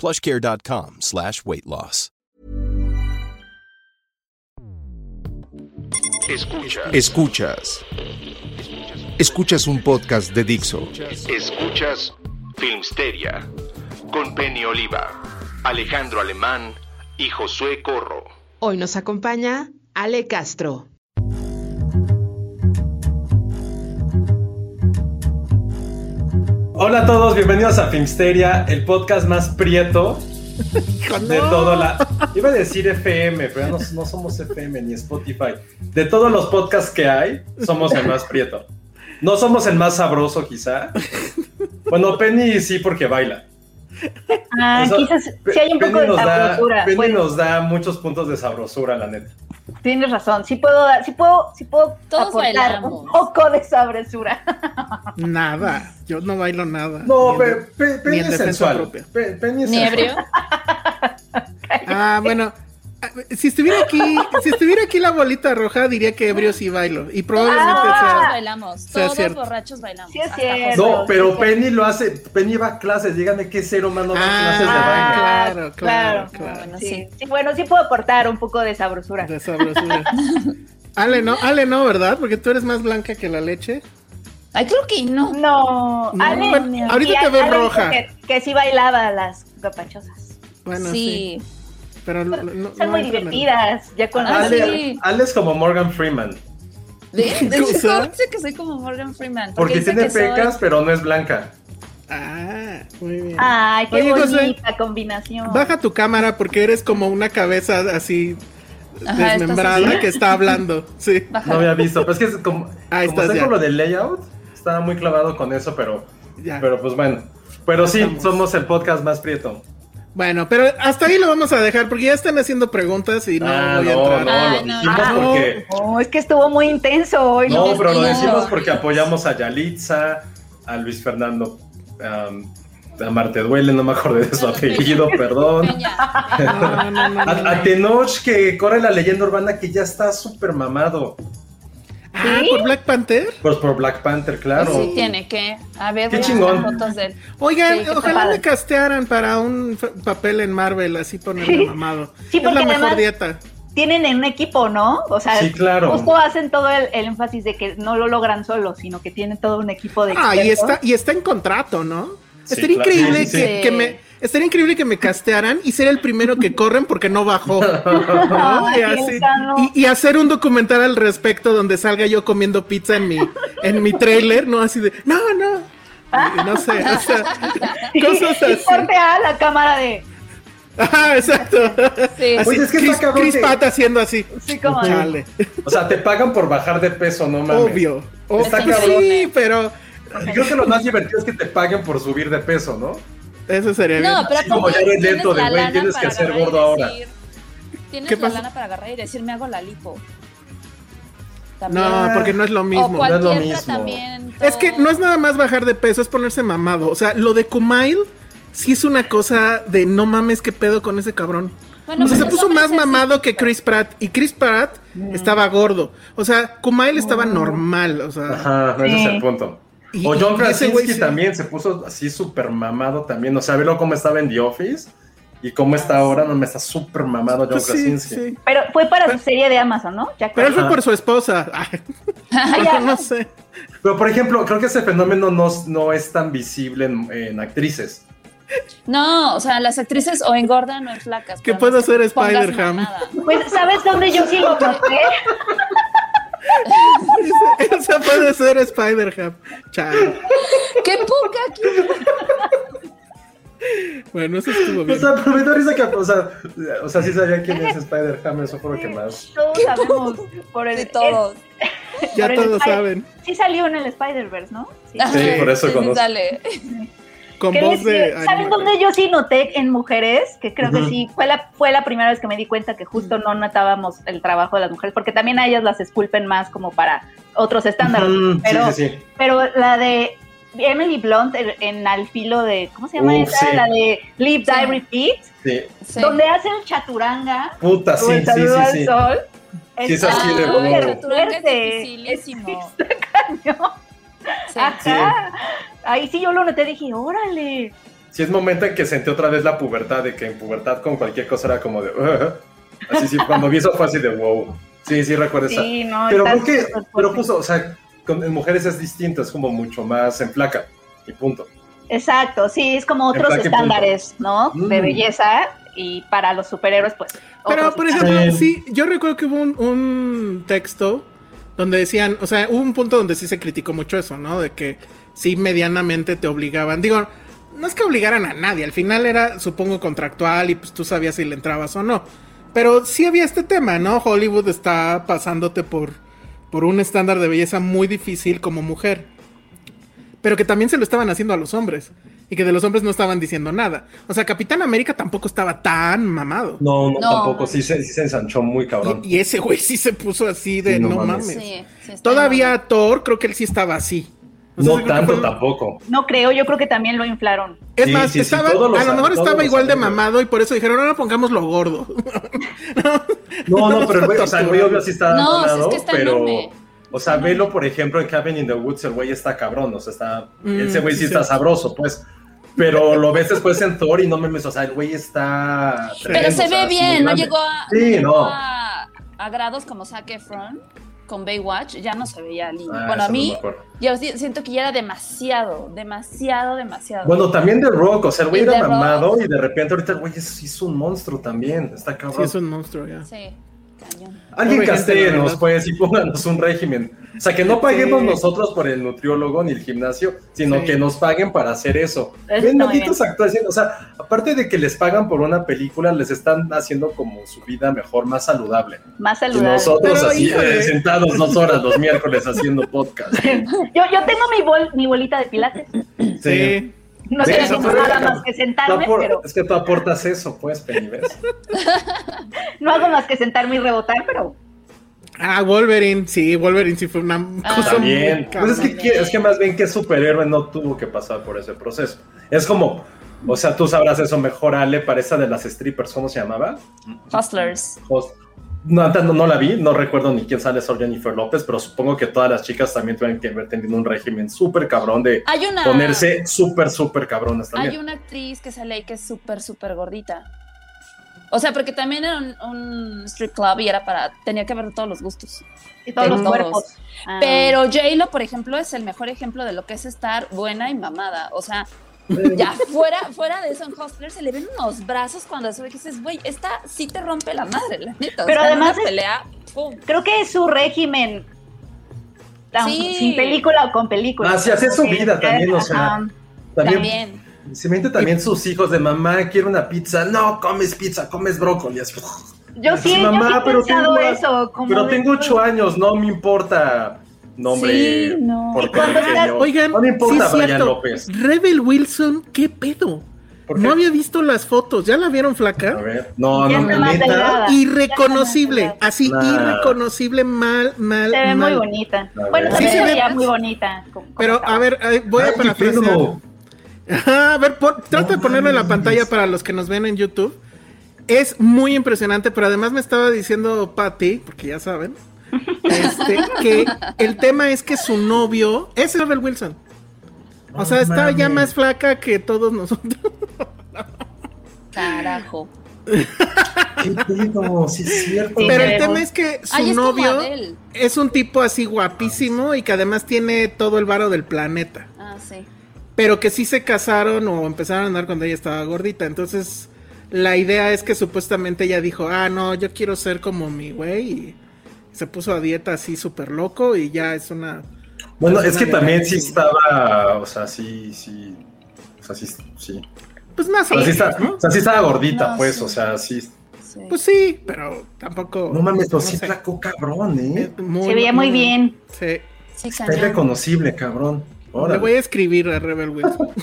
plushcare.com slash weight loss. Escuchas. Escuchas. Escuchas un podcast de Dixo. Escuchas Filmsteria con Penny Oliva, Alejandro Alemán y Josué Corro. Hoy nos acompaña Ale Castro. Hola a todos, bienvenidos a Filmsteria, el podcast más prieto de todo la... Iba a decir FM, pero no, no somos FM ni Spotify. De todos los podcasts que hay, somos el más prieto. No somos el más sabroso, quizá. Bueno, Penny sí, porque baila. Ah, Eso- quizás sí hay un Penny poco de nos da- sabrosura. Penny pues, nos da muchos puntos de sabrosura, la neta. Tienes razón, sí puedo dar, sí puedo, sí puedo Todos aportar bailamos. un poco de sabrosura. Nada, yo no bailo nada. No, pero Penny en es sensual. Penny es Ni ebrio. Ah, bueno, si estuviera aquí, si estuviera aquí la bolita roja, diría que ebrio sí bailo. Y probablemente Todos Ah. bailamos. sea Todos cierto. borrachos bailamos. Sí es cierto. No, pero Sí. Penny lo hace. Penny va a clases. Díganme qué ser humano va a Ah, clases de baile. claro, claro, claro. claro. Bueno, Sí, sí. sí, bueno, sí puedo aportar un poco de sabrosura. De sabrosura. Ale no, Ale no, ¿verdad? Porque tú eres más blanca que la leche. Ay, creo que no. No, No, Ale, bueno, ahorita te dijo roja. Que, que sí bailaba las capachosas. Bueno, sí. sí. Pero no, no- Son no muy divertidas, ya con Ah, Ale, es como Morgan Freeman. De, de hecho, dice que soy como Morgan Freeman. Porque dice tiene soy- pecas, pero no es blanca. Ah, muy bien. Ay, qué Oye, José, bonita combinación. Baja tu cámara porque eres como una cabeza así Ajá, desmembrada que está hablando. Sí. No había visto. Pero es que es como, Ahí como está con lo del layout, estaba muy clavado con eso, pero, Ya. pero pues bueno. Pero sí, Estamos. somos el podcast más prieto. Bueno, pero hasta ahí lo vamos a dejar porque ya están haciendo preguntas y no ah, voy a no, entrar. no, Ay, no, dijimos no. porque. No, es que estuvo muy intenso hoy. No, ¿no? pero lo decimos porque apoyamos a Yalitza, a Luis Fernando, a Marte Duele, no me acordé de su apellido, perdón. Peña. No, no, no, A, no, a no. Tenoch, que corre la leyenda urbana que ya está súper mamado. Ah, por Black Panther. Pues por Black Panther, claro. Sí, tiene que. A ver, Qué chingón. fotos de él. Oigan, Sí, ojalá me castearan para un papel en Marvel, así ponerme mamado. Sí, es la porque mejor además- dieta. Tienen en un equipo, ¿no? O sea, Sí, claro. justo hacen todo el, el énfasis de que no lo logran solos, sino que tienen todo un equipo de Ah, y está, y está en contrato, ¿no? Estaría claro. increíble Sí, sí, que, sí. que me estaría increíble que me castearan y ser el primero que corren porque no bajó. ¿no? Ay, Y, así- y- y hacer un documental al respecto donde salga yo comiendo pizza en mi, en mi trailer, ¿no? Así de, no, no. Y no sé, o sea, cosas Y así. corte a la cámara de. Ajá, exacto. Sí. Así, Oye, es que Chris, cabrón Chris que- haciendo así. Sí, como Chale. O sea, te pagan por bajar de peso, no mames. Obvio. obvio. Está cabrón. Sí, pero Y creo que lo más divertido es que te paguen por subir de peso, ¿no? eso sería bien. No, pero Así como ya eres lento de, güey, tienes que ser gordo ahora. decir- Tienes ¿Qué la pasa? lana para agarrar y decir, me hago la lipo. También. No, porque no es lo o mismo. no es lo mismo. Es que no es nada más bajar de peso, es ponerse mamado. O sea, lo de Kumail sí es una cosa de no mames, qué pedo con ese cabrón. Bueno, o sea, se puso más mamado que Chris Pratt. Y Chris Pratt estaba gordo. O sea, Kumail estaba normal. O sea, Ajá, ese es el punto. Y- o John Krasinski sí. también se puso así súper mamado también. O sea, velo cómo estaba en The Office y cómo está ahora. No me está súper mamado John pues sí, Krasinski. sí. Pero fue para su serie de Amazon, ¿no? Jack Pero él fue por su esposa. Ay, ya. no sé. Pero por ejemplo, creo que ese fenómeno no, no es tan visible en, en actrices. No, o sea, las actrices o engordan o flacas. ¿Qué puedo hacer Spider-Ham? Pues, ¿sabes dónde yo sí lo noté? Esa puede ser Spider-Ham. Chao. ¡Qué poca aquí! Bueno, eso estuvo bien. O sea, pero me da risa que, o sea, o sea, sí sabía quién es Spider-Ham, eso fue lo que más. Todos sabemos por el. Sí, todos. Ya todos Spider- saben. Sí salió en el Spider-Verse, ¿no? Sí. Sí, por eso conozco. sale. Con ¿Qué voz de. decir? ¿Saben dónde yo sí noté en mujeres? Que creo que sí, fue la, fue la primera vez que me di cuenta que justo no notábamos el trabajo de las mujeres, porque también a ellas las esculpen más como para otros estándares. Sí, pero, sí, sí. pero la de Emily Blunt en, en Al filo de, ¿cómo se llama esa? sí. La de Live, Sí. Die, Repeat, Sí. Sí. donde hace el chaturanga. Puta, sí, el sí, saludo sí, al sí. sol. Sí, es así de. Chaturanga es fuerte. dificilísimo. cañón. Sí. Ajá. Ahí sí yo lo noté, dije, órale. Sí, es momento en que sentí otra vez la pubertad, de que en pubertad con cualquier cosa era como de. Así, sí, cuando vi eso fue así de wow. Sí, sí, recuerdo esa. Sí, no, Pero creo que, pero justo, o sea, con en mujeres es distinto, es como mucho más en flaca. Y punto. Exacto, sí, es como otros plan, ¿qué estándares, ¿no? De Mm. belleza y para los superhéroes, pues. Pero, por ejemplo, Sí. sí, yo recuerdo que hubo un, un texto donde decían, o sea, hubo un punto donde sí se criticó mucho eso, ¿no? De que sí medianamente te obligaban. Digo, no es que obligaran a nadie, al final era, supongo, contractual y pues tú sabías si le entrabas o no. Pero sí había este tema, ¿no? Hollywood está pasándote por, por un estándar de belleza muy difícil como mujer. Pero que también se lo estaban haciendo a los hombres. Y que de los hombres no estaban diciendo nada. O sea, Capitán América tampoco estaba tan mamado. No, no, No. tampoco. Sí se, sí se ensanchó muy cabrón. Y, y ese güey sí se puso así de Sí, no no, mames. mames. Sí, Todavía. Thor, creo que él sí estaba así. O sea, no que tanto fue- tampoco. No creo, yo creo que también lo inflaron. Es Sí, más, sí, estaba, a lo mejor estaba igual de mamado y por eso dijeron, ahora pongámoslo gordo. No, no, pero el güey, o sea, el güey obvio sí está No, sí, es mamado, que está pero. enorme. O sea, velo, por ejemplo, en Cabin in the Woods, el güey está cabrón, o sea, está. Mm, ese güey sí sí, está sí. sabroso, pues. Pero lo ves después en Thor y no memes, o sea, el güey está. Pero se o sea, ve sí, bien, no llegó a, Sí, llegó no. a, a grados como Zac Efron con Baywatch, ya no se veía lindo. Ah, bueno, a no mí, me yo si- siento que ya era demasiado, demasiado, demasiado. Bueno, también The Rock, o sea, el güey era mamado y de repente ahorita el güey es, es un monstruo también, está Sí, cabrón. es un monstruo ya. Sí, cañón. Alguien castéenos, pues, y pónganos un régimen. O sea, que no paguemos Sí. nosotros por el nutriólogo ni el gimnasio, sino Sí. que nos paguen para hacer eso. Eso Ven, malditos actores. O sea, aparte de que les pagan por una película, les están haciendo como su vida mejor, más saludable. Más Y saludable. nosotros Pero, así, eh, sentados dos horas los miércoles haciendo podcast. Yo, yo tengo mi, bol, mi bolita de pilates. Sí, eso fue- nada más que sentarme, pero Es que tú aportas eso, pues, Penny, ¿ves? no hago más que sentarme y rebotar, pero Ah, Wolverine, sí, Wolverine sí fue una Ah, cosa muy También. Pues es que, ¿quién- es que más bien que superhéroe no tuvo que pasar por ese proceso. Es como, o sea, tú sabrás eso mejor, Ale, para esa de las strippers, ¿cómo se llamaba? Hustlers. Host- No, no, no la vi, no recuerdo ni quién sale, Sor Jennifer López, pero supongo que todas las chicas también tuvieron que haber tenido un régimen súper cabrón de Hay una, ponerse súper, súper cabronas también. hay una actriz que sale ahí que es súper, súper gordita. O sea, porque también era un, un strip club y era para, tenía que ver de todos los gustos. y todos los todos. cuerpos. Ah. Pero J-Lo, por ejemplo, es el mejor ejemplo de lo que es estar buena y mamada. O sea, ya fuera, fuera de eso en Hustler se le ven unos brazos cuando se ve que dices, güey, esta sí te rompe la madre, la neta. O Pero sea, además es- pelea, pum. creo que es su régimen. Sí. Sin película o con película. Ah, sí, hace su vida también, o sea, Ajá. También, También. se miente también sus hijos de mamá, quiero una pizza, no, comes pizza, comes brócoli. Así, Yo sí, yo he pero pensado tengo- eso. Como Pero de- tengo ocho años, no me importa nombre Sí, no. por pequeño. Oigan, no me importa sí es Brian. López. Rebel Wilson, ¿qué pedo? No había visto las fotos, ¿ya la vieron A flaca? ver, no, Ya no, me neta. Irreconocible, así, Nah. irreconocible, mal, mal, Se ve muy bonita. A Bueno, Sí, se ve- muy bonita. Pero, estaba. a ver, eh, voy a Ay, qué parafrasear. a ver, trata de ponerlo en la pantalla para los que nos ven en YouTube. Es muy impresionante, pero además me estaba diciendo Patty, porque ya saben, este, que el tema es que su novio es Rebel Wilson. O sea, No está ya más flaca que todos nosotros. Carajo. ¿Qué pedo? Sí, es cierto. Sí, Pero el tema es que su Ay, es como novio es un tipo así guapísimo y que además tiene todo el varo del planeta. Ah, sí. pero que sí se casaron o empezaron a andar cuando ella estaba gordita. Entonces, la idea es que supuestamente ella dijo, ah, no, yo quiero ser como mi güey. Se puso a dieta así súper loco y ya es una... Bueno, es que también sí estaba, o sea, sí, sí, o sea, sí, sí. Pues más O o sea, sí, menos, ¿no? o sea, sí estaba gordita, No, pues, sí. o sea, sí. Sí. Pues sí, pero tampoco... No mames, pero no sí sé. flacó cabrón, ¿eh? Muy- Se veía muy bien. Sí. Sí, Está irreconocible, cabrón. Órale. Le voy a escribir a Rebel Wilson.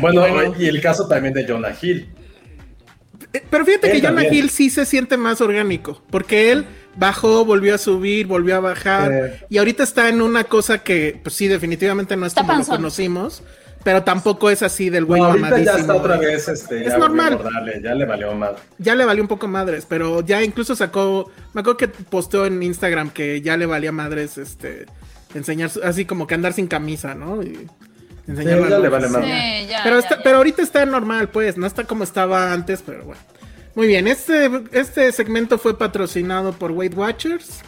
Bueno, Bueno. y el caso también de Jonah Hill. Eh, Pero fíjate Él que Jonah. Hill sí se siente más orgánico, porque él bajó, volvió a subir, volvió a bajar, Eh. y ahorita está en una cosa que, pues sí, definitivamente no es Está como lo panzón. conocimos, pero tampoco es así del güey No, ya está otra vez, este, Es ya normal. ya le valió más. Ya le valió un poco madres, pero ya incluso sacó, me acuerdo que posteó en Instagram que ya le valía madres, este, enseñar, así como que andar sin camisa, ¿no? Y enseñar Sí, las ya le vale Sí, ya, pero, ya, está, ya. pero ahorita está normal, pues, no está como estaba antes, pero bueno. Muy bien, este, este segmento fue patrocinado por Weight Watchers.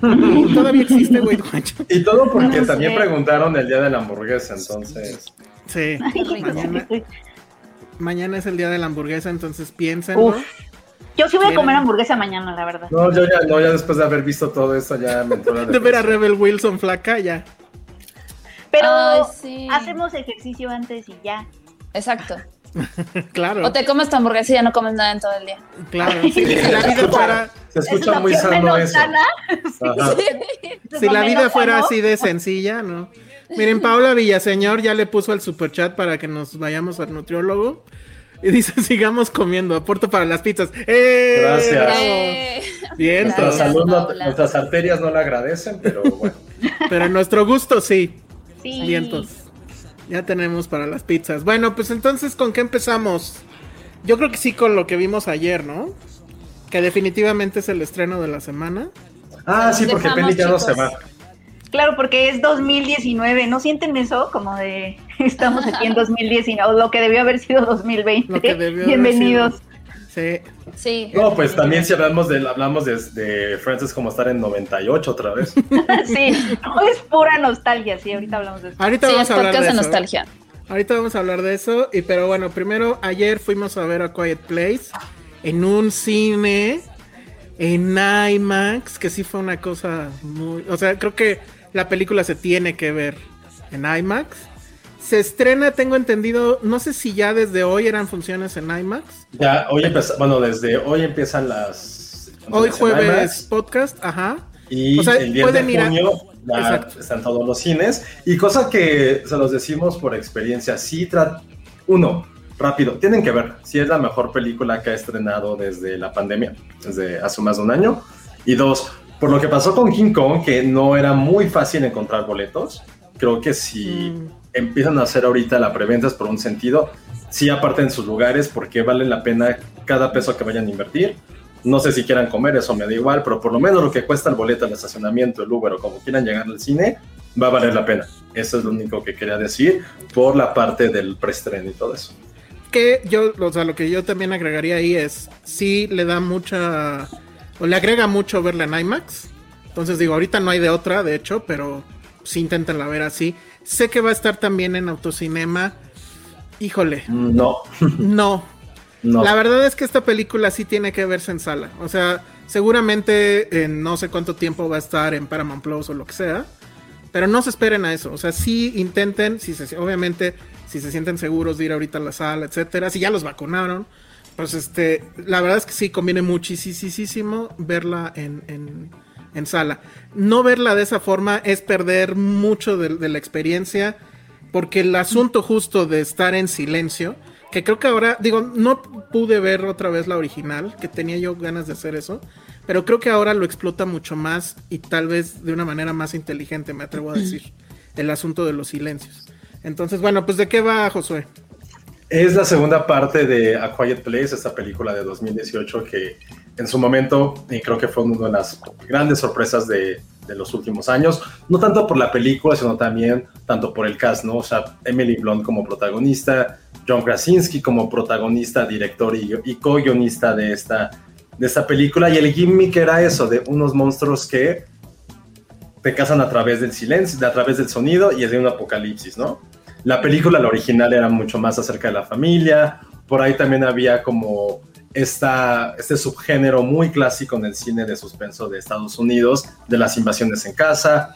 Todavía existe Weight Watchers. Y todo porque No también sé. preguntaron el día de la hamburguesa, entonces. Sí, Ay, mañana, mañana es el día de la hamburguesa, entonces piensen. Yo sí voy a comer hamburguesa mañana, la verdad. No, yo ya, no, ya después de haber visto todo esto, ya me entró la De ver a. Rebel Wilson flaca, ya. Pero Ay, sí. hacemos ejercicio antes y ya. Exacto. Claro, O te comes tu hamburguesa y ya no comes nada en todo el día. claro. Si, si la vida fuera, Se Es escucha muy sano eso. si la vida fuera así de sencilla, ¿no? Miren, Paula Villaseñor ya le puso al superchat para que nos vayamos al nutriólogo. Y dice, sigamos comiendo, aporto para las pizzas. ¡Eh! Gracias. Eh, Bien, Nuestra Gracias, salud no- Paula. nuestras arterias no la agradecen, pero bueno. pero en nuestro gusto sí. Sí. Vientos. Ya tenemos para las pizzas. Bueno, pues entonces, ¿con qué empezamos? Yo creo que sí con lo que vimos ayer, ¿no? Que definitivamente es el estreno de la semana. Ah, sí, porque Dejamos, Penny ya no se va. Claro, porque es 2019. ¿No sienten eso? Como de estamos aquí en 2019, o lo que debió haber sido 2020. Lo que debió haber Bienvenidos. Sí. sí. No, pues también si hablamos de, hablamos de, de Friends es como estar en 98 otra vez. sí, no es pura nostalgia, sí, ahorita hablamos de eso. Ahorita Sí, vamos es a hablar de de eso. nostalgia. Ahorita vamos a hablar de eso. Y pero bueno, primero ayer fuimos a ver a Quiet Place en un cine en IMAX, que sí fue una cosa muy, o sea, creo que la película se tiene que ver en IMAX. Se estrena, tengo entendido, no sé si ya desde hoy eran funciones en IMAX. Ya, hoy empieza, bueno, desde hoy empiezan las... Hoy jueves podcast, ajá. Y o sea, el 10 pueden de junio ya Exacto. están todos los cines. Y cosa que se los decimos por experiencia, sí, uno, rápido, tienen que ver si es la mejor película que ha estrenado desde la pandemia, desde hace más de un año. Y dos, por lo que pasó con King Kong, que no era muy fácil encontrar boletos, creo que si Mm. Empiezan a hacer ahorita la preventa es por un sentido, sí aparten sus lugares porque vale la pena cada peso que vayan a invertir. No sé si quieran comer, eso me da igual, pero por lo menos lo que cuesta el boleto, el estacionamiento, el Uber o como quieran llegar al cine, va a valer la pena. Eso es lo único que quería decir por la parte del preestreno y todo eso. Que yo, o sea, lo que yo también agregaría ahí es, sí le da mucha, o le agrega mucho verla en IMAX. Entonces digo, ahorita no hay de otra, de hecho, pero sí inténtenla ver así. Sé que va a estar también en autocinema. Híjole, No, no. no. La verdad es que esta película sí tiene que verse en sala. O sea, seguramente en no sé cuánto tiempo va a estar en Paramount Plus o lo que sea. Pero no se esperen a eso. O sea, sí intenten, si se, obviamente, si se sienten seguros de ir ahorita a la sala, etcétera. Si ya los vacunaron, pues este, la verdad es que sí conviene muchísimo verla en, en, en sala. No verla de esa forma es perder mucho de, de la experiencia. Porque el asunto justo de estar en silencio, que creo que ahora, digo, no pude ver otra vez la original, que tenía yo ganas de hacer eso, pero creo que ahora lo explota mucho más y tal vez de una manera más inteligente, me atrevo a decir, el asunto de los silencios. Entonces, bueno, pues ¿de qué va Josué? Es la segunda parte de A Quiet Place, esta película de 2018 que en su momento y creo que fue una de las grandes sorpresas de, los últimos años, no tanto por la película, sino también tanto por el cast, ¿no? O sea, Emily Blunt como protagonista, John Krasinski como protagonista, director y, y co-guionista de esta, de esta película, y el gimmick era eso, de unos monstruos que te cazan a través del silencio, a través del sonido y es de un apocalipsis, ¿no? La película, la original, era mucho más acerca de la familia. Por ahí también había como esta, este subgénero muy clásico en el cine de suspenso de Estados Unidos, de las invasiones en casa.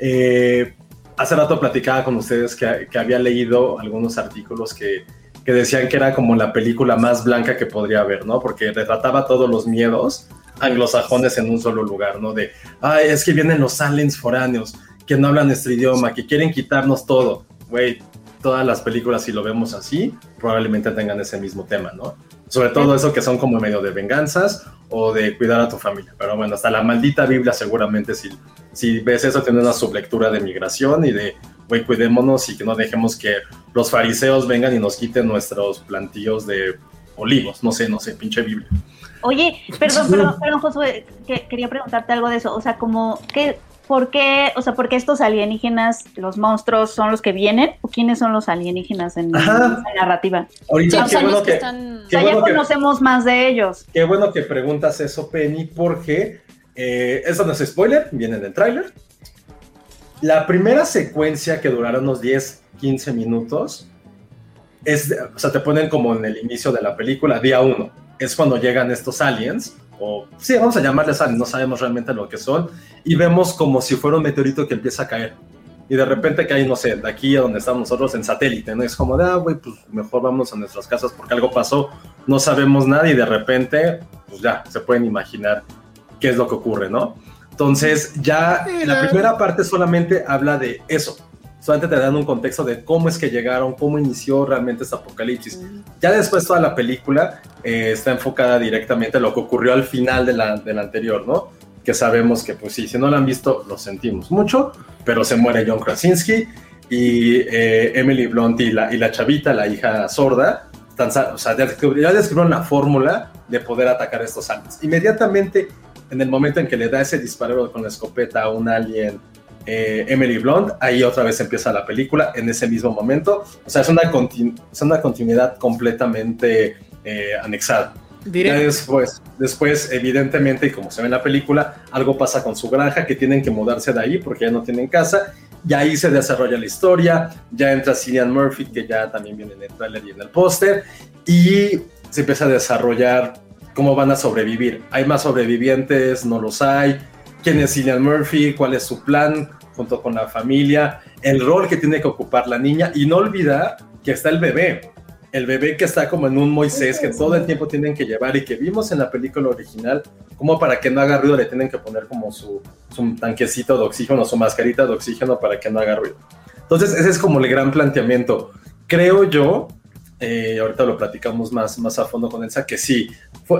Eh, hace rato platicaba con ustedes que, que había leído algunos artículos que, que, decían que era como la película más blanca que podría haber, ¿no? Porque retrataba todos los miedos anglosajones en un solo lugar, ¿no? De, ay, es que vienen los aliens foráneos, que no hablan nuestro idioma, que quieren quitarnos todo. Güey, todas las películas, si lo vemos así, probablemente tengan ese mismo tema, ¿no? Sobre todo eso que son como medio de venganzas o de cuidar a tu familia. Pero bueno, hasta la maldita Biblia seguramente si, si ves eso tiene una sublectura de migración y de, güey, cuidémonos y que no dejemos que los fariseos vengan y nos quiten nuestros plantillos de olivos. No sé, no sé, pinche Biblia. Oye, perdón, perdón, perdón, Josué, que, quería preguntarte algo de eso. O sea, como, ¿qué, ¿por qué, o sea, por qué estos alienígenas, los monstruos, son los que vienen? ¿O quiénes son los alienígenas en, la narrativa? Ahorita, qué bueno que, ya conocemos más de ellos. Qué bueno que preguntas eso, Penny, porque eh, eso no es spoiler, viene en el tráiler. La primera secuencia que durará unos 10, 15 minutos, es, o sea, te ponen como en el inicio de la película, día 1 es cuando llegan estos aliens, o sí, vamos a llamarles aliens, no sabemos realmente lo que son, y vemos como si fuera un meteorito que empieza a caer. Y de repente cae, no sé, de aquí a donde estamos nosotros en satélite, ¿no? Es como de, ah, güey, pues mejor vamos a nuestras casas porque algo pasó, no sabemos nada y de repente, pues ya, se pueden imaginar qué es lo que ocurre, ¿no? Entonces, ya la primera parte solamente habla de eso, solamente te dan un contexto de cómo es que llegaron, cómo inició realmente este apocalipsis. Ya después toda la película eh, está enfocada directamente a lo que ocurrió al final de la, de la anterior, ¿no? Que sabemos que, pues sí, si no la han visto, lo sentimos mucho, pero se muere John Krasinski y eh, Emily Blunt y la, y la chavita, la hija sorda, están, o sea, ya descubrieron la fórmula de poder atacar a estos aliens. Inmediatamente, en el momento en que le da ese disparo con la escopeta a un alien eh, Emily Blunt, ahí otra vez empieza la película en ese mismo momento. O sea, es una, es una continuidad completamente eh, anexada. después, después, evidentemente, y como se ve en la película, algo pasa con su granja, que tienen que mudarse de ahí porque ya no tienen casa. Y ahí se desarrolla la historia, ya entra Cillian Murphy, que ya también viene en el trailer y en el póster, y se empieza a desarrollar cómo van a sobrevivir. ¿Hay más sobrevivientes? ¿No los hay? Quién es Cillian Murphy, cuál es su plan junto con la familia, el rol que tiene que ocupar la niña y no olvidar que está el bebé, el bebé que está como en un Moisés que todo el tiempo tienen que llevar y que vimos en la película original, como para que no haga ruido le tienen que poner como su, tanquecito de oxígeno, su mascarita de oxígeno para que no haga ruido. Entonces ese es como el gran planteamiento. Creo yo eh, ahorita lo platicamos más, más a fondo con Elsa, que sí,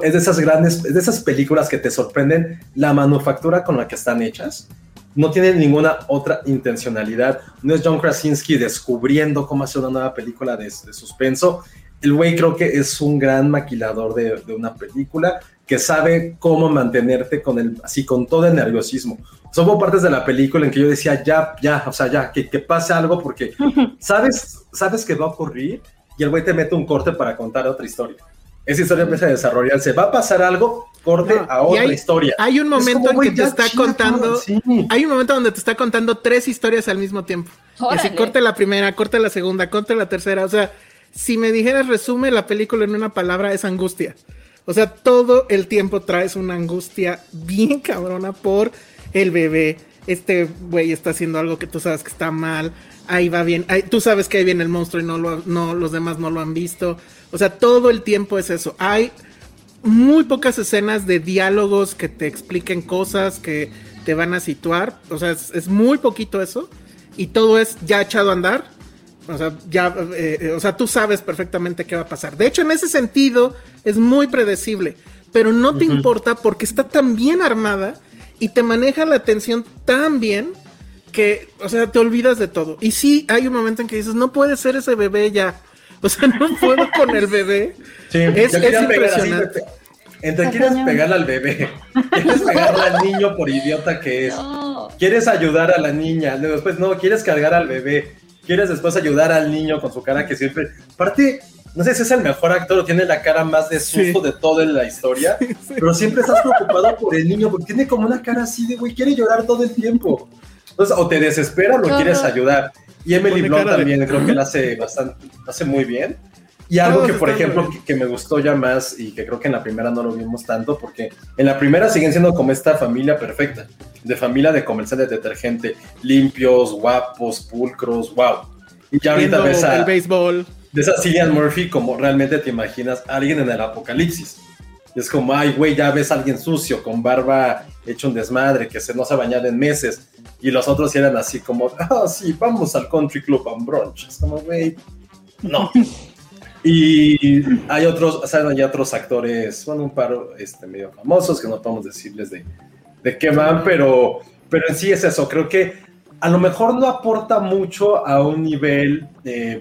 es de esas grandes, es de esas películas que te sorprenden la manufactura con la que están hechas. No tienen ninguna otra intencionalidad. No es John Krasinski descubriendo cómo hacer una nueva película de, de suspenso. El güey creo que es un gran maquilador de, de, una película que sabe cómo mantenerte con el, así con todo el nerviosismo. Son hubo partes de la película en que yo decía, ya, ya, o sea, ya, que, que pase algo porque sabes, sabes que va a ocurrir y el güey te mete un corte para contar otra historia. Esa historia empieza a desarrollarse. Va a pasar algo, corte a otra historia. Hay un momento en que te está contando. Hay un momento donde te está contando tres historias al mismo tiempo. Y así corte la primera, corte la segunda, corte la tercera. O sea, si me dijeras resume la película en una palabra, es angustia. O sea, todo el tiempo traes una angustia bien cabrona por el bebé. Este güey está haciendo algo que tú sabes que está mal ahí va bien, tú sabes que ahí viene el monstruo y no, lo, no los demás no lo han visto. O sea, todo el tiempo es eso. Hay muy pocas escenas de diálogos que te expliquen cosas que te van a situar. O sea, es, muy poquito eso. Y todo es ya echado a andar. O sea, ya, eh, o sea, tú sabes perfectamente qué va a pasar. De hecho, en ese sentido, es muy predecible. Pero no te importa porque está tan bien armada y te maneja la atención tan bien que, o sea, te olvidas de todo. Y sí, hay un momento en que dices, no puede ser ese bebé ya. O sea, no puedo con el bebé. Sí, es, impresionante. entre quieres pegarle al bebé, quieres pegarle al niño por idiota que es, quieres ayudar a la niña, después no, quieres cargar al bebé, quieres después ayudar al niño con su cara que siempre, aparte, no sé si es el mejor actor o tiene la cara más de susto de toda la historia, pero siempre estás preocupado por el niño porque tiene como una cara así de, güey, quiere llorar todo el tiempo. Entonces, o te desespera o lo quieres ayudar. Y Emily Blunt también creo que la hace bastante, hace muy bien. Y algo que, por ejemplo, que, me gustó ya más y que creo que en la primera no lo vimos tanto, porque en la primera siguen siendo como esta familia perfecta, de familia de comerciales de detergente, limpios, guapos, pulcros, wow. Y ya ahorita ves a... El béisbol. De esa Cillian Murphy como realmente te imaginas a alguien en el apocalipsis. Y es como, ay, güey, ya ves a alguien sucio, con barba hecho un desmadre, que se no se ha bañado en meses. Y los otros eran así como, ah, sí, vamos al country club a brunch. Es como, güey, no. Y hay otros, ¿saben? Hay otros actores, bueno, un par este, medio famosos que no podemos decirles de, de qué van, pero, pero en sí es eso. Creo que a lo mejor no aporta mucho a un nivel,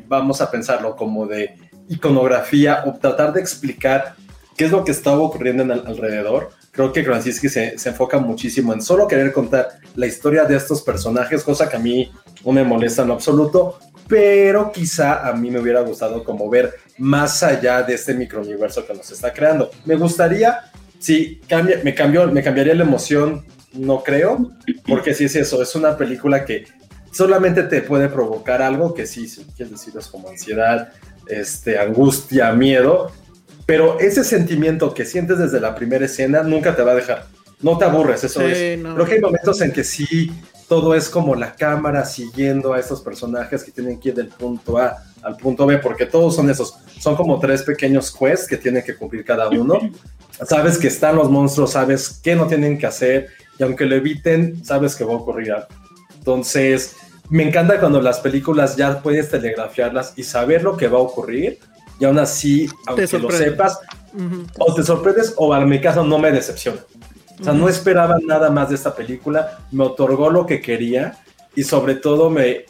vamos a pensarlo como de iconografía o tratar de explicar qué es lo que estaba ocurriendo en el, alrededor. Creo que Krasinski se, enfoca muchísimo en solo querer contar la historia de estos personajes, cosa que a mí no me molesta en lo absoluto, pero quizá a mí me hubiera gustado como ver más allá de este microuniverso que nos está creando. Me gustaría, sí, cambia, me, cambió, me cambiaría la emoción, no creo, porque si es eso, es una película que solamente te puede provocar algo que sí, si quieres decir, es como ansiedad, este, angustia, miedo, pero ese sentimiento que sientes desde la primera escena nunca te va a dejar. No te aburres, eso es. Creo que hay momentos en que sí todo es como la cámara siguiendo a estos personajes que tienen que ir del punto A al punto B, porque todos son esos, son como tres pequeños quests que tienen que cumplir cada uno. Sabes que están los monstruos, sabes qué no tienen que hacer, y aunque lo eviten, sabes que va a ocurrir algo. Entonces, me encanta cuando las películas ya puedes telegrafiarlas y saber lo que va a ocurrir, y aún así, aunque lo sepas, o te sorprendes, o en mi caso no me decepciona. O sea, no esperaba nada más de esta película, me otorgó lo que quería y sobre todo me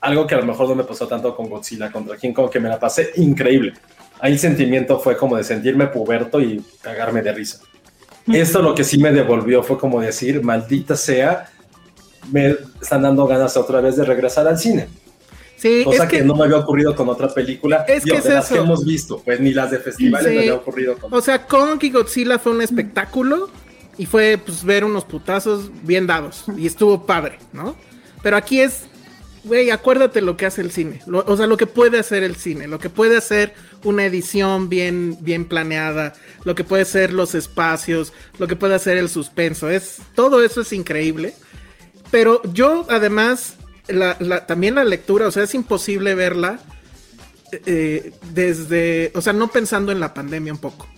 algo que a lo mejor no me pasó tanto con Godzilla contra King Kong, que me la pasé increíble. Ahí el sentimiento fue como de sentirme puberto y cagarme de risa. Esto lo que sí me devolvió fue como decir, maldita sea, me están dando ganas otra vez de regresar al cine. Sí, Cosa que, no me había ocurrido con otra película es que de las que hemos visto, pues ni las de festivales me había ocurrido con. O sea, Kong y Godzilla fue un espectáculo y fue pues ver unos putazos bien dados y estuvo padre, ¿no? Pero aquí es, güey, acuérdate lo que hace el cine, o sea, lo que puede hacer el cine, lo que puede hacer una edición bien, bien planeada, lo que puede ser los espacios, lo que puede hacer el suspenso, es todo eso es increíble. Pero yo además, también la lectura, o sea, es imposible verla eh, desde, o sea, no pensando en la pandemia un poco.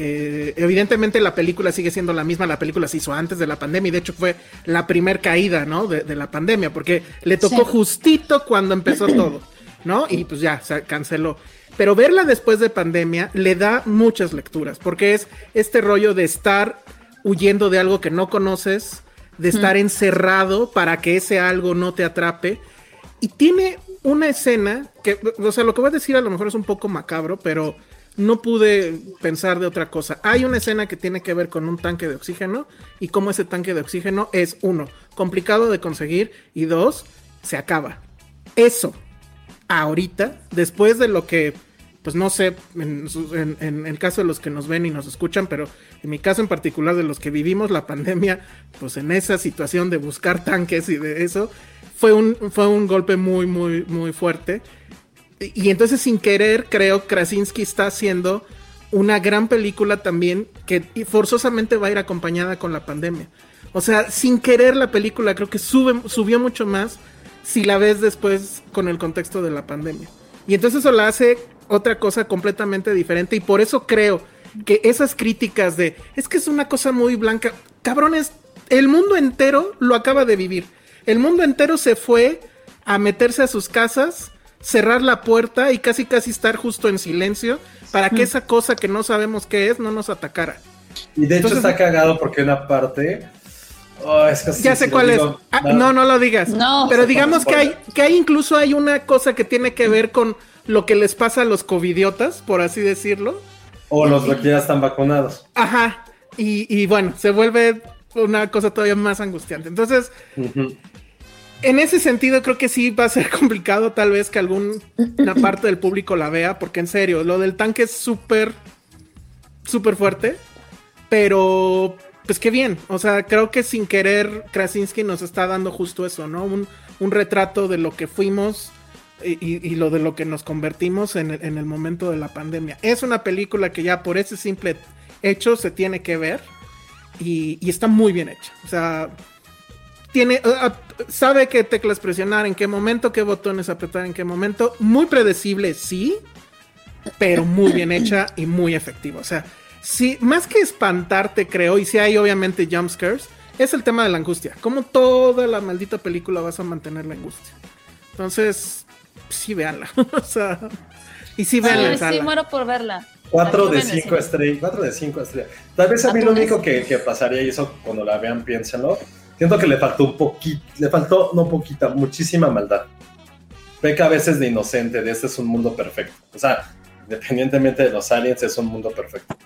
Eh, evidentemente la película sigue siendo la misma, la película se hizo antes de la pandemia y de hecho fue la primer caída, ¿no? De, la pandemia, porque le tocó justito cuando empezó todo, ¿no? Y pues ya, se canceló. Pero verla después de pandemia le da muchas lecturas, porque es este rollo de estar huyendo de algo que no conoces, de estar encerrado para que ese algo no te atrape. Y tiene una escena que, o sea, lo que voy a decir a lo mejor es un poco macabro, pero no pude pensar de otra cosa. Hay una escena que tiene que ver con un tanque de oxígeno y cómo ese tanque de oxígeno es uno, complicado de conseguir y dos, se acaba. Eso, ahorita, después de lo que, pues no sé, en, el caso de los que nos ven y nos escuchan, pero en mi caso en particular de los que vivimos la pandemia, pues en esa situación de buscar tanques y de eso, fue un, fue un golpe muy, muy, muy fuerte y entonces sin querer creo Krasinski está haciendo una gran película también que forzosamente va a ir acompañada con la pandemia. O sea, sin querer la película creo que sube, subió mucho más si la ves después con el contexto de la pandemia. Y entonces eso la hace otra cosa completamente diferente y por eso creo que esas críticas de es que es una cosa muy blanca, cabrones, el mundo entero lo acaba de vivir. El mundo entero se fue a meterse a sus casas cerrar la puerta y casi casi estar justo en silencio para que esa cosa que no sabemos qué es no nos atacara. Y de hecho está cagado porque una parte... Oh, ya sé cuál es. Ah, no. no. lo digas. No. Pero digamos que hay, que hay incluso hay una cosa que tiene que ver con lo que les pasa a los covidiotas, por así decirlo. O los que ya están vacunados. Ajá. Y, bueno, se vuelve una cosa todavía más angustiante. Entonces, en ese sentido creo que sí va a ser complicado tal vez que alguna parte del público la vea, porque en serio, lo del tanque es súper, súper fuerte, pero pues qué bien. O sea, creo que sin querer Krasinski nos está dando justo eso, ¿no? Un, un retrato de lo que fuimos y, lo de lo que nos convertimos en el, en el, momento de la pandemia. Es una película que ya por ese simple hecho se tiene que ver y, está muy bien hecha. O sea, tiene, sabe qué teclas presionar, en qué momento, qué botones apretar, en qué momento. Muy predecible, sí, pero muy bien hecha y muy efectiva. O sea, sí, más que espantarte, creo, y si hay obviamente jumpscares, es el tema de la angustia. Como toda la maldita película vas a mantener la angustia. Entonces, sí, véanla. o sea, y sí, véanla. Sí, muero por verla. 4 de 5 estrellas. 4 de 5 estrellas. Tal vez a mí lo único que, que, pasaría, y eso cuando la vean, piénsenlo. Siento que le faltó un poquito, le faltó, no poquita, muchísima maldad. Peca a veces de inocente, de este es un mundo perfecto. O sea, independientemente de los aliens, es un mundo perfecto.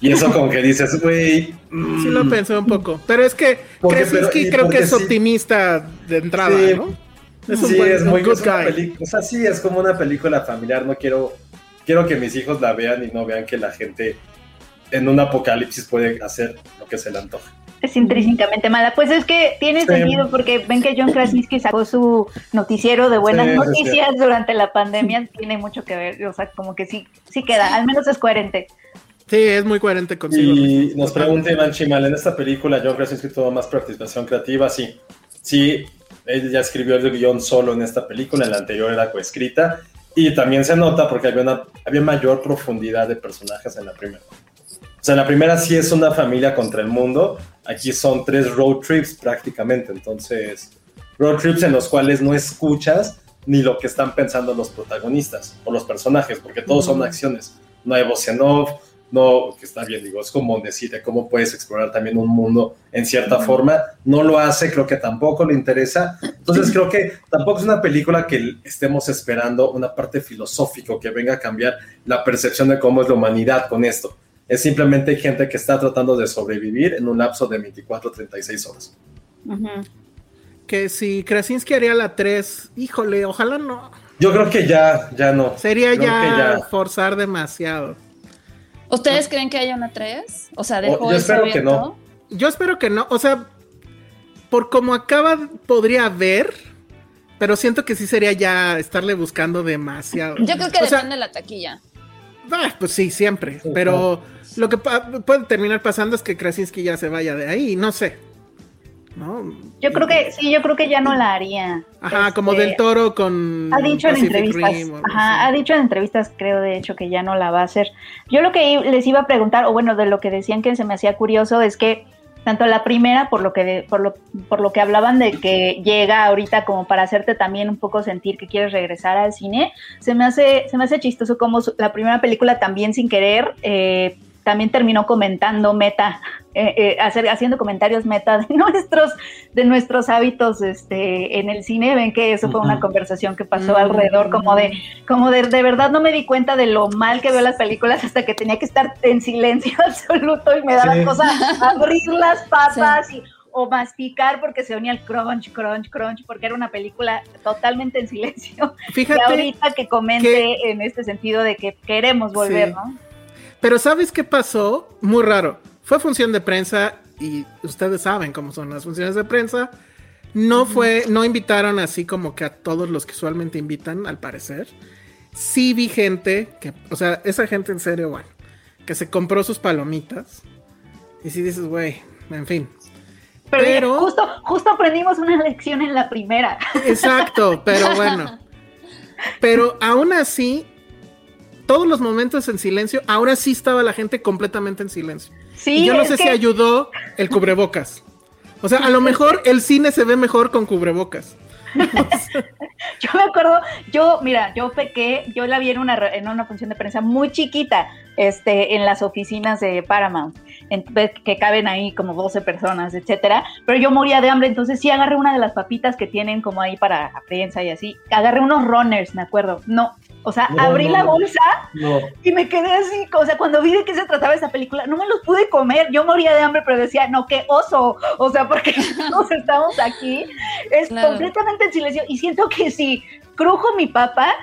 Y eso como que dices, güey... Mmm. Sí lo pensé un poco. Pero es que Krasinski creo que es sí. optimista de entrada, sí. ¿no? Es un sí, buen, es muy good guy. O sea, sí, es como una película familiar. No quiero, quiero que mis hijos la vean y no vean que la gente en un apocalipsis puede hacer lo que se le antoja. Es intrínsecamente mala. Pues es que tiene sí. sentido porque ven que John Krasinski sacó su noticiero de buenas sí, noticias durante la pandemia. Tiene mucho que ver. O sea, como que sí, sí queda. Al menos es coherente. Sí, es muy coherente consigo. Y nos pregunta Iván Chimal, en esta película John Krasinski tuvo más participación creativa. Sí, sí, él ya escribió el guion solo en esta película, en la anterior era coescrita, y también se nota porque había, una, había mayor profundidad de personajes en la primera. O sea, en la primera sí es una familia contra el mundo, aquí son tres road trips prácticamente, entonces, road trips en los cuales no escuchas ni lo que están pensando los protagonistas o los personajes, porque todos son acciones, no hay voz en off, no, que está bien, digo, es como decir cómo puedes explorar también un mundo en cierta forma, no lo hace, creo que tampoco le interesa, entonces creo que tampoco es una película que estemos esperando una parte filosófica que venga a cambiar la percepción de cómo es la humanidad con esto, es simplemente gente que está tratando de sobrevivir en un lapso de 24 36 horas. Uh -huh. Que si Krasinski haría la 3, híjole, ojalá no. Yo creo que ya, ya no. Sería ya, ya forzar demasiado. ¿Ustedes creen que haya una 3? O sea, dejó oh, yo espero abierto? que no. Yo espero que no. O sea, por como acaba, podría haber. Pero siento que sí sería ya estarle buscando demasiado. Yo creo que o depende sea, de la taquilla. Ah, pues sí, siempre. Sí, pero claro. lo que puede terminar pasando es que Krasinski ya se vaya de ahí. No sé. ¿No? Yo creo que sí, yo creo que ya no la haría. Ajá, este, como del toro con. Ha dicho Pacific en entrevistas. Ajá, ha dicho en entrevistas, creo de hecho que ya no la va a hacer. Yo lo que les iba a preguntar, o bueno, de lo que decían que se me hacía curioso, es que tanto la primera, por lo que por lo, por lo que hablaban de que llega ahorita como para hacerte también un poco sentir que quieres regresar al cine, se me hace, se me hace chistoso como la primera película también sin querer. Eh, también terminó comentando meta, eh, eh, hacer, haciendo comentarios meta de nuestros, de nuestros hábitos este, en el cine. Ven que eso fue una conversación que pasó -huh. alrededor, como de, como de, de verdad no me di cuenta de lo mal que veo las películas hasta que tenía que estar en silencio absoluto y me daba sí. cosa abrir las papas sí. y o masticar porque se unía el crunch, crunch, crunch, porque era una película totalmente en silencio. Fíjate. Y ahorita que comente que... en este sentido de que queremos volver, sí. ¿no? Pero ¿sabes qué pasó? Muy raro. Fue función de prensa y ustedes saben cómo son las funciones de prensa. No uh -huh. fue, no invitaron así como que a todos los que usualmente invitan, al parecer. Sí vi gente que, o sea, esa gente en serio, bueno, que se compró sus palomitas. Y sí dices, güey, en fin. Pero, pero justo, justo aprendimos una lección en la primera. Exacto, pero bueno. Pero aún así, todos los momentos en silencio, ahora sí estaba la gente completamente en silencio. Sí, y yo no sé que... si ayudó el cubrebocas. O sea, a lo mejor el cine se ve mejor con cubrebocas. yo me acuerdo, yo, mira, yo pequé, yo la vi en una, en una función de prensa muy chiquita, este, en las oficinas de Paramount, en, que caben ahí como 12 personas, etcétera, pero yo moría de hambre, entonces sí agarré una de las papitas que tienen como ahí para la prensa y así, agarré unos runners, me acuerdo, no, o sea, no, abrí no, la bolsa no. y me quedé así, o sea, cuando vi de qué se trataba esa película, no me los pude comer, yo moría de hambre, pero decía, no, qué oso, o sea, porque todos estamos aquí, es claro. completamente en silencio, y siento que si crujo mi papa,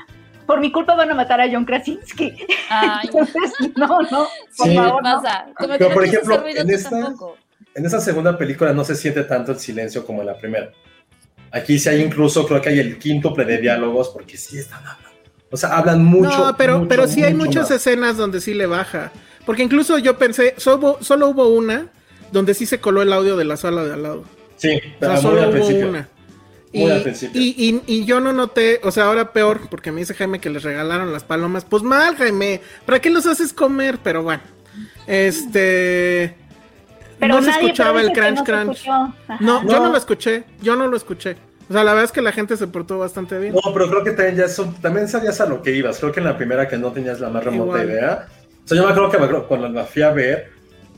por mi culpa van a matar a John Krasinski. Ay. Entonces, no, no, por sí. favor. Pasa. No. Pero, por ejemplo, en esta, en esa segunda película no se siente tanto el silencio como en la primera. Aquí sí hay incluso, creo que hay el quíntuple de diálogos, porque sí están hablando. O sea, hablan mucho. No, pero, mucho, pero sí hay muchas más. escenas donde sí le baja. Porque incluso yo pensé, solo, solo hubo una donde sí se coló el audio de la sala de al lado. Sí, O pero muy solo al hubo principio. una. Muy Y, al principio. y, y- y yo no noté, o sea, ahora peor, porque me dice Jaime que les regalaron las palomas. Pues mal, Jaime, ¿para qué los haces comer? Pero bueno, este... Pero no se escuchaba el crunch no crunch. No, yo No. no lo escuché, yo no lo escuché. O sea, la verdad es que la gente se portó bastante bien. No, pero creo que también ya eso, también sabías a lo que ibas. Creo que en la primera que no tenías la más remota Igual. idea. O sea, yo me acuerdo que me acuerdo cuando la fui a ver,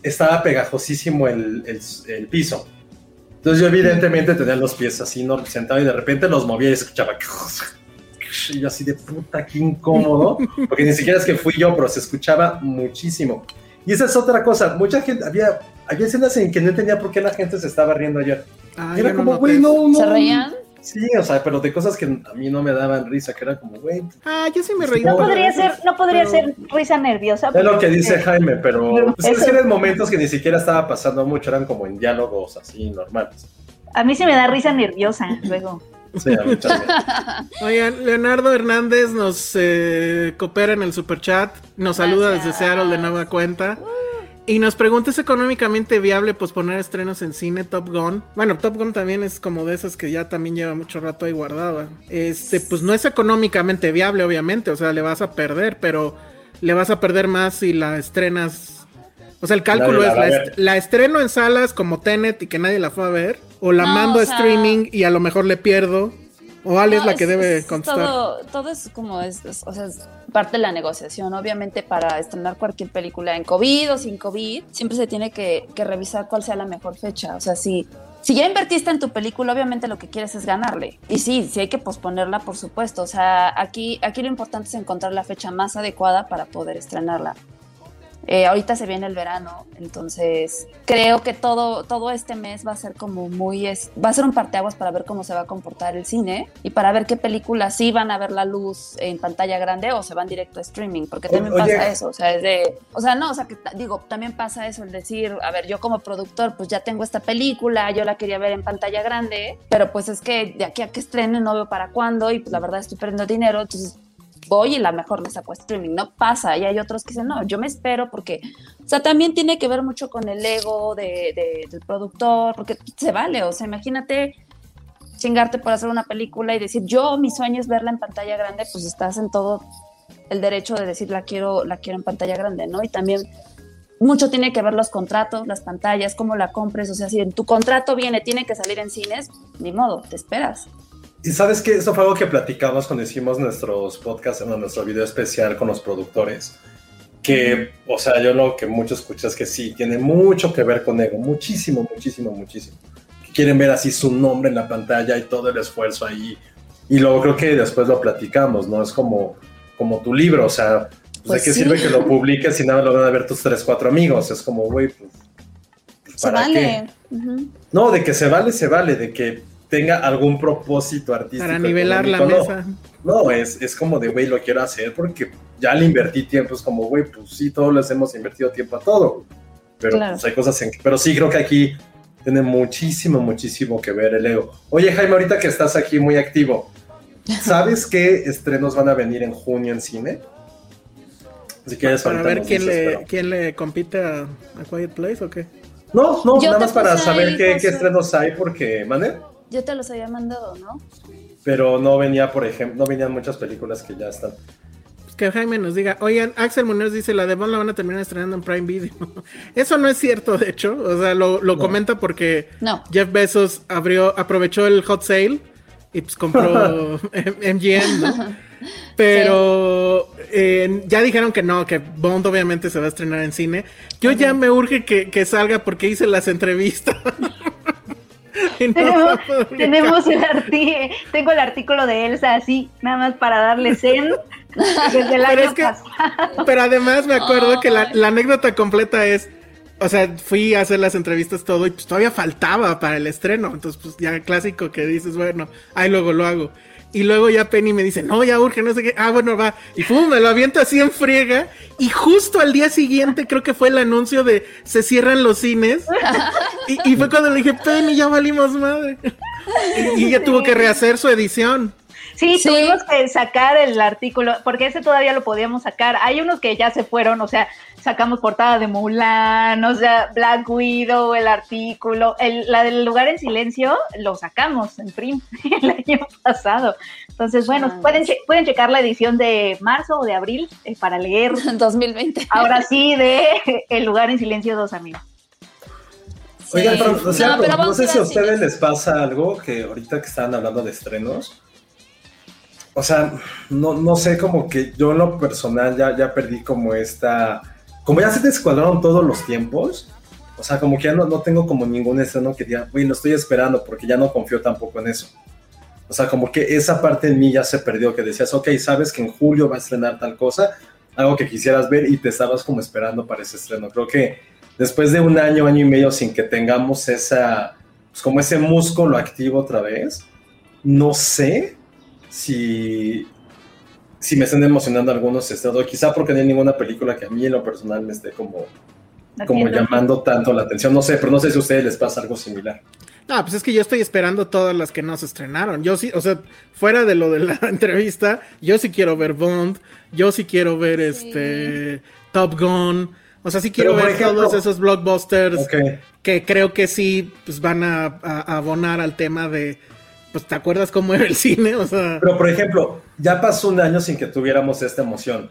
estaba pegajosísimo el, el- el piso. Entonces yo evidentemente tenía los pies así, ¿no? Sentado y de repente los movía y se escuchaba. Y yo así de puta, qué incómodo. Porque ni siquiera es que fui yo, pero se escuchaba muchísimo. Y esa es otra cosa. Mucha gente, había, había escenas en que no entendía por qué la gente se estaba riendo ayer. Ah, Era como, güey, no, no. ¿Se reían? Sí, o sea, pero de cosas que a mí no me daban risa, que era como, güey. Ah, yo sí me reí. No No, podría ser, no podría pero- ser risa nerviosa. Es lo que dice Jaime, pero pues, es Eso- que eran momentos que ni siquiera estaba pasando mucho, eran como en diálogos así normales. A mí sí me da risa nerviosa luego. Sí, a mí también. Oigan, Leonardo Hernández nos eh, coopera en el super chat, nos saluda desde Gracias. Seattle de nueva cuenta y nos pregunta es económicamente viable posponer estrenos en cine Top Gun. Bueno, Top Gun también es como de esas que ya también lleva mucho rato ahí guardada. Este, pues no es económicamente viable, obviamente, o sea, le vas a perder, pero le vas a perder más si la estrenas. O sea, el cálculo la es la, ver. est- la estreno en salas como Tenet y que nadie la fue a ver, o la No, mando o a streaming y a lo mejor le pierdo. O Ale es la que debe contestar. Todo, todo es como, es, es- o sea, es parte de la negociación. Obviamente para estrenar cualquier película en COVID o sin COVID, siempre se tiene que, que revisar cuál sea la mejor fecha. O sea, si, si ya invertiste en tu película, obviamente lo que quieres es ganarle. Y sí, sí hay que posponerla, por supuesto. O sea, aquí, aquí lo importante es encontrar la fecha más adecuada para poder estrenarla. Eh, ahorita se viene el verano, entonces creo que todo, todo este mes va a ser como muy, es, va a ser un parteaguas para ver cómo se va a comportar el cine y para ver qué películas sí van a ver la luz en pantalla grande o se van directo a streaming, porque también Oye. pasa eso, o sea, es de, o sea, no, o sea, que digo, también pasa eso, el decir, a ver, yo como productor, pues ya tengo esta película, yo la quería ver en pantalla grande, pero pues es que de aquí a que estrene no veo para cuándo y pues la verdad estoy perdiendo dinero, entonces voy y la mejor me saco streaming. No pasa. Y hay otros que dicen, no, yo me espero porque, o sea, también tiene que ver mucho con el ego de, de- del productor, porque se vale. O sea, imagínate chingarte por hacer una película y decir, yo, mi sueño es verla en pantalla grande, pues estás en todo el derecho de decir, la quiero, la quiero en pantalla grande, ¿no? Y también mucho tiene que ver los contratos, las pantallas, cómo la compres. O sea, si en tu contrato viene, tiene que salir en cines, ni modo, te esperas. Y sabes que eso fue algo que platicamos cuando hicimos nuestros podcasts, en nuestro video especial con los productores. Que, o sea, yo lo que mucho escucho es que sí, tiene mucho que ver con ego, muchísimo, muchísimo, muchísimo. Que quieren ver así su nombre en la pantalla y todo el esfuerzo ahí. Y luego creo que después lo platicamos, ¿no? Es como, como tu libro, o sea, pues, Pues ¿de qué sí. sirve que lo publiques si nada lo van a ver tus tres, cuatro amigos? Es como, güey, pues, pues, Se ¿para vale. qué? No, de que se vale, se vale, de que tenga algún propósito artístico. Para nivelar la mesa. No, no es, es como de, güey, lo quiero hacer porque ya le invertí tiempo. Es como, güey, pues sí, todos les hemos invertido tiempo a todo. Pero Claro. pues, hay cosas en que. Pero sí, creo que aquí tiene muchísimo, muchísimo que ver el ego. Oye, Jaime, ahorita que estás aquí muy activo, ¿sabes qué estrenos van a venir en junio en cine? Si quieres, Para ver quién dices, le, pero- quién le compite a, a Quiet Place o qué. No, no, Yo nada más para saber qué, qué estrenos hay, porque, ¿mande? Yo te los había mandado, ¿no? pero no venía, por ejemplo, no venían muchas películas que ya están. Pues que Jaime nos diga, oigan, Axel Muñoz dice, la de Bond la van a terminar estrenando en Prime Video. Eso no es cierto, de hecho. O sea, lo, lo comenta porque No. Jeff Bezos abrió, aprovechó el hot sale y pues compró MGM, ¿no? Pero eh, ya dijeron que no, que Bond obviamente se va a estrenar en cine. Yo ya me urge que, que salga porque hice las entrevistas. No Tenemos, tenemos el arti- tengo el artículo de Elsa así, nada más para darle zen desde el Pero año es que- pasado. Pero además me acuerdo que la, la anécdota completa es, o sea, fui a hacer las entrevistas todo y pues todavía faltaba para el estreno, entonces pues ya clásico que dices, bueno, ahí luego lo hago. Y luego ya Penny me dice, no, ya urge, no sé qué. Ah, bueno, va. Y pum, me lo aviento así en friega. Y justo al día siguiente creo que fue el anuncio de se cierran los cines. Y, y fue cuando le dije, Penny, ya valimos madre. Y, y ella tuvo que rehacer su edición. Sí, tuvimos que sacar el artículo, porque ese todavía lo podíamos sacar. Hay unos que ya se fueron, o sea, sacamos portada de Mulan, o sea, Black Widow, el artículo, el, la del lugar en silencio, lo sacamos en prim el año pasado. Entonces, bueno, Ah. pueden, che- pueden checar la edición de marzo o de abril eh, para leer. 2020. Ahora sí, de El lugar en silencio, dos amigos. Oigan, Sí. pero, o sea, No, pero no, vamos sé si a ustedes les pasa algo que ahorita que estaban hablando de estrenos. O sea, no, no sé, como que yo en lo personal ya, ya perdí como esta. Como ya se descuadraron todos los tiempos. O sea, como que ya no, no tengo como ningún estreno que diga, güey, lo estoy esperando porque ya no confío tampoco en eso. O sea, como que esa parte en mí ya se perdió, que decías, ok, sabes que en julio va a estrenar tal cosa, algo que quisieras ver y te estabas como esperando para ese estreno. Creo que después de un año, año y medio sin que tengamos esa, pues como ese músculo activo otra vez, no sé si, si me estén emocionando algunos estrenos, quizá porque no hay ninguna película que a mí en lo personal me esté como, como llamando tanto la atención. No sé, pero no sé si a ustedes les pasa algo similar. No, pues es que yo estoy esperando todas las que no se estrenaron. Yo sí, o sea, fuera de lo de la entrevista, yo sí quiero ver Bond, yo sí quiero ver este Top Gun, o sea, sí quiero Pero, ver ejemplo- todos esos blockbusters Ok. que creo que sí pues van a, a- a abonar al tema de, pues, ¿te acuerdas cómo era el cine? O sea, Pero, por ejemplo, ya pasó un año sin que tuviéramos esta emoción.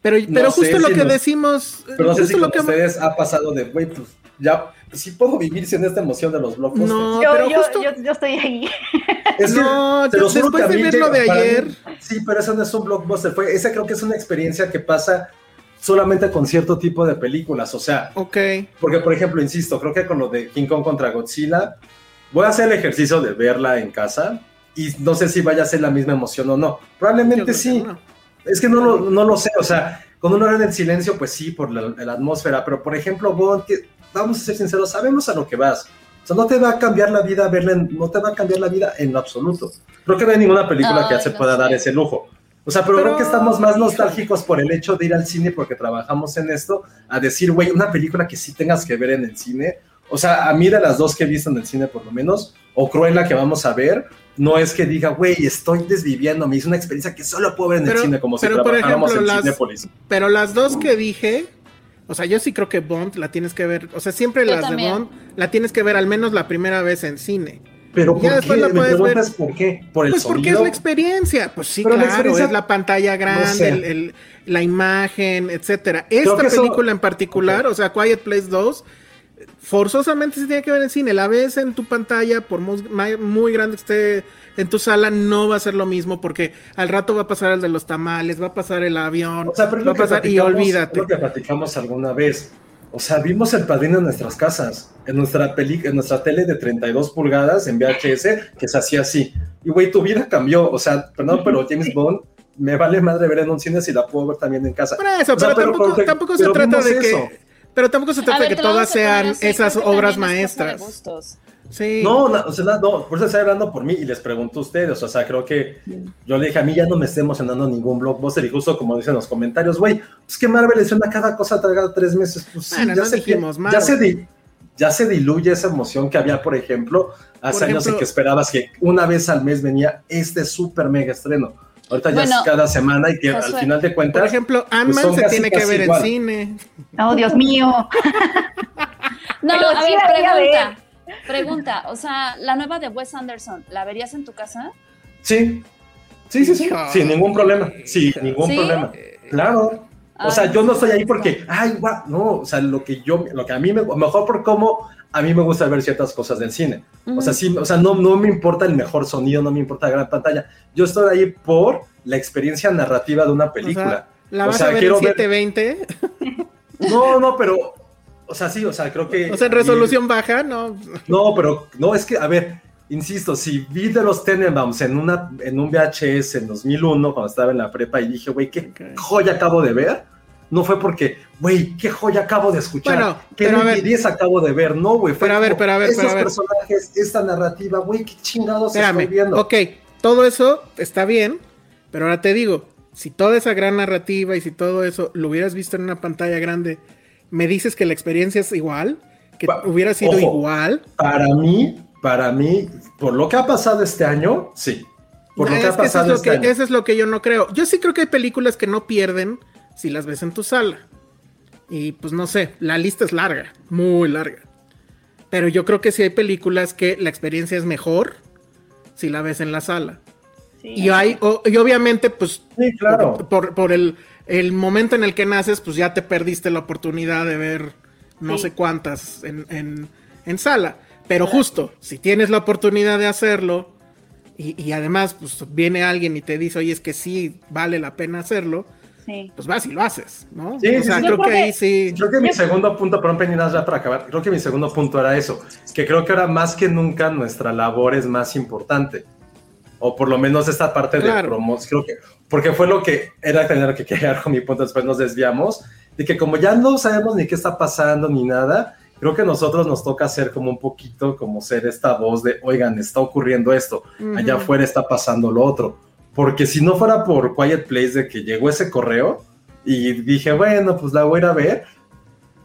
pero, pero no sé justo lo si que nos- decimos, Pero no sé si lo que ustedes ha pasado de, güey, pues ya, pues, sí puedo vivir sin esta emoción de los blockbusters. No, Yo, pero yo, justo- yo, yo estoy ahí. Es que, No, te lo yo- juro que después de ver lo de mí- ayer. sí, pero eso no es un blockbuster. Fue, esa creo que es una experiencia que pasa solamente con cierto tipo de películas. O sea, Ok. porque, por ejemplo, insisto, creo que con lo de King Kong contra Godzilla, voy a hacer el ejercicio de verla en casa y no sé si vaya a ser la misma emoción o no. Probablemente sí. no. Es que no lo, no lo sé, o sea, cuando uno era en el silencio, pues sí, por la, la atmósfera, pero por ejemplo, Bond, que, vamos a ser sinceros, sabemos a lo que vas. O sea, no te va a cambiar la vida verla, en- no te va a cambiar la vida en lo absoluto. Creo que no hay ninguna película que ya Ay, se no pueda sé. dar ese lujo. O sea, pero, Pero- creo que estamos más nostálgicos por el hecho de ir al cine porque trabajamos en esto, a decir, güey, una película que sí tengas que ver en el cine. O sea, a mí de las dos que he visto en el cine, por lo menos, o Cruella que vamos a ver, no es que diga, güey, estoy desviviéndome, es una experiencia que solo puedo ver en Pero- el cine, como si pero, por trabajáramos ejemplo, en las- Cinépolis. Pero las dos que dije, o sea, yo sí creo que Bond la tienes que ver, o sea, siempre Yo las también. de Bond la tienes que ver al menos la primera vez en cine. Pero Ya ¿por después qué? la Me puedes preguntas por qué. ¿Por el Pues porque es sonido? la experiencia, pues sí, Pero la claro, experiencia- es la pantalla grande, sé. el- el- la imagen, etcétera. Esta eso- película en particular, o sea, Quiet Place 2, forzosamente se tiene que ver en cine. La ves en tu pantalla, por muy, muy grande que esté en tu sala, no va a ser lo mismo porque al rato va a pasar el de los tamales, va a pasar el avión, O sea, pero va a pasar y olvídate. Lo que platicamos alguna vez. O sea, vimos el padrino en nuestras casas, en nuestra peli, en nuestra tele de 32 pulgadas en VHS, que se hacía así. Y güey, tu vida cambió. O sea, perdón, pero James Bond me vale madre ver en un cine si la puedo ver también en casa. Por eso, O sea, pero, tampoco, pero- tampoco pero se trata de que. Pero tampoco se trata ver, de que todas sean así, esas obras maestras. Sí. No, no, o sea, no, por eso estoy hablando por mí y les pregunto a ustedes, o sea, creo que yo le dije, a mí ya no me está emocionando ningún blockbuster y justo como dicen los comentarios, güey, es que Marvel es una cada cosa tragada tres meses, pues sí, Bueno, ya, no se, dijimos ya, se di- ya se diluye esa emoción que había, por ejemplo, hace Por años en ejemplo- que esperabas que una vez al mes venía este súper mega estreno. Ahorita ya es cada semana y que al final de cuentas... Por ejemplo, Ant-Man son se casi, tiene que ver igual. en cine. Oh, Dios mío. No, Pero a sí ver, pregunta. Pregunta, o sea, la nueva de Wes Anderson, ¿la verías en tu casa? Sí, sí, sí, sí, sin ningún problema, sin ningún ¿Sí? problema. Claro. O sea, yo no estoy ahí porque, ay, guau, no, o sea, lo que yo, lo que a mí me, mejor por cómo a mí me gusta ver ciertas cosas del cine. O sea, sí, o sea, no, no me importa el mejor sonido, no me importa la gran pantalla. Yo estoy ahí por la experiencia narrativa de una película. ¿La O vas sea, a ver en quiero ver- 720? No, no, pero, o sea, sí, o sea, creo que. O sea, en resolución baja, no. No, pero, no, es que, a ver, insisto, si vi de los Tenenbaums en, una, en un VHS en 2001, cuando estaba en la prepa, y dije, güey, ¿qué Ok. joya acabo de ver? No fue porque, güey, qué joya acabo de escuchar. Bueno, ¿Qué. 10 acabo de ver? No, güey. Pero a ver, pero a ver, Estos pero a ver. personajes, esta narrativa, güey, qué chingados Espérame. estoy viendo. Ok, todo eso está bien, pero ahora te digo, si toda esa gran narrativa y si todo eso lo hubieras visto en una pantalla grande, ¿me dices que la experiencia es igual? ¿Que hubiera sido igual? Para mí, para mí, por lo que ha pasado este año, sí. Por lo que ha pasado este año. Eso es lo que yo no creo. Yo sí creo que hay películas que no pierden si las ves en tu sala. Y pues no sé, la lista es larga, muy larga. Pero yo creo que sí hay películas que la experiencia es mejor si la ves en la sala. Y hay, y obviamente, pues, claro. por, el, el, momento en el que naces, pues ya te perdiste la oportunidad de ver no sé cuántas en, en, sala. Pero justo, si tienes la oportunidad de hacerlo, y, y, además, pues viene alguien y te dice, oye, es que sí vale la pena hacerlo, pues vas y lo haces, ¿no? Sí, o sea, creo, que, ahí sí. Creo que mi segundo punto, perdón, Peninas, ya para acabar, creo que mi segundo punto era eso, que creo que ahora más que nunca nuestra labor es más importante. O por lo menos esta parte de promoción, creo que, porque fue lo que era tener que quedar con mi punto, después nos desviamos, de que como ya no sabemos ni qué está pasando ni nada, creo que a nosotros nos toca hacer como un poquito como ser esta voz de, oigan, está ocurriendo esto, allá afuera está pasando lo otro porque si no fuera por Quiet Place de que llegó ese correo y dije, bueno, pues la voy a ir a ver,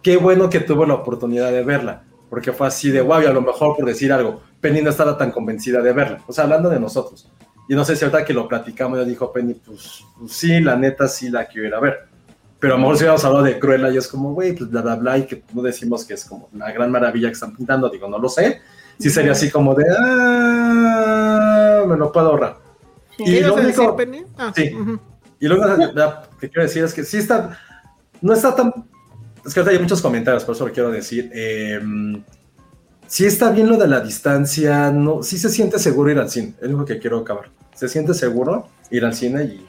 qué bueno que tuvo la oportunidad de verla, porque fue así de guau, y a lo mejor por decir algo, Penny no estaba tan convencida de verla, o sea, hablando de nosotros. Y no sé si ahorita que lo platicamos, ya dijo Penny, pues, pues, sí, la neta sí la quiero ir a ver. Pero a lo mejor si hubiéramos hablado de Cruella y es como, güey, pues bla, bla, bla, y que no decimos que es como la gran maravilla que están pintando, digo, no lo sé. Sí sería así como de, ah, me lo puedo ahorrar. Y lo único, ah, sí. Y lo que quiero decir es que sí está, no está tan, es que hay muchos comentarios, por eso lo quiero decir. Eh, sí está bien lo de la distancia, no, sí se siente seguro ir al cine, es lo que quiero acabar. Se siente seguro ir al cine y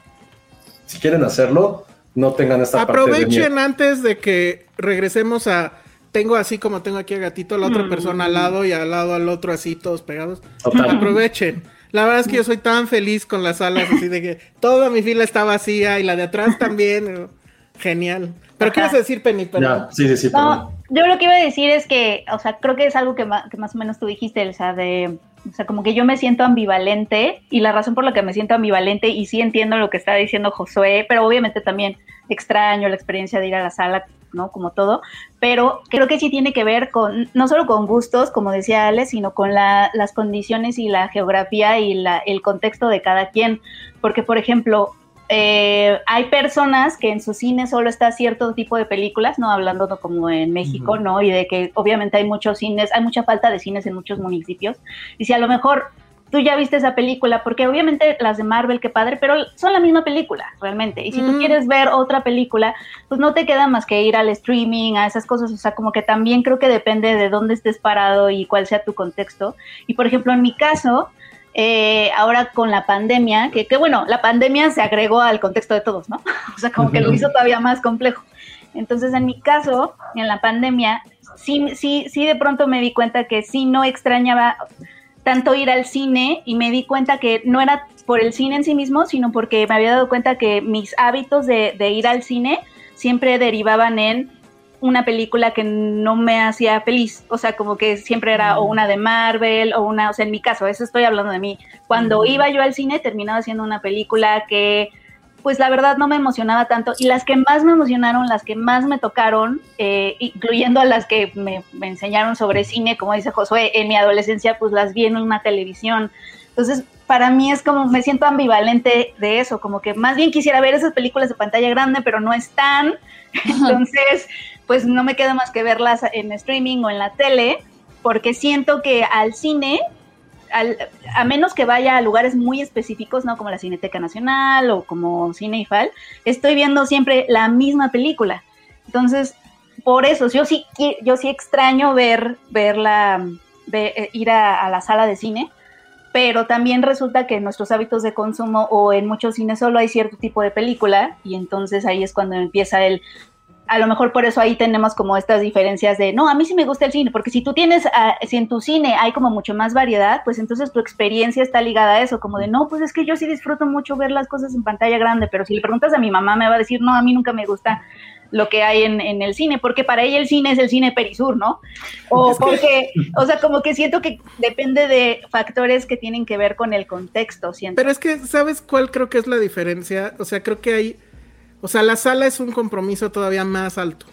si quieren hacerlo, no tengan esta Aprovechen antes de que regresemos a tengo así como tengo aquí a gatito, la otra mm. persona al lado y al lado al otro así todos pegados. Aprovechen. La verdad es que yo soy tan feliz con las salas, así de que toda mi fila está vacía y la de atrás también. Genial. Pero ¿qué vas a decir, Penny? sí, sí, sí. yo lo que iba a decir es que, o sea, creo que es algo que más, que más o menos tú dijiste, o sea, de, o sea, como que yo me siento ambivalente y la razón por la que me siento ambivalente y sí entiendo lo que está diciendo Josué, pero obviamente también extraño la experiencia de ir a la sala ¿no? Como todo, pero creo que sí tiene que ver con, no solo con gustos, como decía Ale, sino con las condiciones y la geografía y el contexto de cada quien, porque por ejemplo, eh, hay personas que en su cine solo está cierto tipo de películas, no hablando como en México, ¿no? Y de que obviamente hay muchos cines, hay mucha falta de cines en muchos municipios. Y si a lo mejor tú ya viste esa película, porque obviamente las de Marvel, qué padre, pero son la misma película, realmente. Y si tú quieres ver otra película, pues no te queda más que ir al streaming, a esas cosas. O sea, como que también creo que depende de dónde estés parado y cuál sea tu contexto. Y por ejemplo, en mi caso, eh, ahora con la pandemia, que, que, bueno, la pandemia se agregó al contexto de todos, ¿no? O sea, como que lo hizo todavía más complejo. Entonces, en mi caso, en la pandemia, sí, sí, sí de pronto me di cuenta que sí no extrañaba, tanto ir al cine y me di cuenta que no era por el cine en sí mismo, sino porque me había dado cuenta que mis hábitos de, ir al cine siempre derivaban en una película que no me hacía feliz, o sea, como que siempre era o una de Marvel o una, o sea, en mi caso, eso estoy hablando de mí. Cuando iba yo al cine terminaba siendo una película que pues la verdad no me emocionaba tanto. Y las que más me emocionaron, las que más me tocaron, eh, incluyendo a las que me, enseñaron sobre cine, como dice Josué, en mi adolescencia, pues las vi en una televisión. Entonces, para mí es como, me siento ambivalente de eso, como que más bien quisiera ver esas películas de pantalla grande, pero no están. Entonces, pues no me queda más que verlas en streaming o en la tele, porque siento que al cine a menos que vaya a lugares muy específicos, ¿no? Como la Cineteca Nacional o como Cine estoy viendo siempre la misma película. Entonces, por eso, yo sí, yo sí extraño ver, verla, eh, ir a, la sala de cine, pero también resulta que en nuestros hábitos de consumo o en muchos cines solo hay cierto tipo de película y entonces ahí es cuando empieza el a lo mejor por eso ahí tenemos como estas diferencias de, no, a mí sí me gusta el cine, porque si tú tienes, ah, si en tu cine hay como mucho más variedad, pues entonces tu experiencia está ligada a eso, como de, no, pues es que yo sí disfruto mucho ver las cosas en pantalla grande, pero si le preguntas a mi mamá me va a decir, no, a mí nunca me gusta lo que hay en, en el cine, porque para ella el cine es el cine Perisur, ¿no? O porque, o sea, como que siento que depende de factores que tienen que ver con el contexto, siento. Pero es que, ¿sabes cuál creo que es la diferencia? O sea, creo que hay o sea, la sala es un compromiso todavía más alto.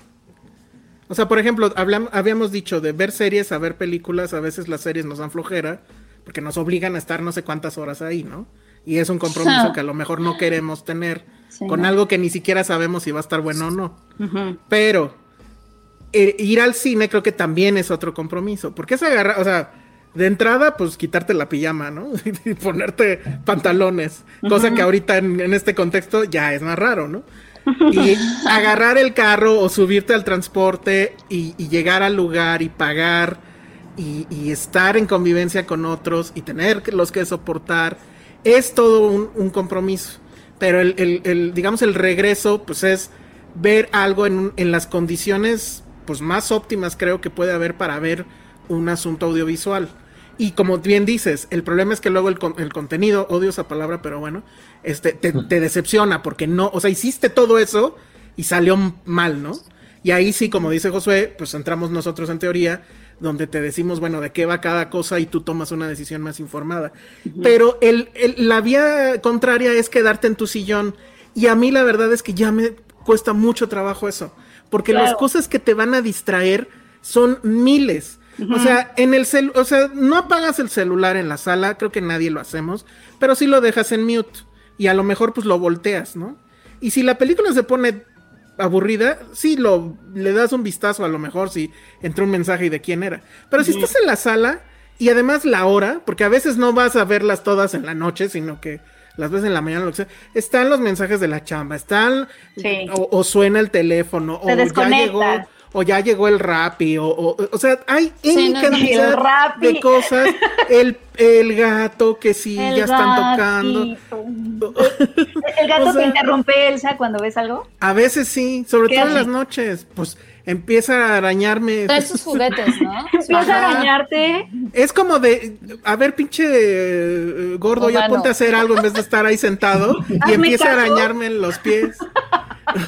O sea, por ejemplo, habíamos dicho de ver series a ver películas, a veces las series nos dan flojera, porque nos obligan a estar no sé cuántas horas ahí, ¿no? Y es un compromiso que a lo mejor no queremos tener con algo que ni siquiera sabemos si va a estar bueno o no. Pero eh, ir al cine creo que también es otro compromiso, porque es agarrar, o sea, de entrada, pues quitarte la pijama, ¿no? y ponerte pantalones, cosa que ahorita en, este contexto ya es más raro, ¿no? Y agarrar el carro o subirte al transporte y, llegar al lugar y pagar y, estar en convivencia con otros y tener los que soportar, es todo un, compromiso. Pero el, digamos, el regreso, pues es ver algo en, en las condiciones pues más óptimas creo que puede haber para ver un asunto audiovisual. Y como bien dices, el problema es que luego el, el contenido, odio esa palabra, pero bueno, este, te, decepciona porque no, o sea, hiciste todo eso y salió mal, ¿no? Y ahí sí, como dice Josué, pues entramos nosotros en teoría, donde te decimos, bueno, de qué va cada cosa y tú tomas una decisión más informada. Pero el, la vía contraria es quedarte en tu sillón. Y a mí la verdad es que ya me cuesta mucho trabajo eso. Porque las cosas que te van a distraer son miles. O sea, en el cel o sea, no apagas el celular en la sala, creo que nadie lo hacemos, pero sí lo dejas en mute y a lo mejor pues lo volteas, ¿no? Y si la película se pone aburrida, sí lo le das un vistazo a lo mejor si entró un mensaje y de quién era. Pero si estás en la sala y además la hora, porque a veces no vas a verlas todas en la noche, sino que las ves en la mañana, lo que sea, están los mensajes de la chamba, están o, suena el teléfono, o ya llegó o ya llegó el Rappi, o, o, o sea, hay N cantidad de cosas. El, el gato que sí, ya están tocando. ¿El gato que interrumpe Elsa cuando ves algo? A veces sí, sobre todo en las noches, pues empieza a arañarme. Esos juguetes, ¿no? Empieza a arañarte. Es como de, a ver, pinche eh, gordo, ya ponte a hacer algo en vez de estar ahí sentado y empieza a arañarme en los pies.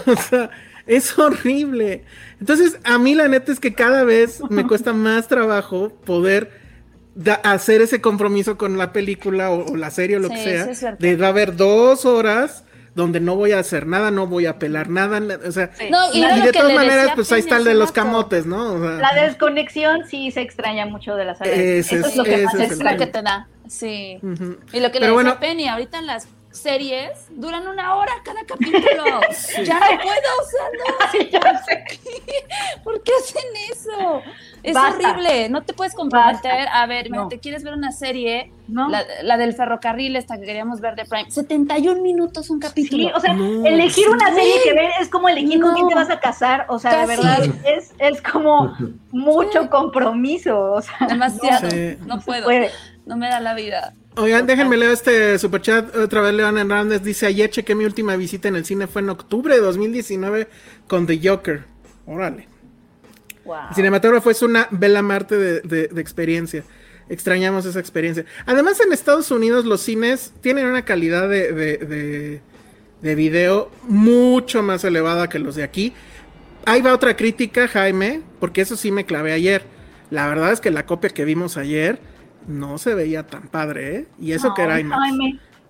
o sea, es horrible. Entonces, a mí la neta es que cada vez me cuesta más trabajo poder hacer ese compromiso con la película o, la serie o lo que sea. de va a haber dos horas donde no voy a hacer nada, no voy a pelar nada, o sea, y, de todas maneras, pues ahí está el de los camotes, ¿no? la desconexión sí se extraña mucho de la serie. Eso es, lo que es, la que te da, sí. Y lo que le decía Penny, ahorita en las series duran una hora cada capítulo. Ya no puedo, usarlo. ¿Por qué hacen eso? Es horrible, no te puedes comprometer. A ver, te quieres ver una serie, la, del ferrocarril, esta que queríamos ver de Prime, 71 minutos un capítulo. o sea, elegir una serie que ver es como elegir con quién te vas a casar, o sea, de verdad, es, es como mucho compromiso. O sea, Demasiado, no, puedo, no me da la vida. Oigan, déjenme leer este superchat. Otra vez León Hernández dice, ayer chequé mi última visita en el cine, fue en octubre de 2019 con The Joker. Órale. Wow. El cinematógrafo es una bella marte de, experiencia. Extrañamos esa experiencia. Además, en Estados Unidos los cines tienen una calidad de, de, de video mucho más elevada que los de aquí. Ahí va otra crítica, Jaime, porque eso sí me clavé ayer. La verdad es que la copia que vimos ayer no se veía tan padre, ¿eh? Y eso que era IMAX.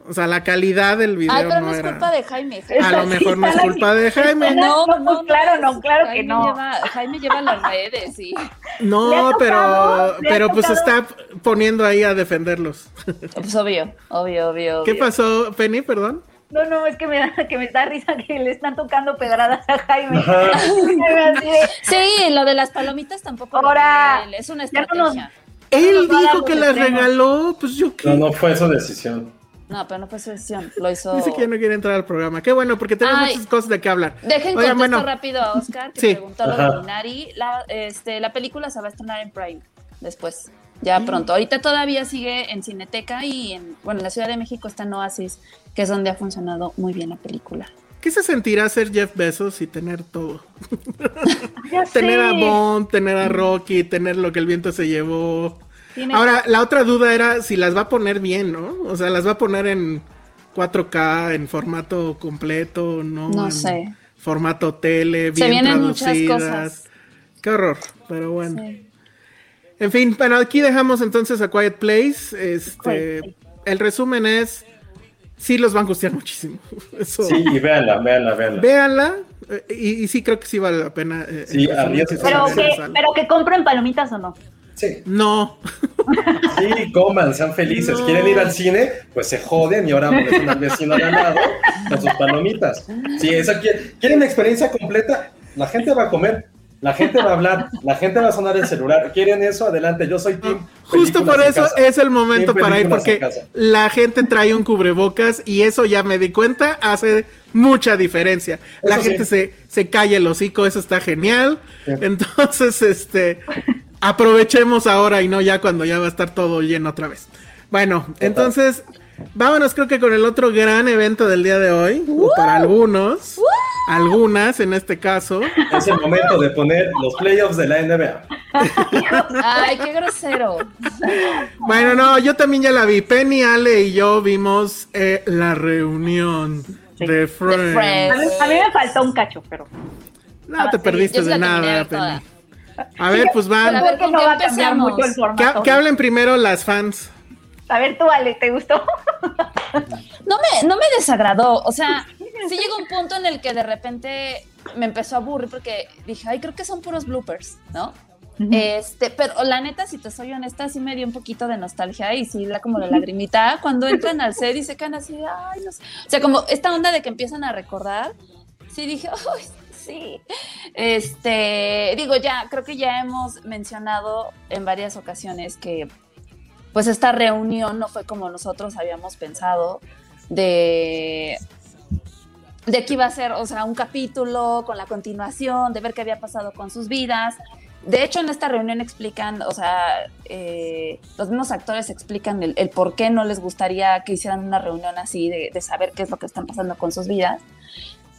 O sea, la calidad del video Ay, pero no, es culpa de Jaime. A lo mejor no es culpa de Jaime. No, no, claro, no, claro que no. Jaime lleva las redes, sí. No, pero, pero pues está poniendo ahí a defenderlos. Pues obvio, obvio, obvio. ¿Qué pasó, Penny? Perdón. No, no, es que me da, que me da risa que le están tocando pedradas a Jaime. sí, lo de las palomitas tampoco. Ahora, es una estrategia. Él dijo que las regaló, pues yo qué. No, no fue su decisión. No, pero no fue su decisión, lo hizo. Dice que ya no quiere entrar al programa. Qué bueno, porque tenemos muchas cosas de qué hablar. Dejen Oigan, bueno. rápido a Oscar, que preguntó lo de Minari. La, este, la película se va a estrenar en Prime después, ya mm. pronto. Ahorita todavía sigue en Cineteca y en, bueno, en la Ciudad de México está en Oasis, que es donde ha funcionado muy bien la película. ¿Qué se sentirá ser Jeff Bezos y tener todo? tener a Bond, tener a Rocky, tener lo que el viento se llevó. Ahora, la otra duda era si las va a poner bien, ¿no? O sea, las va a poner en 4K, en formato completo, ¿no? No sé. Formato tele, bien se vienen traducidas. muchas cosas. Qué horror, pero bueno. En fin, bueno, aquí dejamos entonces a Quiet Place. Este, el resumen es, sí los van a gustar muchísimo. Eso. Sí, y véanla, véanla, véanla. Véanla, eh, y, y, sí creo que sí vale la pena. Eh, sí, pero, que, pero que compren palomitas o no. Sí. No. Sí, coman, sean felices. ¿Quieren ir al cine? Pues se joden y ahora molestan al vecino ganado con sus palomitas. Sí, esa quieren experiencia completa. La gente va a comer, la gente va a hablar, la gente va a sonar el celular. ¿Quieren eso? Adelante, yo soy Tim. Justo por eso es el momento para ir, porque la gente trae un cubrebocas y eso ya me di cuenta, hace mucha diferencia. La gente se, se calla el hocico, eso está genial. Entonces, este, aprovechemos ahora y no ya cuando ya va a estar todo lleno otra vez. Bueno, entonces, vámonos creo que con el otro gran evento del día de hoy, o para algunos, algunas en este caso. Es el momento de poner los playoffs de la NBA. Ay, qué grosero. Bueno, no, yo también ya la vi. Penny, Ale y yo vimos eh, la reunión de Friends. A, mí, a, mí, me faltó un cacho, pero... No te perdiste de nada, Penny. A ver, pues van. A ver, que no va a cambiar mucho el formato. Que, que, hablen primero las fans. A ver, tú, Ale, ¿te gustó? no, me, no me desagradó. O sea, sí llegó un punto en el que de repente me empezó a aburrir porque dije, ay, creo que son puros bloopers, ¿no? Uh -huh. Este, pero la neta, si te soy honesta, sí me dio un poquito de nostalgia y sí, la, como la lagrimita cuando entran al set y se quedan así, ay, no sé. O sea, como esta onda de que empiezan a recordar, sí dije, ay, sí. Este, digo, ya, creo que ya hemos mencionado en varias ocasiones que pues esta reunión no fue como nosotros habíamos pensado de de que iba a ser, o sea, un capítulo con la continuación, de ver qué había pasado con sus vidas. De hecho, en esta reunión explican, o sea, eh, los mismos actores explican el, el, por qué no les gustaría que hicieran una reunión así, de, de, saber qué es lo que están pasando con sus vidas.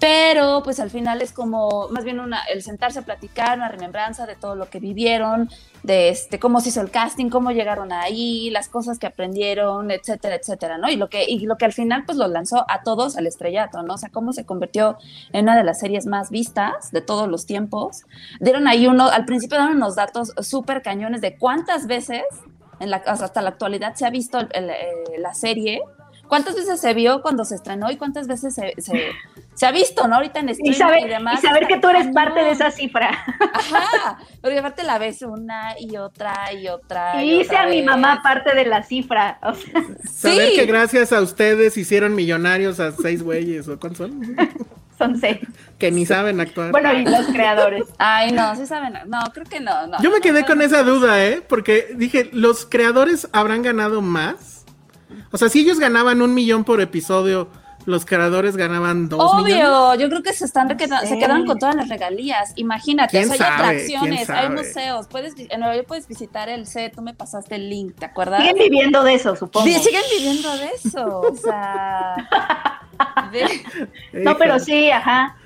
Pero pues al final es como más bien una, el sentarse a platicar, una remembranza de todo lo que vivieron, de este, cómo se hizo el casting, cómo llegaron ahí, las cosas que aprendieron, etcétera, etcétera, ¿no? Y lo que, y lo que al final pues los lanzó a todos al estrellato, ¿no? O sea, cómo se convirtió en una de las series más vistas de todos los tiempos. Dieron ahí uno, al principio dieron unos datos súper cañones de cuántas veces hasta la actualidad se ha visto el, la serie ¿Cuántas veces se vio cuando se estrenó y cuántas veces se, se, se ha visto, ¿no? Ahorita en streaming y, saber, y demás. Y saber que tú eres parte de esa cifra. Ajá, porque aparte la ves una y otra y otra. Y, y hice a mi mamá parte de la cifra. O sea. Saber sí. que gracias a ustedes hicieron millonarios a seis güeyes, ¿o cuántos son? Son seis. Que ni saben actuar. Bueno, y los creadores. Ay, no, sí saben. No, creo que no. no Yo me no, quedé no, con esa duda, ¿eh? Porque dije, ¿los creadores habrán ganado más? O sea, si ellos ganaban un millón por episodio, los creadores ganaban dos Obvio, millones. yo creo que se están sí. se quedan con todas las regalías. Imagínate, ¿Quién hay sabe? atracciones, hay museos, puedes en Nueva York puedes visitar el set, tú me pasaste el link, ¿te acuerdas? Siguen viviendo de eso, supongo. Sí, siguen viviendo de eso, o sea. de... No, pero sí, ajá.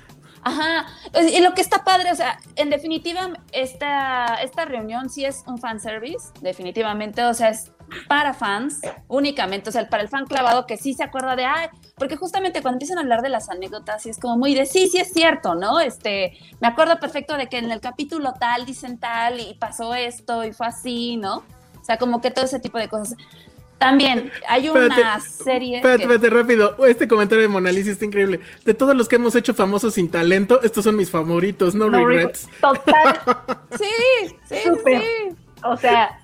Ajá, y lo que está padre, o sea, en definitiva, esta, esta reunión sí es un fanservice, definitivamente, o sea, es para fans únicamente, o sea, para el fan clavado que sí se acuerda de, ay, porque justamente cuando empiezan a hablar de las anécdotas, y es como muy de, sí, sí es cierto, ¿no? Este, me acuerdo perfecto de que en el capítulo tal dicen tal y pasó esto y fue así, ¿no? O sea, como que todo ese tipo de cosas. También hay una espérate, serie. Espérate, que... espérate, rápido. Este comentario de Mona Lisa está increíble. De todos los que hemos hecho famosos sin talento, estos son mis favoritos, no, no regrets. Total. sí, sí, Super. sí. O sea,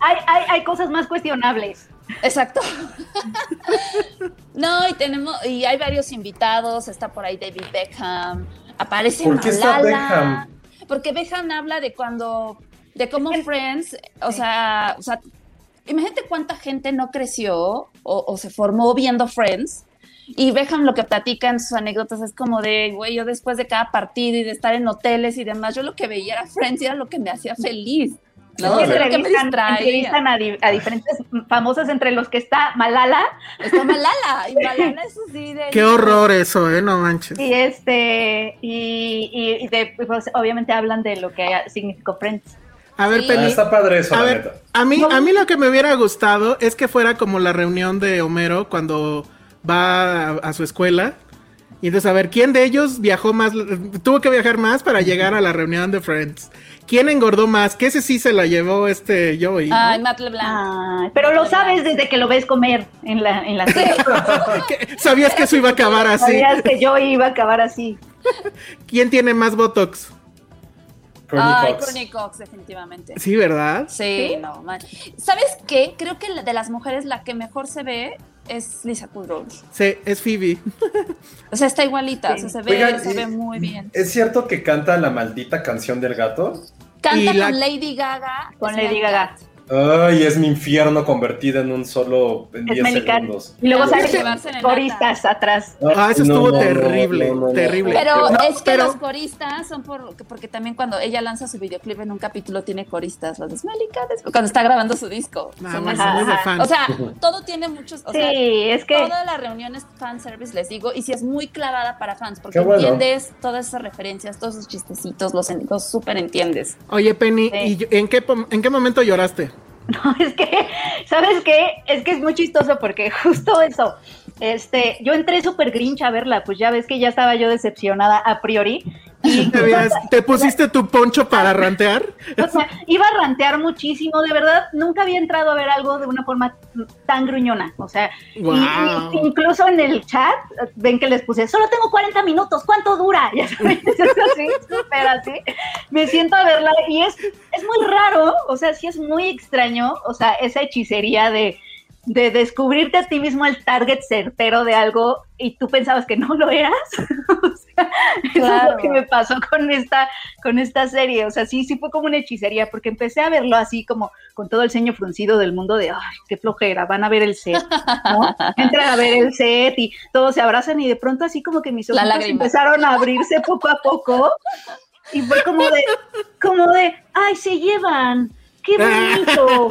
hay, hay, hay cosas más cuestionables. Exacto. no, y tenemos, y hay varios invitados, está por ahí David Beckham, aparece ¿Por qué está Beckham? Porque Beckham habla de cuando, de cómo Friends, o sea, o sea, imagínate cuánta gente no creció o, o, se formó viendo Friends. Y Beckham lo que platica en sus anécdotas es como de, güey, yo después de cada partido y de estar en hoteles y demás, yo lo que veía era Friends y era lo que me hacía feliz. No, Es que pero que me entrevistan, a, di- a diferentes famosos entre los que está Malala Está Malala. Y Malala es así de. Qué horror eso, ¿eh? No manches. y este y, y- y de- pues, obviamente hablan de lo que significó Friends. A ver, Sí. Penny. Ah, está padre eso, A la ver, neta. a mí, a mí lo que me hubiera gustado es que fuera como la reunión de Homero cuando va a, a su escuela. Y entonces, a ver, ¿quién de ellos viajó más? Tuvo que viajar más para llegar a la reunión de Friends. ¿Quién engordó más? Que ese sí se la llevó este Joey. ¿no? Ay, Matt LeBlanc. Ay, pero lo sabes desde que lo ves comer en la en la serie. ¿Qué? ¿Sabías que eso iba a acabar así? Sabías que yo iba a acabar así. ¿Quién tiene más Botox? Courtney Ay, Cox. Cox, definitivamente. Sí, ¿verdad? Sí, no, man. ¿Sabes qué? Creo que de las mujeres la que mejor se ve es Lisa Kudrow. Sí, es Phoebe. O sea, está igualita, o sea, se ve, Oigan, se ve muy bien. ¿Es cierto que canta la maldita canción del gato? Canta y la- con Lady Gaga. Con Lady Gaga. Cat. Ay, es mi infierno convertido en un solo en Es 10 Melican. segundos. Y luego salen coristas atrás. Ah, eso No, estuvo no, no, terrible, no, no, no. terrible. Pero No, es que pero- los coristas son por, porque también cuando ella lanza su videoclip en un capítulo tiene coristas, los de Smelly Cat, es- cuando está grabando su disco. Son más, muy de fan. O sea, todo tiene muchos, o sea, sí, es que toda la reunión es fanservice, les digo, y si es muy clavada para fans, porque bueno. entiendes todas esas referencias, todos esos chistecitos, los, los súper entiendes. Oye, Penny, Sí. ¿y yo- en, qué, ¿en qué momento lloraste? No, es que, ¿sabes qué? Es que es muy chistoso porque justo eso, este, yo entré súper grinch a verla, pues ya ves que ya estaba yo decepcionada a priori. Y, ¿Te, habías- te pusiste tu poncho para rantear? o sea, iba a rantear muchísimo, de verdad, nunca había entrado a ver algo de una forma tan gruñona, o sea, y- Guau. y- incluso en el chat, ven que les puse, solo tengo 40 minutos, ¿cuánto dura? Ya sabes, es así, súper así, me siento a verla y es, es muy raro, o sea, sí es muy extraño, o sea, esa hechicería de, de descubrirte a ti mismo el target certero de algo y tú pensabas que no lo eras. o sea, eso es Claro. lo que me pasó con esta, con esta serie. O sea, sí, sí fue como una hechicería, porque empecé a verlo así como con todo el ceño fruncido del mundo de, ay, qué flojera, van a ver el set, ¿no? Entran a ver el set y todos se abrazan y de pronto así como que mis ojos empezaron a abrirse poco a poco y fue como de, como de, ay, se llevan, qué bonito,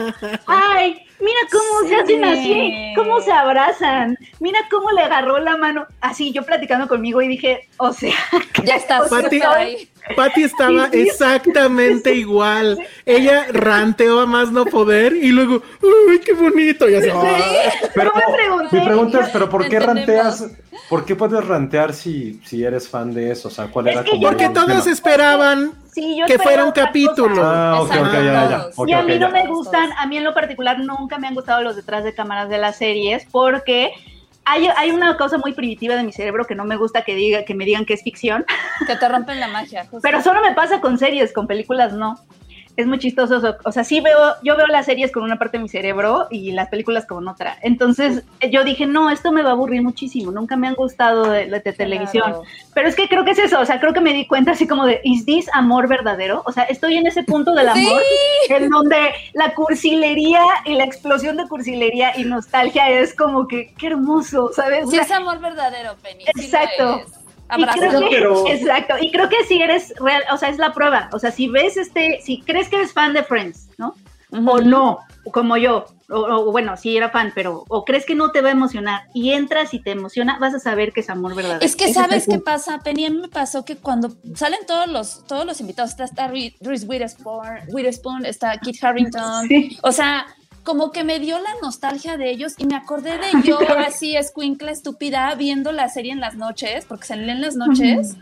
ay, mira cómo se hacen así, cómo se abrazan, mira cómo le agarró la mano, así yo platicando conmigo y dije, o sea, Ya estás Pati. Patty estaba Sí, sí. exactamente igual. Ella ranteó a más no poder y luego, ¡uy, qué bonito! Y así, "Ay". Pero No me pregunté. mi pregunta es, ¿pero por qué Entendemos. ranteas? ¿Por qué puedes rantear si, si eres fan de eso? O sea, ¿cuál Es era que como Porque todos esperaban sí, yo que fuera un capítulo. Ah, ok, ok, ya, ya, ya. Exacto. Ok, y a mí ya. no me gustan, a mí en lo particular nunca me han gustado los detrás de cámaras de las series porque hay, hay una cosa muy primitiva de mi cerebro que no me gusta que diga que me digan que es ficción, Que te rompen la magia. justo. pero solo me pasa con series, con películas no. Es muy chistoso, o sea, sí veo, yo veo las series con una parte de mi cerebro y las películas con otra. Entonces yo dije, no, esto me va a aburrir muchísimo, nunca me han gustado de, de televisión. Claro. Pero es que creo que es eso, o sea, creo que me di cuenta así como de, ¿is this amor verdadero? O sea, estoy en ese punto del amor en donde la cursilería y la explosión de cursilería y nostalgia es como que, qué hermoso, ¿sabes? O Sí sea, es amor verdadero, Penny. sí es. y creo que, Pero- exacto, y creo que si eres real, o sea, es la prueba, o sea, si ves este, si crees que eres fan de Friends, ¿no? O no, como yo, o, o, bueno, sí era fan, pero, o crees que no te va a emocionar y entras y te emociona, vas a saber que es amor verdadero. Es que Ese sabes qué pasa, Penny, a mí me pasó que cuando salen todos los todos los invitados, está, está Re- Reese Witherspoon, Witherspoon, está Kit Harrington, Sí. o sea, como que me dio la nostalgia de ellos y me acordé de yo así escuincla estúpida viendo la serie en las noches, porque salía en las noches,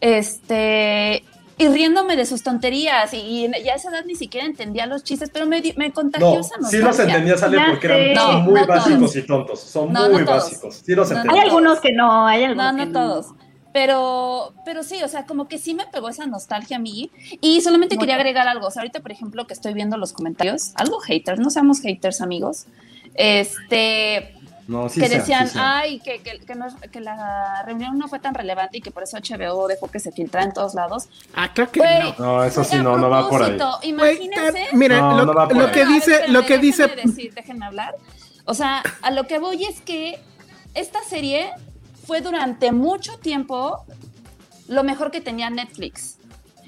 este y riéndome de sus tonterías y, y ya a esa edad ni siquiera entendía los chistes, pero me, me contagió No, esa sí nostalgia. los entendía, sale porque eran No, muy no básicos todos. y tontos. Son No, muy básicos. Sí los entendía. Hay algunos que no, hay algunos No, que no todos. Pero, pero sí, o sea, como que sí me pegó esa nostalgia a mí. Y solamente quería agregar algo. O sea, ahorita, por ejemplo, que estoy viendo los comentarios, algo haters, no seamos haters, amigos. Este, No, sí que sea, decían, sí ay, que, que, que, no- que la reunión no fue tan relevante y que por eso HBO dejó que se filtrara en todos lados. Ah, claro que no. No, eso sí, no, no va por ahí. Imagínense. mira, No, lo, no va por lo ahí. que ver, dice, lo que dice, déjenme decir, déjenme hablar. O sea, a lo que voy es que esta serie fue durante mucho tiempo lo mejor que tenía Netflix.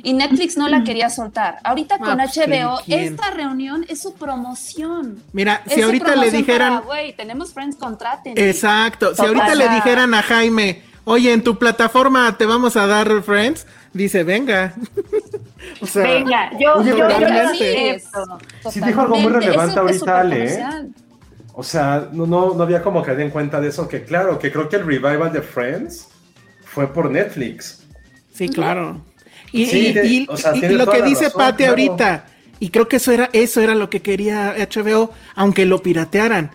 Y Netflix no la quería soltar. Ahorita con Ah, pues, HBO, esta reunión es su promoción. Mira, Es si ahorita le dijeran. Güey, tenemos Friends, contraten. Exacto. Si Total. ahorita le dijeran a Jaime, oye, en tu plataforma te vamos a dar Friends, dice, venga. o sea, Venga, yo, Oye, yo, yo acepto. Sí dijo algo muy relevante ahorita, Ale, ¿eh? O sea, no, no, no había como que en cuenta de eso, que claro, que creo que el revival de Friends fue por Netflix. sí, claro. Y, Sí, y- de- y- o sea, y tiene lo que dice razón, Pati claro. ahorita, y creo que eso era, eso era lo que quería HBO, aunque lo piratearan.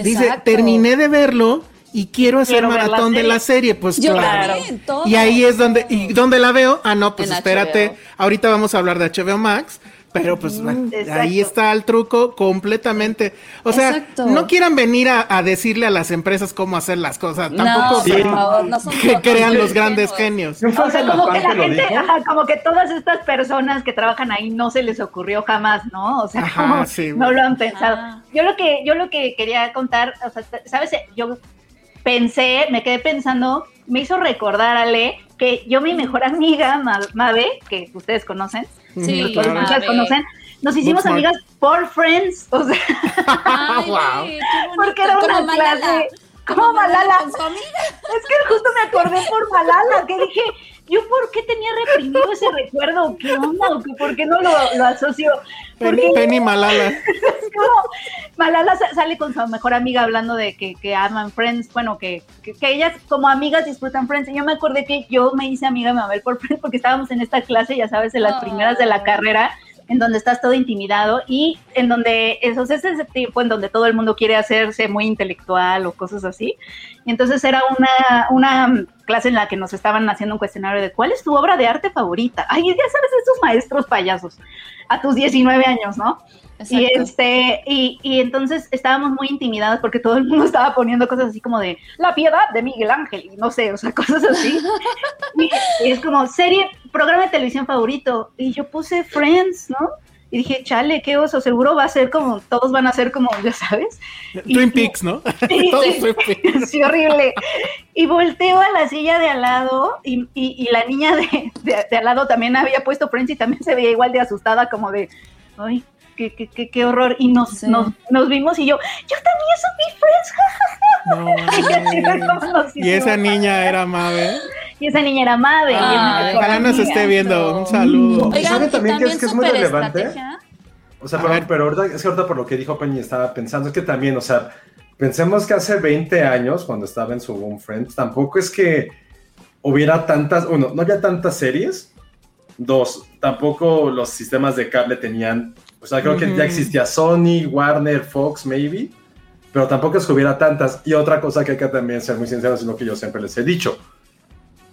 Dice, terminé de verlo y quiero hacer Quiero ver la maratón de serie". la serie, pues Yo claro. también, todo. Y ahí es donde, ¿y dónde la veo? Ah, no, pues En espérate, HBO. ahorita vamos a hablar de HBO Max, pero pues Exacto. ahí está el truco completamente. O sea, Exacto. no quieran venir a, a decirle a las empresas cómo hacer las cosas, tampoco no, Sí. por favor, no son que crean los grandes genios. ¿Quién fue O sea, como que la gente, ajá, como que todas estas personas que trabajan ahí no se les ocurrió jamás, ¿no? O sea, Ajá, como sí, no lo han pensado. Ah. Yo lo que, yo lo que quería contar, o sea, sabes, yo pensé, me quedé pensando, me hizo recordar Ale que yo mi mejor amiga Ma- Mabe, que ustedes conocen, Sí, claro. conocen, nos hicimos amigas por Friends, o sea, Ay, Wow. porque era Como una Malala. clase, como Malala, con su amiga. es que justo me acordé por Malala, que dije, ¿yo por qué tenía reprimido ese recuerdo? ¿Qué onda? ¿O qué- ¿Por qué no lo, lo asocio? Penny, Porque Penny Malala. es como, Malala sa- sale con su mejor amiga hablando de que, que aman Friends, bueno, que, que, que ellas como amigas disfrutan Friends. Y yo me acordé que yo me hice amiga de Mabel por Friends porque estábamos en esta clase, ya sabes, en las primeras de la carrera, en donde estás todo intimidado y en donde, eso es ese tiempo en donde todo el mundo quiere hacerse muy intelectual o cosas así. Y entonces era una, una clase en la que nos estaban haciendo un cuestionario de cuál es tu obra de arte favorita. Ay, ya sabes, estos maestros payasos a tus 19 años, ¿no? Y este, y, y entonces estábamos muy intimidadas porque todo el mundo estaba poniendo cosas así como de la piedad de Miguel Ángel, y no sé, o sea, cosas así. y, y es como serie, programa de televisión favorito. Y yo puse Friends, ¿no? Y dije, chale, qué oso, seguro va a ser como, todos van a ser como, ya sabes. Y- Twin Peaks, ¿no? Sí, Todos sí. Twin Peaks. Sí, horrible. Y volteo a la silla de al lado y, y- y la niña de, de- de al lado también había puesto Friends y también se veía igual de asustada como de, ay, qué, qué, qué, qué horror. Y nos, Sí. nos, nos vimos y yo, yo también soy Friends. No, Y esa niña era Mabe. Y esa niña era mi Ay, mejor Ojalá nos esté viendo. Un saludo. Oigan, ¿saben también que es- que es muy relevante? estrategia. O sea, pero, ver. pero ahorita, es que ahorita por lo que dijo Penny estaba pensando, es que también, o sea, pensemos que hace 20 años, cuando estaba en su Boom Friends, tampoco es que hubiera tantas, uno, no había tantas series, dos, tampoco los sistemas de cable tenían, o sea, creo que Ujú. ya existía Sony, Warner, Fox, maybe, pero tampoco es que hubiera tantas. Y otra cosa que hay que también ser muy sinceros, es lo que yo siempre les he dicho,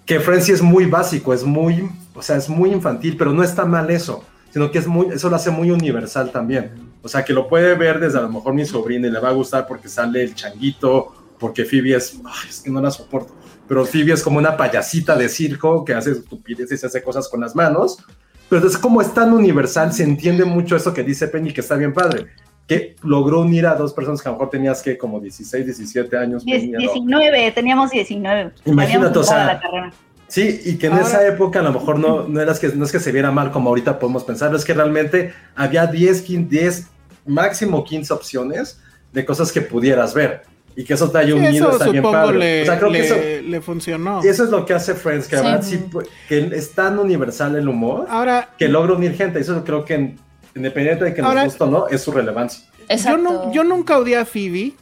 que sí es muy básico, es muy, o sea, es muy infantil, pero no está mal eso, sino que es muy, eso lo hace muy universal también. O sea, que lo puede ver desde a lo mejor mi sobrina y le va a gustar porque sale el changuito, porque Phoebe es, ay, es que no la soporto, pero Phoebe es como una payasita de circo que hace estupideces y hace cosas con las manos, pero es como es tan universal, se entiende mucho eso que dice Penny, que está bien padre, que logró unir a dos personas que a lo mejor tenías que como 16, 17 años. Diez- Penny, ¿no? 19, teníamos 19. Imagínate, o sea. Sí, y que en Ahora- esa época a lo mejor no, no, eras que, no es que se viera mal como ahorita podemos pensar, es que realmente había 10, 15, 10, máximo 15 opciones de cosas que pudieras ver. Y que eso te haya Sí, unido, eso está bien padre. le, o sea, creo le, que eso, le funcionó. y eso es lo que hace Friends, que, la Sí. verdad sí, pu- que es tan universal el humor Ahora, que logra unir gente. Eso creo que en- independiente de que Ahora- nos guste o no, es su relevancia. yo, no, yo nunca odié a Phoebe.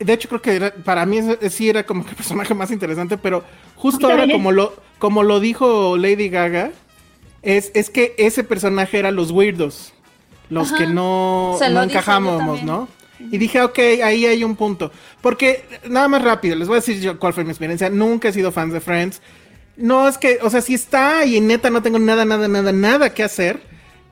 De hecho, creo que era- para mí sí era como que el personaje más interesante, pero justo ahora, como lo, como lo dijo Lady Gaga, es, es que ese personaje era los weirdos, los Ajá. que no, no también. ¿no? Y dije, ok, ahí hay un punto. Porque, nada más rápido, les voy a decir yo cuál fue mi experiencia. Nunca he sido fan de Friends. No es que, o sea, si está y neta no tengo nada, nada, nada, nada que hacer,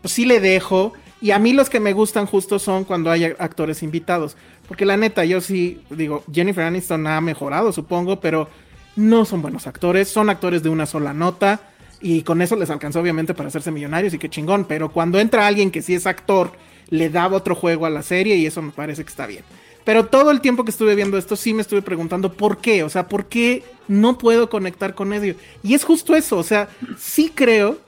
pues sí le dejo. Y a mí los que me gustan justo son cuando hay actores invitados. Porque la neta, yo sí, digo, Jennifer Aniston ha mejorado, supongo, pero no son buenos actores. Son actores de una sola nota. Y con eso les alcanzó obviamente para hacerse millonarios y qué chingón. Pero cuando entra alguien que sí es actor, le daba otro juego a la serie y eso me parece que está bien. Pero todo el tiempo que estuve viendo esto sí me estuve preguntando por qué, o sea, por qué no puedo conectar con ello. Y es justo eso, o sea, sí creo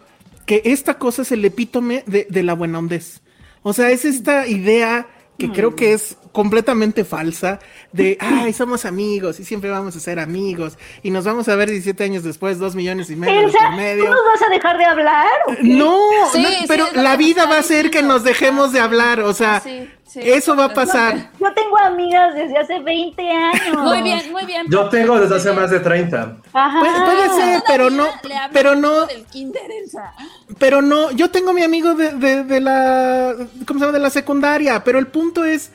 que esta cosa es el epítome de, de la buena hondez. O sea, es esta idea que creo que es completamente falsa de, ay, somos amigos y siempre vamos a ser amigos y nos vamos a ver 17 años después, dos millones y medio Elsa, por ¿tú nos vas a dejar de hablar? No, Sí, no, sí, pero la vida va a ser que nos dejemos de hablar, o sea, Sí, sí. eso va a pasar. Yo tengo amigas desde hace 20 años. Muy bien, muy bien. Yo tengo desde hace más de 30. Ajá. Puede, puede ser, pero no, pero no, del kinder, Elsa. pero no, yo tengo mi amigo de, de, de la, ¿cómo se llama? De la secundaria, pero el punto es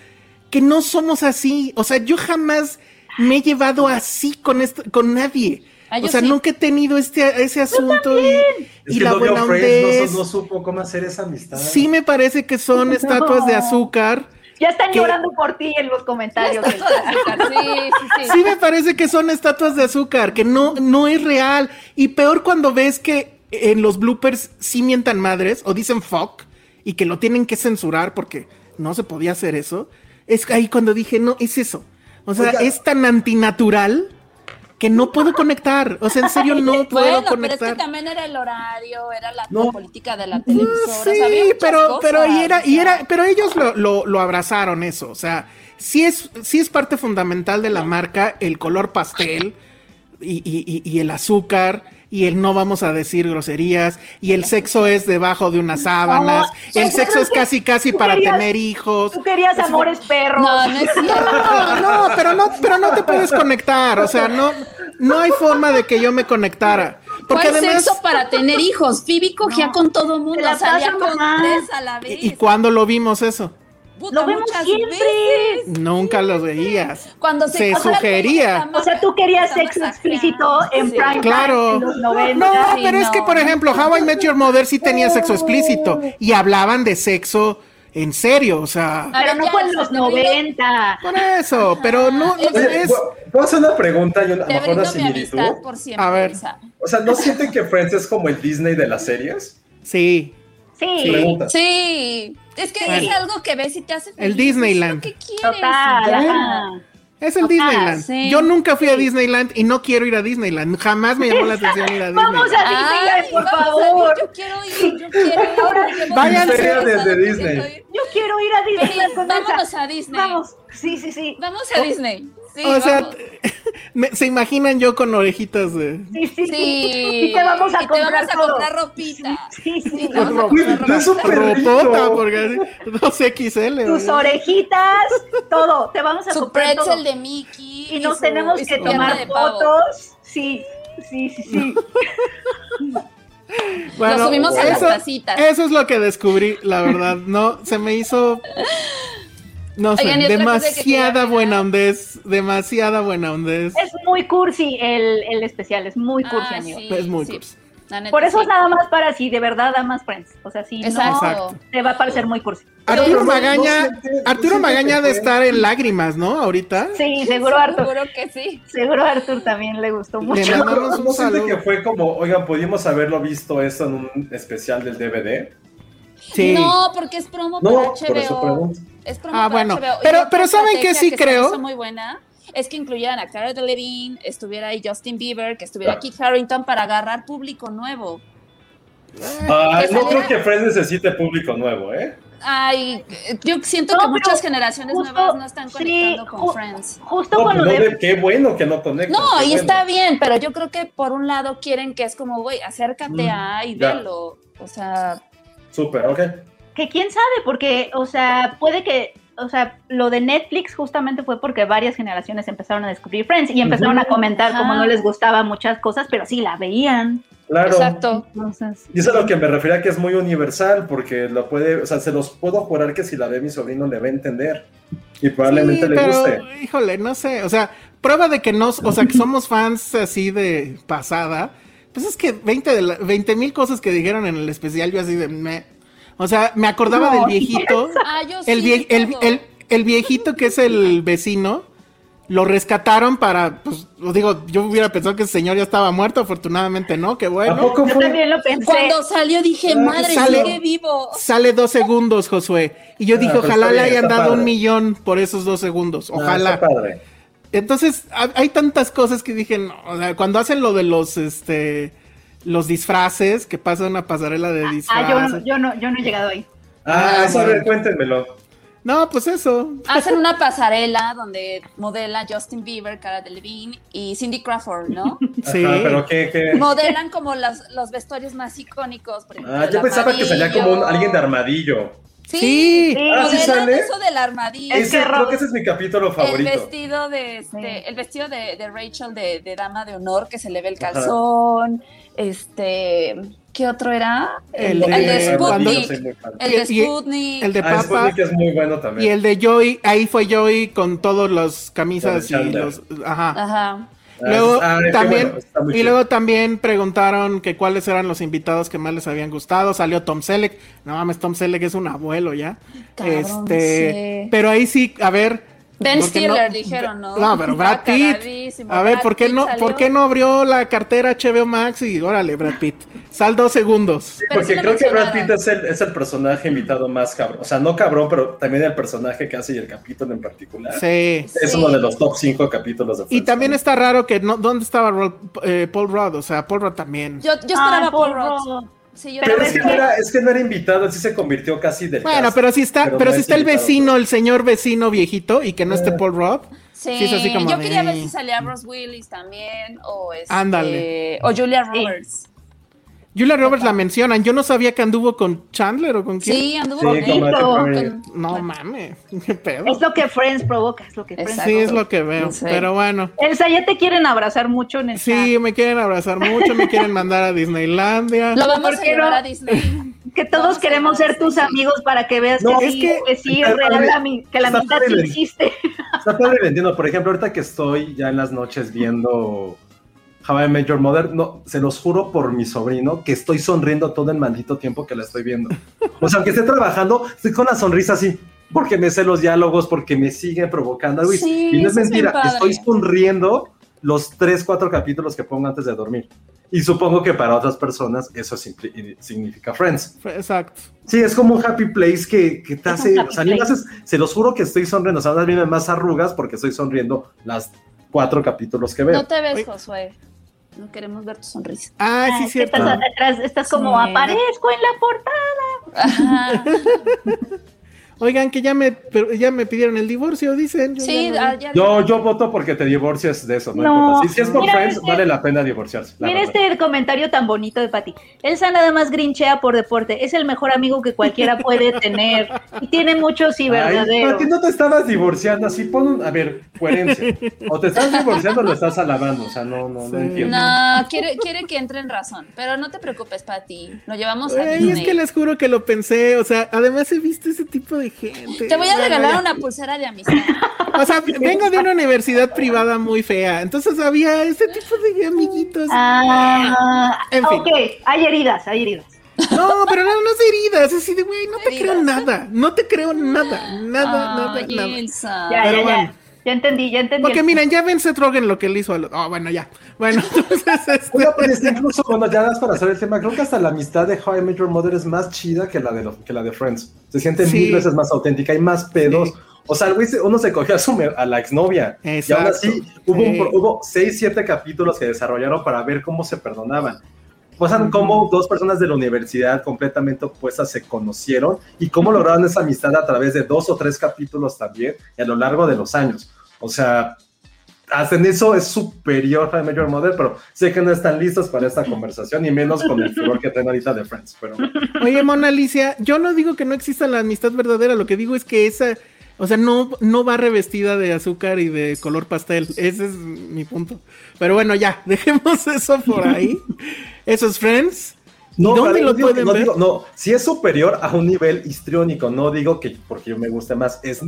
que no somos así, o sea, yo jamás me he llevado así con esto, con nadie. Ah, o sea, sí. nunca he tenido este, ese asunto y, Es y que la buena hondez. no, no supo cómo hacer esa amistad. Sí me parece que son estatuas de azúcar. Ya están llorando por ti en los comentarios. Sí, sí, sí. Sí me parece que son estatuas de azúcar, que no, no es real. Y peor cuando ves que en los bloopers sí mientan madres o dicen fuck y que lo tienen que censurar porque no se podía hacer eso. Es ahí cuando dije, no, es eso. O sea, Oiga. es tan antinatural que no puedo conectar. O sea, en serio no puedo Bueno, pero es conectar. que también era el horario, era la No. política de la No, televisora. sí, había pero, cosas, pero, y era, y o sea. era, pero ellos lo, lo, lo abrazaron eso, o sea, sí es, sí es parte fundamental de la marca el color pastel y, y- y- y el azúcar y el no vamos a decir groserías y el sexo es debajo de unas sábanas, No, el sexo es casi casi para querías- tener hijos. Tú querías amores perros. No, no es cierto. No, no, pero no, pero no te puedes conectar, o sea, no, no hay forma de que yo me conectara. Porque ¿Cuál además, sexo para tener hijos? Phoebe cogía con todo mundo, salía con tres a la vez. ¿y, y cuándo lo vimos eso? Puta, Lo vemos siempre. veces. Nunca lo veías. Cuando se, Se o sea, sugería. O sea, tú querías sexo explícito en Sí. prime Claro. time en los 90. No, Sí, pero es no. que, por ejemplo, How I Met Your Mother sí tenía sexo explícito y hablaban de sexo en serio, o sea, Pero no fue en los te brindo- 90. por eso, pero no, es... ¿puedo- ¿puedo hacer una pregunta y una, a lo mejor una similitud? por siempre. A ver. O sea, ¿no sienten que Friends es como el Disney de las series? Sí, Sí. Pregunta. Sí, es que Bueno. es algo que ves y te hace El feliz, Disneyland. es lo que quieres, Total. es el Ajá, Disneyland. sí. Yo nunca fui a Disneyland y no quiero ir a Disneyland. Jamás me llamó la atención ir a Vamos Disneyland. a Disneyland, Ay, por vamos favor. yo quiero ir, yo quiero ir. Váyanse. Desde Disney. ir. Yo quiero ir a Disneyland. Vámonos a Disney. Vamos. Sí, sí, sí. Vamos a Disney. Sí, o sea, me- se imaginan yo con orejitas de... Sí, sí, sí. Y te vamos a Y te comprar vamos a todo. comprar ropita. Sí, sí. Sí, te vamos a Ro- Uy, comprar pero es súper Ropota, porque así, 2XL. Tus oye. orejitas, todo. Te vamos a Su comprar todo. pretzel de Mickey. Y nos su- tenemos y que tomar fotos. Sí, sí, sí, sí. Bueno, subimos a las eso, tacitas. eso es lo que descubrí, la verdad. No, se me hizo. No sé, Oigan, que demasiada quería buena ondez. Demasiada buena ondez. Es muy cursi el, el especial, es muy cursi, Ah, amigo. sí, Es muy sí. cursi. Neta, Por eso sí. es nada más para si de verdad amas Friends. O sea, si Exacto. no, te va a parecer muy cursi. Arturo Magaña, no siente- no Arturo Magaña que de estar en lágrimas, ¿no? Ahorita. Sí, seguro a Arthur. Seguro que sí. Seguro a Arthur también le gustó Le mucho. mandamos un ¿No siente saludo. que fue como, oigan, pudimos haberlo visto eso en un especial del DVD? Sí. No, porque es promo No, para por eso HBO. pregunto. Es promo Ah, para bueno. HBO. Pero- pero ¿saben qué estrategia sí que creo? muy buena es que incluyeran a Cara Delevingne, estuviera ahí Justin Bieber, que estuviera Claro. Kit Harington para agarrar público nuevo. Ay, Que no creo que Friends necesite público nuevo, ¿eh? Ay, yo siento No, que muchas generaciones justo- nuevas no están sí, conectando con ju- Friends. Justo No, con lo no de qué bueno que no conectan. No, y bueno. está bien, pero yo creo que por un lado quieren que es como, güey, acércate Mm, a y ya. velo. O sea, Súper, ok. Que quién sabe, porque, o sea, puede que, o sea, lo de Netflix justamente fue porque varias generaciones empezaron a descubrir Friends y empezaron a comentar cómo no les gustaban muchas cosas, pero sí la veían. Claro. exacto. Entonces, Y eso es a lo que me refería que es muy universal, porque lo puede, o sea, se los puedo jurar que si la ve mi sobrino le va a entender. Y probablemente Sí, le pero, guste. híjole, no sé, o sea, prueba de que no, o sea, que somos fans así de pasada, pues es que 20 de la- 20 mil cosas que dijeron en el especial, yo así de me, o sea, me acordaba No, del viejito, Ah, yo el, sí, vie- el, todo. el- el viejito que es el vecino, lo rescataron para, pues, lo digo, yo hubiera pensado que ese señor ya estaba muerto, afortunadamente no, qué ¿A bueno. yo también lo pensé. Cuando salió dije, Ah, madre, sale- sigue vivo. Sale dos segundos, Josué. Y yo Ah, dije, pues ojalá le hayan dado un millón por esos dos segundos. Ah, Ojalá. padre. Entonces, ha- hay tantas cosas que dije, no, o sea, cuando hacen lo de los, este, los disfraces, que pasa una pasarela de disfraces. Ah, yo no, yo no, yo no he llegado ahí. Ah, Ah, eso, a ver, bueno. cuéntenmelo. No, pues eso. Hacen una pasarela donde modela Justin Bieber, Cara Delevingne y Cindy Crawford, ¿no? Sí. Ajá, pero qué, qué. Modelan como los, los vestuarios más icónicos. Por ejemplo, Ah, el yo pensaba que salía como un- alguien de armadillo. Sí, Sí. Ah, ¿sí modelan sale? eso del armadillo. Es Ese- que creo que ese es mi capítulo el favorito. vestido de este, Sí. el vestido de, de Rachel de, de dama de honor que se le ve el Ajá. Este, ¿qué otro era? El El, de- el de Ah, cuando- Sputnik. El de Y- y- Sputnik. El de Ah, Papa Sputnik es muy bueno y también. el de Joey, ahí fue Joey con todos los camisas y los... Ajá. Ajá. Luego Ah, también bueno, y luego también preguntaron que cuáles eran los invitados que más les habían gustado. Salió Tom Selleck. No mames, Tom Selleck es un abuelo ya. Cabrón, este, sí. pero ahí sí, a ver. Ben ¿por qué Stiller, dijeron, ¿no? No, pero Brad Pitt. A ver, ¿por qué no, salió. por qué no abrió la cartera HBO Max y órale, Brad Pitt? Sal dos segundos. Pero Porque sí creo que Brad. Pitt es el, es el personaje invitado más cabrón. O sea, no cabrón, pero también el personaje que hace y el capítulo en particular. Sí. Es Sí. uno de los top 5 capítulos de Y también está raro que no, ¿dónde estaba eh, Paul Rudd? O sea, Paul Rudd también. Yo, yo esperaba Ah, Paul Rudd. Rudd. Sí, yo Pero es que, no era, es que no era invitado, él sí se convirtió casi del Bueno, cast. pero si está, pero, no si es está el vecino, el señor vecino viejito y que no esté Paul Rudd. Sí, Sí, es así como yo quería ver si salía Ross Willis también o este, Ándale. o Julia Roberts. Julia Roberts la mencionan. Yo no sabía que anduvo con Chandler o con quién. Sí, anduvo Sí, con él. Con-. No mames, qué pedo. Es lo que Friends provoca, es lo que Friends. Sí, es lo que veo. Sí. Pero bueno. Elsa, ya te quieren abrazar mucho en el Sí, me quieren abrazar mucho, me quieren mandar a Disneylandia. Lo vamos ¿Por a llevar no? a Disney. Que todos Vamos queremos ser tus amigos para que veas No, que, es sí, que- que sí es real la que la amistad sí existe. Está padre entiendo. Por ejemplo, ahorita que estoy ya en las noches viendo How I Met Your Mother, no, se los juro por mi sobrino que estoy sonriendo todo el maldito tiempo que la estoy viendo. O sea, aunque esté trabajando, estoy con la sonrisa así. Porque me sé los diálogos, porque me siguen provocando y- Sí, y no es es mentira, padre. estoy sonriendo los 3, 4 capítulos que pongo antes de dormir. Y supongo que para otras personas eso significa Friends. Exacto. Sí, es como un happy place que, que te Es hace. O sea, a mí me place. haces- se los juro que estoy sonriendo. O sea, ahora vienen más arrugas porque estoy sonriendo las cuatro capítulos que veo. No te ves, Oye. Josué. No queremos ver tu sonrisa. Ah, Ah, sí, es que cierto. estás atrás, estás como Sí. aparezco en la portada. Ajá. Oigan, que ya me, pero ya me pidieron el divorcio, dicen. Yo Sí, ya no- ah, ya- Yo, yo voto porque te divorcias de eso, no, No, importa. Si, si es por mira Friends, este- vale la pena divorciarse. la Mira verdad. este comentario tan bonito de Pati. Elsa nada más grinchea por deporte. Es el mejor amigo que cualquiera puede tener. Y tiene muchos y verdaderos. ¿a ti no te estabas divorciando? Así pon un, a ver, coherencia. O te estás divorciando o lo estás alabando. O sea, no, no, no entiendo. No, quiere, quiere que entre en razón. Pero no te preocupes, Pati. Lo llevamos a Ay, es Disney. que les juro que lo pensé. O sea, además he visto ese tipo de gente. Te voy a regalar una pulsera de amistad. O sea, vengo de una universidad privada muy fea. Entonces había ese tipo de amiguitos. Ah, En fin. ok, hay heridas, hay heridas. No, pero no, no es heridas. Es así de, güey, no te Heridas. creo nada. No te creo nada. Nada, nada, nada. Ya, Pero ya, bueno. ya. Ya entendí, ya entendí. Porque el- miren, ya ven Seth Rogen lo que le hizo a los... Oh, bueno, ya. Bueno, entonces... este- Oiga, pues incluso cuando ya das para hacer el tema, creo que hasta la amistad de How I Met Your Mother es más chida que la de, los- que la de Friends. Se siente Sí. mil veces más auténtica, hay más pedos. Sí. O sea, uno se cogió a, su, a la exnovia. Y aún Exacto. así, hubo, un Sí. pro- hubo seis, siete capítulos que desarrollaron para ver cómo se perdonaban. O sea, cómo dos personas de la universidad completamente opuestas se conocieron y cómo lograron esa amistad a través de dos o tres capítulos también y a lo largo de los años. O sea, hasta en eso es superior a Major Mother, pero sé que no están listos para esta conversación, y menos con el furor que traen ahorita de Friends. Pero Oye, Mona Alicia, yo no digo que no exista la amistad verdadera, lo que digo es que esa, o sea, no, no va revestida de azúcar y de color pastel. Ese es mi punto. Pero bueno, ya, dejemos eso por ahí. Esos Friends. no, ¿Dónde lo digo que pueden no, ver? digo- no, si es superior a un nivel histriónico, no digo que porque me guste más, es,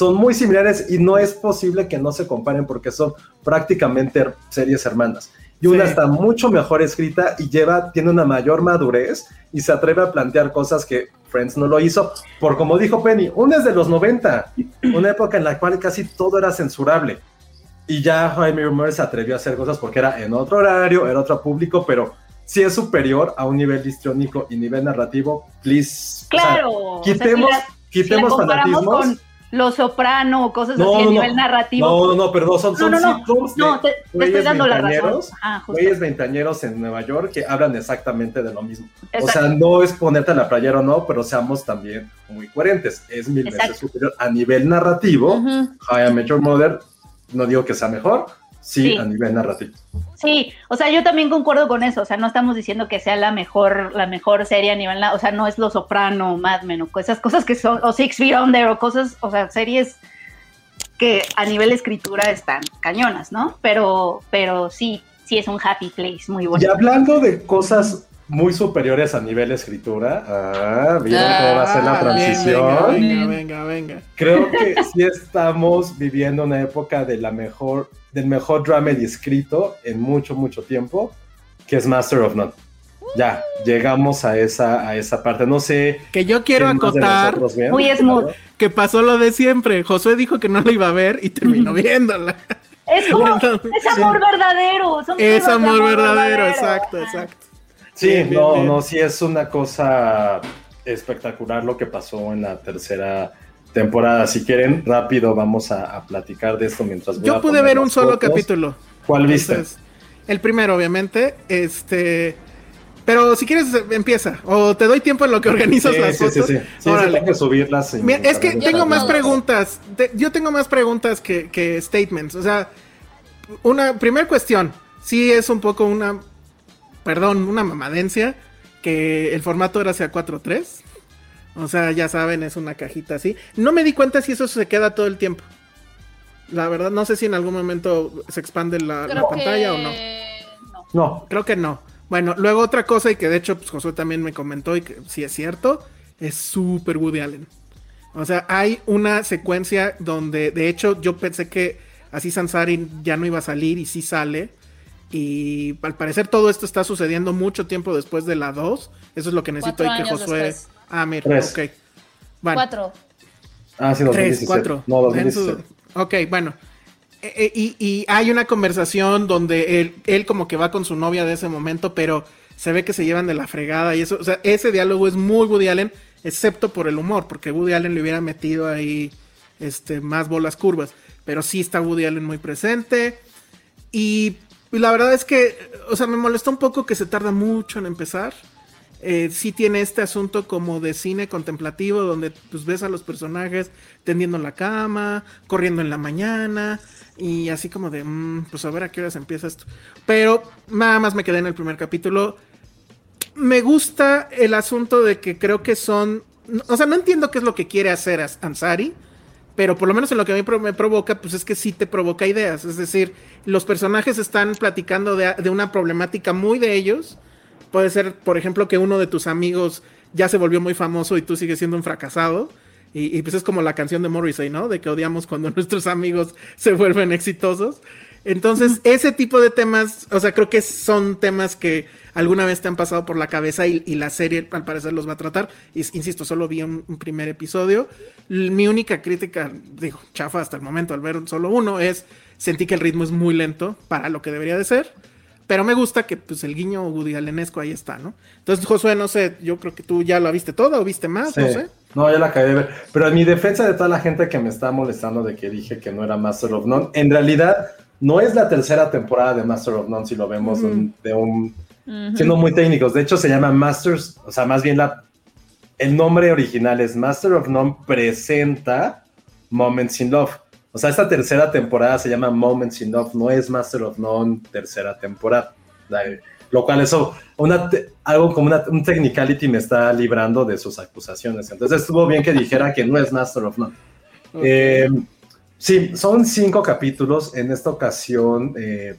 son muy similares y no es posible que no se comparen porque son prácticamente series hermanas. Y una Sí. está mucho mejor escrita y lleva, tiene una mayor madurez y se atreve a plantear cosas que Friends no lo hizo. Por como dijo Penny, una es de los 90, una época en la cual casi todo era censurable. Y ya Jaime Rumor se atrevió a hacer cosas porque era en otro horario, era otro público, pero sí es superior a un nivel histriónico y nivel narrativo. Please. o sea, Claro. o sea, quitemos, si la- si la quitemos comparamos fanatismos. con, Los Soprano o cosas así a nivel narrativo. No, no, no, perdón, son, son no, no, sitcoms no, de te, te estoy dando la razón. Güeyes veintañeros en Nueva York que hablan exactamente de lo mismo. O sea, no es ponerte a la playera o no, pero seamos también muy coherentes. Es mil veces superior a nivel narrativo. Ujú. How I Your Mother, no digo que sea mejor, sí, Sí. a nivel narrativo. Sí, o sea, yo también concuerdo con eso, o sea, no estamos diciendo que sea la mejor, la mejor serie a nivel, o sea, no es Lo Soprano, Mad Men, o esas cosas que son, o Six Feet Under, o cosas, o sea, series que a nivel escritura están cañonas, ¿no? Pero, pero sí, sí es un happy place, muy Y bonito. hablando de cosas muy superiores a nivel escritura, ah, ¿vieron cómo va a ser la Ah, transición? Venga, venga, venga, venga. Creo que sí estamos viviendo una época de la mejor, del mejor dramedy escrito en mucho, mucho tiempo, que es Master of None. Ya, llegamos a esa, a esa parte. No sé. Que yo quiero acotar nosotros vean, Muy smooth. que pasó lo de siempre. Josué dijo que no la iba a ver y terminó viéndola. Es como, Entonces, es amor verdadero. son Es amor verdadero, exacto, exacto. Sí, Bien, no, bien. no, sí es una cosa espectacular lo que pasó en la tercera temporada. Si quieren, rápido vamos a, a platicar de esto mientras voy Yo a pude ver un solo fotos. capítulo. ¿Cuál viste? El primero, obviamente. Este. Pero si quieres, empieza. O te doy tiempo en lo que organizas Sí, las sí, fotos. sí, sí. Sí, sí, Órale. tengo que subirlas. Mira, es que tengo más preguntas. Te- yo tengo más preguntas que, que statements. O sea, una primera cuestión. Sí es un poco una, perdón, una mamadencia que el formato ahora sea 4.3. O sea, ya saben, es una cajita así. No me di cuenta si eso se queda todo el tiempo. La verdad, no sé si en algún momento se expande la, pantalla que o no. no. No, Creo que no. Bueno, luego otra cosa y que de hecho pues, Josué también me comentó y que sí es cierto, es súper Woody Allen. O sea, hay una secuencia donde de hecho yo pensé que así Sansari ya no iba a salir y sí sale. Y al parecer todo esto está sucediendo mucho tiempo después de la 2. Eso es lo que necesito Cuatro y que Josué... después. Ah, mira, Tres. ok. Bueno, Cuatro. ah, sí, 3, 2017. 4. No, 2017. Ok, bueno. Eh, eh, y, y hay una conversación donde él, él como que va con su novia de ese momento, pero se ve que se llevan de la fregada y eso. O sea, ese diálogo es muy Woody Allen, excepto por el humor, porque Woody Allen le hubiera metido ahí este, más bolas curvas. Pero sí está Woody Allen muy presente. Y la verdad es que, o sea, me molestó un poco que se tarda mucho en empezar. Eh, sí tiene este asunto como de cine contemplativo, donde pues ves a los personajes tendiendo en la cama, corriendo en la mañana, y así como de, mm, pues a ver a qué horas empieza esto. Pero nada más me quedé en el primer capítulo. Me gusta el asunto de que creo que son, o sea, no entiendo qué es lo que quiere hacer Ansari, pero por lo menos en lo que a mí me provoca, pues es que sí te provoca ideas. Es decir, los personajes están platicando de, de una problemática muy de ellos. Puede ser, por ejemplo, que uno de tus amigos ya se volvió muy famoso y tú sigues siendo un fracasado. Y, y pues es como la canción de Morrissey, ¿no? De que odiamos cuando nuestros amigos se vuelven exitosos. Entonces, ese tipo de temas, o sea, creo que son temas que alguna vez te han pasado por la cabeza y, y la serie al parecer los va a tratar. Y, insisto, solo vi un, un primer episodio. Mi única crítica, digo, chafa hasta el momento al ver solo uno, es sentí que el ritmo es muy lento para lo que debería de ser. Pero me gusta que pues el guiño Woody Allenesco ahí está, ¿no? Entonces, Josué, no sé, yo creo que tú ya la viste toda o viste más, Sí. no sé. No, ya la acabé de ver. Pero en mi defensa de toda la gente que me está molestando de que dije que no era Master of None, en realidad no es la tercera temporada de Master of None si lo vemos de un- de un siendo muy técnicos. De hecho, se llama Masters, o sea, más bien la, el nombre original es Master of None presenta Moments in Love. O sea, esta tercera temporada se llama Moments in Love, no es Master of None tercera temporada. La- Lo cual eso, una te- algo como una, un technicality me está librando de sus acusaciones. Entonces estuvo bien que dijera que no es Master of None. Eh, sí, son cinco capítulos. En esta ocasión eh,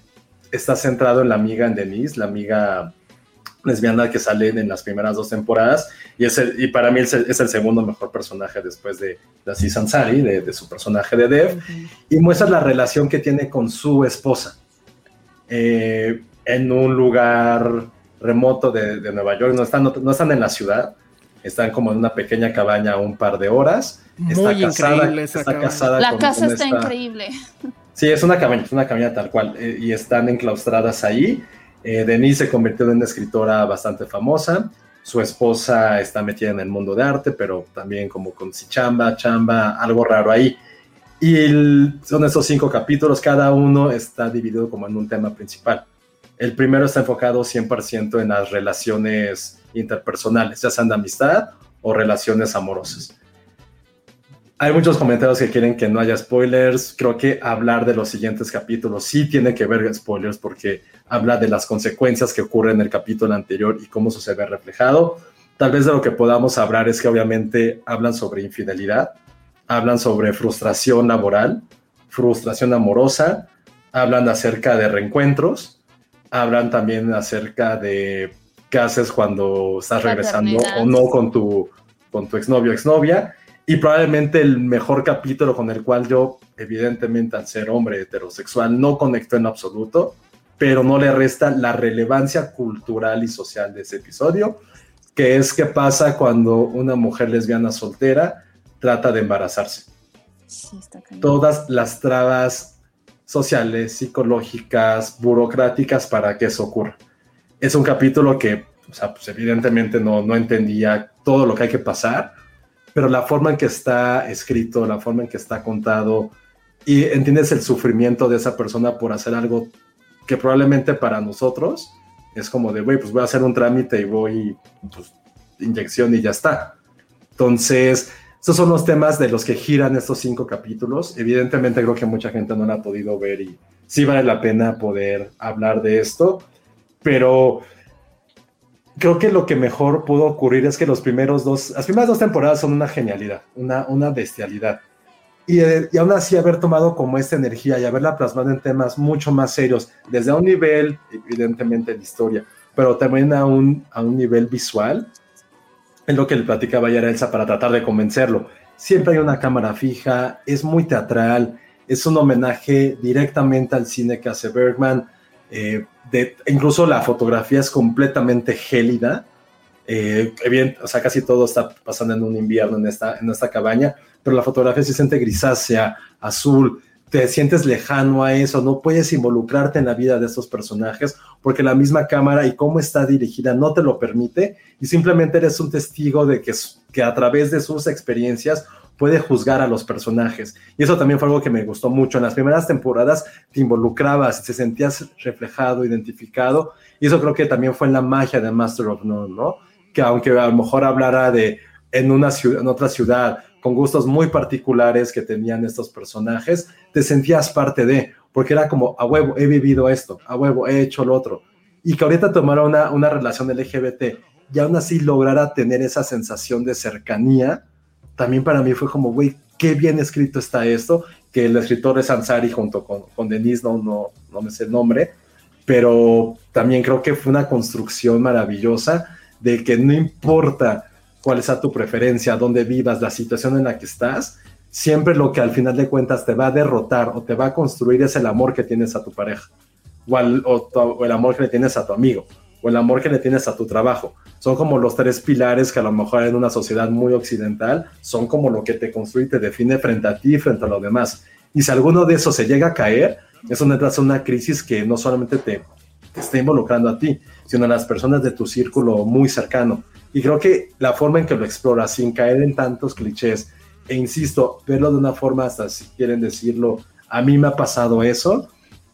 está centrado en la amiga en Denise, la amiga lesbiana que sale en las primeras dos temporadas. Y, es el- y para mí es el, es el segundo mejor personaje después de, de Aziz Ansari, de, de su personaje de Dev. Y muestra la relación que tiene con su esposa. Eh, en un lugar remoto de, de Nueva York. No están, no están en la ciudad. Están como en una pequeña cabaña un par de horas. Está Muy casada, increíble esa está casada La con- casa con está esta- increíble. Sí, es una cabaña, es una cabaña tal cual. eh, y están enclaustradas ahí. Eh, Denise se convirtió en una escritora bastante famosa. su esposa está metida en el mundo de arte, pero también como con si chamba, chamba, algo raro ahí. Y son estos cinco capítulos, cada uno está dividido como en un tema principal. El primero está enfocado 100% en las relaciones interpersonales, ya sean de amistad o relaciones amorosas. Hay muchos comentarios que quieren que no haya spoilers. Creo que hablar de los siguientes capítulos sí tiene que ver spoilers porque habla de las consecuencias que ocurren en el capítulo anterior y cómo eso se ve reflejado. Tal vez de lo que podamos hablar es que obviamente hablan sobre infidelidad, hablan sobre frustración laboral, frustración amorosa, hablan acerca de reencuentros, hablan también acerca de qué haces cuando estás regresando o no con tu, con tu exnovio o exnovia y probablemente el mejor capítulo con el cual yo, evidentemente al ser hombre heterosexual, no conecto en absoluto, pero no le resta la relevancia cultural y social de ese episodio, que es qué pasa cuando una mujer lesbiana soltera trata de embarazarse. Todas las trabas sociales, psicológicas, burocráticas para que eso ocurra. Es un capítulo que, o sea, pues evidentemente no, no entendía todo lo que hay que pasar, pero la forma en que está escrito, la forma en que está contado, y entiendes el sufrimiento de esa persona por hacer algo que probablemente para nosotros es como de, güey, pues voy a hacer un trámite y voy, pues, inyección y ya está. Entonces, esos son los temas de los que giran estos cinco capítulos. Evidentemente creo que mucha gente no lo ha podido ver y sí vale la pena poder hablar de esto, pero creo que lo que mejor pudo ocurrir es que los primeros dos, las primeras dos temporadas son una genialidad, una, una bestialidad. Y, eh, y, aún así haber tomado como esta energía y haberla plasmado en temas mucho más serios, desde un nivel, evidentemente, de historia, pero también a un, a un nivel visual, es lo que le platicaba ayer a Elsa para tratar de convencerlo. Siempre hay una cámara fija, es muy teatral, es un homenaje directamente al cine que hace Bergman, eh, incluso la fotografía es completamente gélida. Eh, bien, o sea, casi todo está pasando en un invierno en esta, en esta cabaña, pero la fotografía se siente grisácea, azul, te sientes lejano a eso, no puedes involucrarte en la vida de estos personajes porque la misma cámara y cómo está dirigida no te lo permite y simplemente eres un testigo de que, que a través de sus experiencias puede juzgar a los personajes. Y eso también fue algo que me gustó mucho. En las primeras temporadas te involucrabas, te sentías reflejado, identificado. Y eso creo que también fue en la magia de Master of None, ¿no? Que aunque a lo mejor hablara de en, una ciudad, en otra ciudad, con gustos muy particulares que tenían estos personajes, te sentías parte de, porque era como, a huevo, he vivido esto, a huevo, he hecho lo otro. Y que ahorita tomara una, una relación LGBT y aún así lograra tener esa sensación de cercanía, también para mí fue como, güey, qué bien escrito está esto, que el escritor es Ansari junto con, con Denise, no, no, no me sé el nombre, pero también creo que fue una construcción maravillosa de que no importa cuál sea tu preferencia, dónde vivas, la situación en la que estás, siempre lo que al final de cuentas te va a derrotar o te va a construir es el amor que tienes a tu pareja o, el amor que le tienes a tu amigo o el amor que le tienes a tu trabajo. Son como los tres pilares que a lo mejor en una sociedad muy occidental son como lo que te construye y te define frente a ti, frente a los demás. Y si alguno de esos se llega a caer, eso entras en una crisis que no solamente te, te está involucrando a ti, sino a las personas de tu círculo muy cercano. Y creo que la forma en que lo exploras, sin caer en tantos clichés, e insisto, verlo de una forma hasta si quieren decirlo, a mí me ha pasado eso,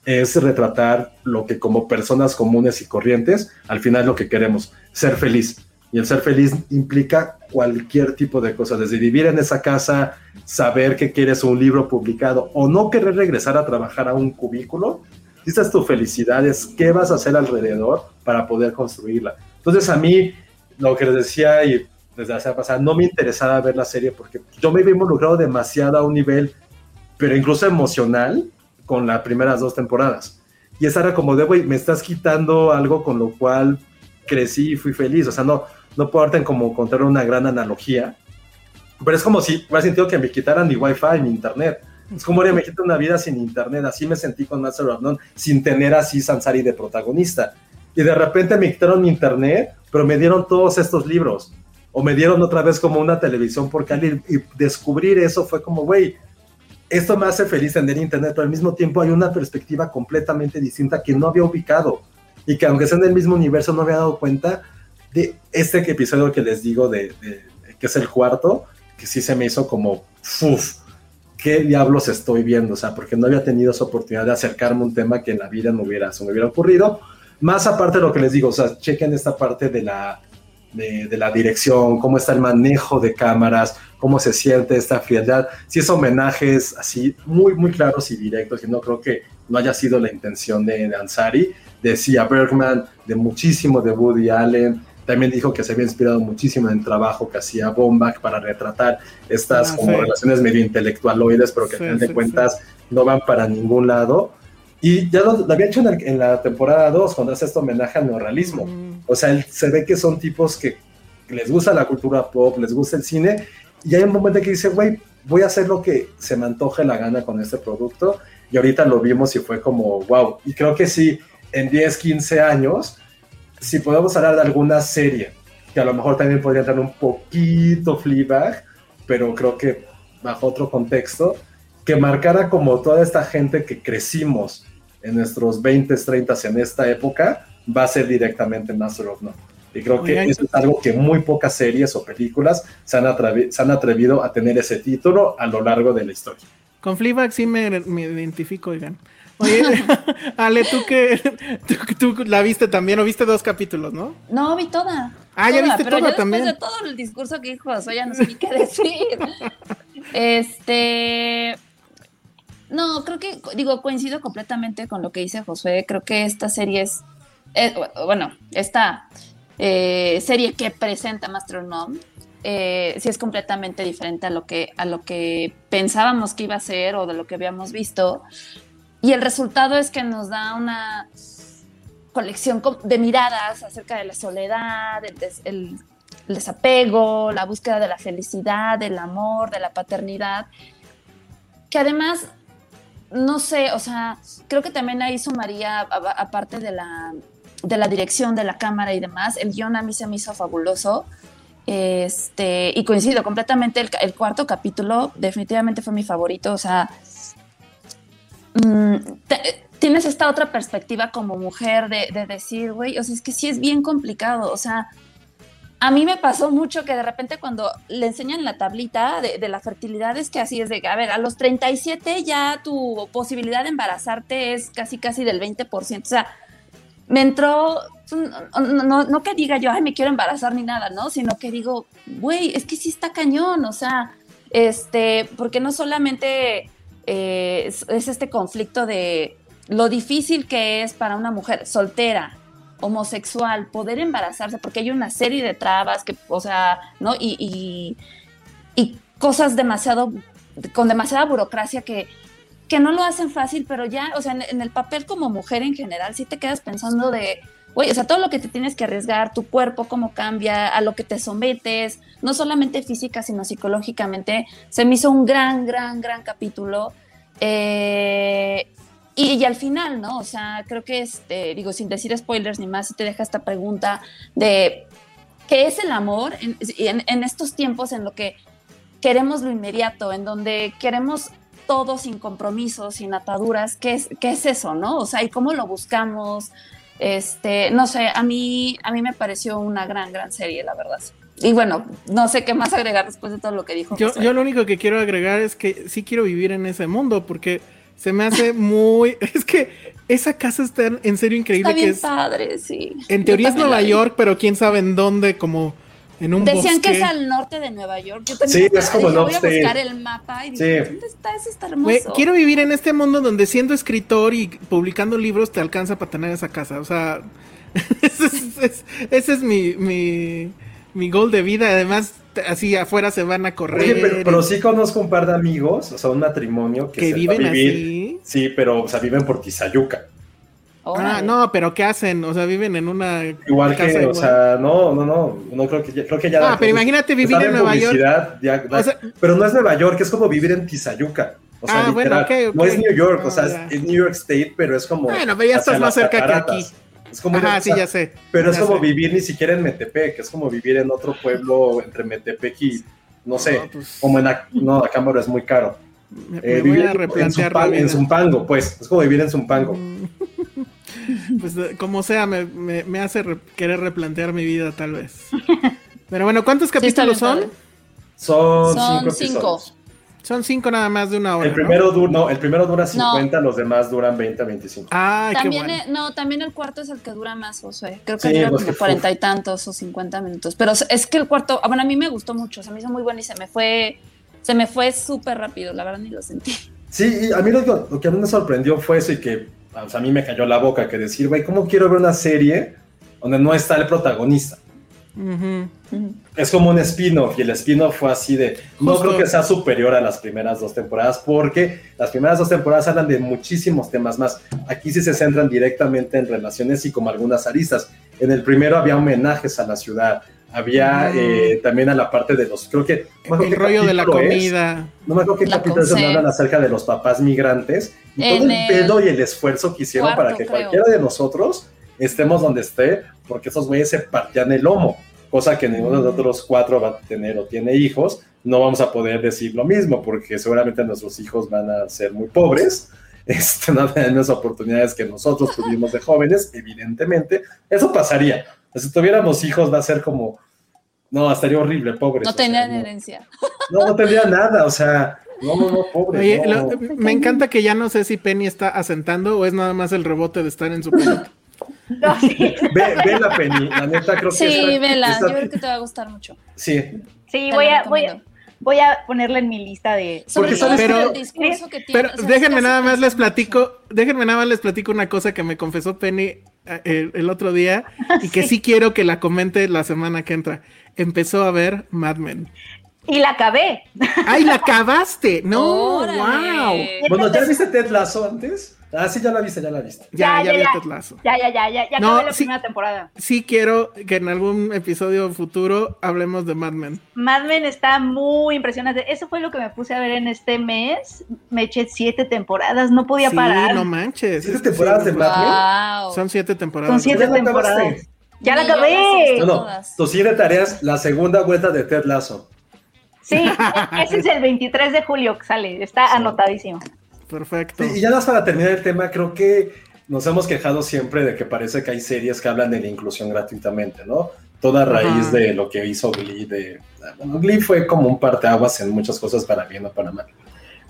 es retratar lo que como personas comunes y corrientes, al final lo que queremos, ser feliz. Y el ser feliz implica cualquier tipo de cosa, desde vivir en esa casa, saber que quieres un libro publicado o no querer regresar a trabajar a un cubículo. Esta es tu felicidad, es qué vas a hacer alrededor para poder construirla. Entonces a mí, lo que les decía y desde hace pasada, no me interesaba ver la serie porque yo me había involucrado demasiado a un nivel, pero incluso emocional, con las primeras dos temporadas. Y esa era como de, güey, me estás quitando algo con lo cual crecí y fui feliz. O sea, no, no puedo darte como contar una gran analogía, pero es como si hubiera sentido que me quitaran mi wifi, mi internet. Es como me quito una vida sin internet. Así me sentí con Master of None, sin tener así Sansari de protagonista. Y de repente me quitaron mi internet, pero me dieron todos estos libros. O me dieron otra vez como una televisión por cable. Y descubrir eso fue como, güey, esto me hace feliz tener internet, pero al mismo tiempo hay una perspectiva completamente distinta que no había ubicado y que aunque sea en el mismo universo no había dado cuenta de este episodio que les digo de, que es el cuarto, que sí se me hizo como, uff, ¿qué diablos estoy viendo? O sea, porque no había tenido esa oportunidad de acercarme a un tema que en la vida no hubiera, se me hubiera ocurrido. Más aparte de lo que les digo, o sea, chequen esta parte de la, de, la dirección, cómo está el manejo de cámaras, cómo se siente esta frialdad. Si es homenajes así muy, muy claros y directos, y no creo que no haya sido la intención de, de Ansari, decía Bergman, de muchísimo de Woody Allen, también dijo que se había inspirado muchísimo en el trabajo que hacía Bombach para retratar estas ah, como relaciones medio intelectualoides, pero que a fin de cuentas no van para ningún lado. Y ya lo, había hecho en, la temporada 2, cuando hace este homenaje al neorrealismo. O sea, él, se ve que son tipos que, les gusta la cultura pop, les gusta el cine, y hay un momento que dice, güey, voy a hacer lo que se me antoje la gana con este producto. Y ahorita lo vimos y fue como, wow. Y creo que sí, en 10, 15 años si podemos hablar de alguna serie, que a lo mejor también podría entrar un poquito Fleabag, pero creo que bajo otro contexto, que marcara como toda esta gente que crecimos en nuestros 20, 30 en esta época, va a ser directamente Master of None. Y creo que eso es algo que muy pocas series o películas se han, se han, atrevido a tener ese título a lo largo de la historia. Con Fleabag sí me, me identifico, oigan. Oye, Ale, ¿tú que tú, la viste también o viste dos capítulos, no? No, vi toda. Ah, ya viste pero toda también. Después de todo el discurso que dijo Josué, ya no sé ni qué decir. este. No, creo que, digo, coincido completamente con lo que dice Josué. Creo que esta serie es. bueno, esta eh, serie que presenta Master eh, sí es completamente diferente a lo que a lo que pensábamos que iba a ser o de lo que habíamos visto y el resultado es que nos da una colección de miradas acerca de la soledad, el, desapego, la búsqueda de la felicidad, del amor, de la paternidad, que además, no sé, o sea, creo que también ahí sumaría, aparte de la, de la dirección de la cámara y demás, el guion a mí se me hizo fabuloso. Este, y coincido completamente, el, cuarto capítulo definitivamente fue mi favorito, o sea, Mm, tienes esta otra perspectiva como mujer de, decir, güey, o sea, es que sí es bien complicado, o sea, a mí me pasó mucho que de repente cuando le enseñan la tablita de, la fertilidad es que así es de, a ver, a los 37 ya tu posibilidad de embarazarte es casi, casi del 20%, o sea, me entró, no, no, que diga yo, ay, me quiero embarazar ni nada, ¿no? Sino que digo, güey, es que sí está cañón, o sea, este, porque no solamente eh, es, este conflicto de lo difícil que es para una mujer soltera, homosexual, poder embarazarse, porque hay una serie de trabas que, o sea, ¿no? Y, y, cosas demasiado, con demasiada burocracia que, que no lo hacen fácil, pero ya, o sea, en, el papel como mujer en general, sí te quedas pensando de, oye, o sea, todo lo que te tienes que arriesgar, tu cuerpo, cómo cambia, a lo que te sometes, no solamente física, sino psicológicamente, se me hizo un gran, gran, gran capítulo. Eh, y, al final, ¿no? O sea, creo que, este, digo, sin decir spoilers ni más, te deja esta pregunta de qué es el amor en, en, estos tiempos en lo que queremos lo inmediato, en donde queremos todo sin compromisos, sin ataduras, ¿qué es, qué es eso, no? O sea, y cómo lo buscamos, este, no sé, a mí, a mí me pareció una gran, gran serie, la verdad. Y bueno, no sé qué más agregar después de todo lo que dijo. Yo, yo lo único que quiero agregar es que sí quiero vivir en ese mundo porque se me hace muy... es que esa casa está en serio increíble. Está bien es, padre, sí. En teoría es Nueva York, pero quién sabe en dónde, como Decían que es al norte de Nueva York. Yo sí, es como Voy a buscar el mapa y dije, ¿dónde está? Eso está hermoso. quiero vivir en este mundo donde siendo escritor y publicando libros te alcanza para tener esa casa. O sea, ese es, mi, mi, mi gol de vida. Además, así afuera se van a correr. pero, sí conozco un par de amigos, o sea, un matrimonio que, viven así. Sí, pero, o sea, viven por Tizayuca. Ah, no, pero ¿qué hacen? O sea, viven en una igual que, o sea, no, no, no, no creo que ya, creo que ya. Ah, pero imagínate vivir en Nueva York. pero no es Nueva York, es como vivir en Tizayuca. O sea, ah, bueno, no es New York, o sea, es, New York State, pero es como. Bueno, pero ya estás más cerca que aquí. Es como Ajá, sí, ya sé. Pero es como vivir ni siquiera en Metepec, es como vivir en otro pueblo entre Metepec y, no sé, pues como en. No, cámara es muy caro. Me, eh, voy a replantear en, Zumpango, pues, es como vivir en Zumpango. Mm. Pues eh, como sea, me, me- me hace re- querer replantear mi vida tal vez. Pero bueno, ¿cuántos Sí, capítulos bien son? Son, Son cinco cinco. episodios. Son cinco nada más de una hora. El primero, ¿no? du- no, el primero dura 50, los demás duran 20 a 25. Ay, qué También, bueno. no, también el cuarto es el que dura más, Josué. Creo que Sí, dura pues como que cuarenta y tantos o cincuenta minutos. Pero es que el cuarto, ah, bueno, a mí me gustó mucho, se me hizo muy bueno y se me fue, se me fue súper rápido, la verdad ni lo sentí. Sí, y a mí lo, lo que a mí me sorprendió fue eso y que o sea, a mí me cayó la boca, que decir, güey, ¿cómo quiero ver una serie donde no está el protagonista? Es como un spin-off y el spin-off fue así de, no creo que sea superior a las primeras dos temporadas porque las primeras dos temporadas hablan de muchísimos temas más. Aquí sí se centran directamente en relaciones y como algunas aristas. En el primero había homenajes a la ciudad, había Mm. eh, también a la parte de los, creo que... no El rollo de la es. comida. No me acuerdo qué La capítulo conce- hablan acerca de los papás migrantes y En todo el el pedo y el esfuerzo que hicieron cuarto, para que creo. cualquiera de nosotros estemos donde esté, porque esos güeyes se partían el lomo, cosa que ninguno de los otros cuatro va a tener o tiene hijos. No vamos a poder decir lo mismo, porque seguramente nuestros hijos van a ser muy pobres. Este, no tienen las oportunidades que nosotros tuvimos de jóvenes, evidentemente. Eso pasaría. Si tuviéramos hijos, va a ser como. No, estaría horrible, pobres. No o sea, tenían no. herencia. No, no tendría nada, o sea, no, no, no, pobre. Oye, no. lo- me encanta que ya no sé si Penny está asentando o es nada más el rebote de estar en su pelota. No, sí. Ve, ve la Penny, la neta creo que Sí, vela, esta- yo creo que te va a gustar mucho. Sí, Sí, voy a, voy, a, voy a ponerla en mi lista de. Sobre Porque todo que- el discurso que tiene. Pero o sea, déjenme sí nada más les platico, déjenme nada más les platico una cosa que me confesó Penny eh, el, el otro día y que sí quiero que la comente la semana que entra. Empezó a ver Mad Men. Y la acabé. ¡Ay, la acabaste! ¡No! Órale. ¡Wow! Bueno, ¿ya viste Ted Lasso antes? Ah, sí, ya la viste, ya la viste. Ya, ya, Ya, ya, vi ya. Ted Lasso. Ya, ya, ya, ya, ya No, acabé la sí. primera temporada. Sí quiero que en algún episodio futuro hablemos de Mad Men. Mad Men está muy impresionante. Eso fue lo que me puse a ver en este mes. Me eché siete temporadas, no podía sí, parar. no manches. ¿Siete temporadas de Mad Men? Wow. Son siete temporadas. Son siete temporadas. Ya la acabé. No, no, tus siete tareas, la segunda vuelta de Ted Lasso. Sí, ese es el 23 de julio que sale. Está anotadísimo. Perfecto. Sí, y ya nada más para terminar el tema, creo que nos hemos quejado siempre de que parece que hay series que hablan de la inclusión gratuitamente, ¿no? Toda a raíz de lo que hizo Glee, de... Bueno, Glee fue como un parteaguas en muchas cosas para bien o para mal.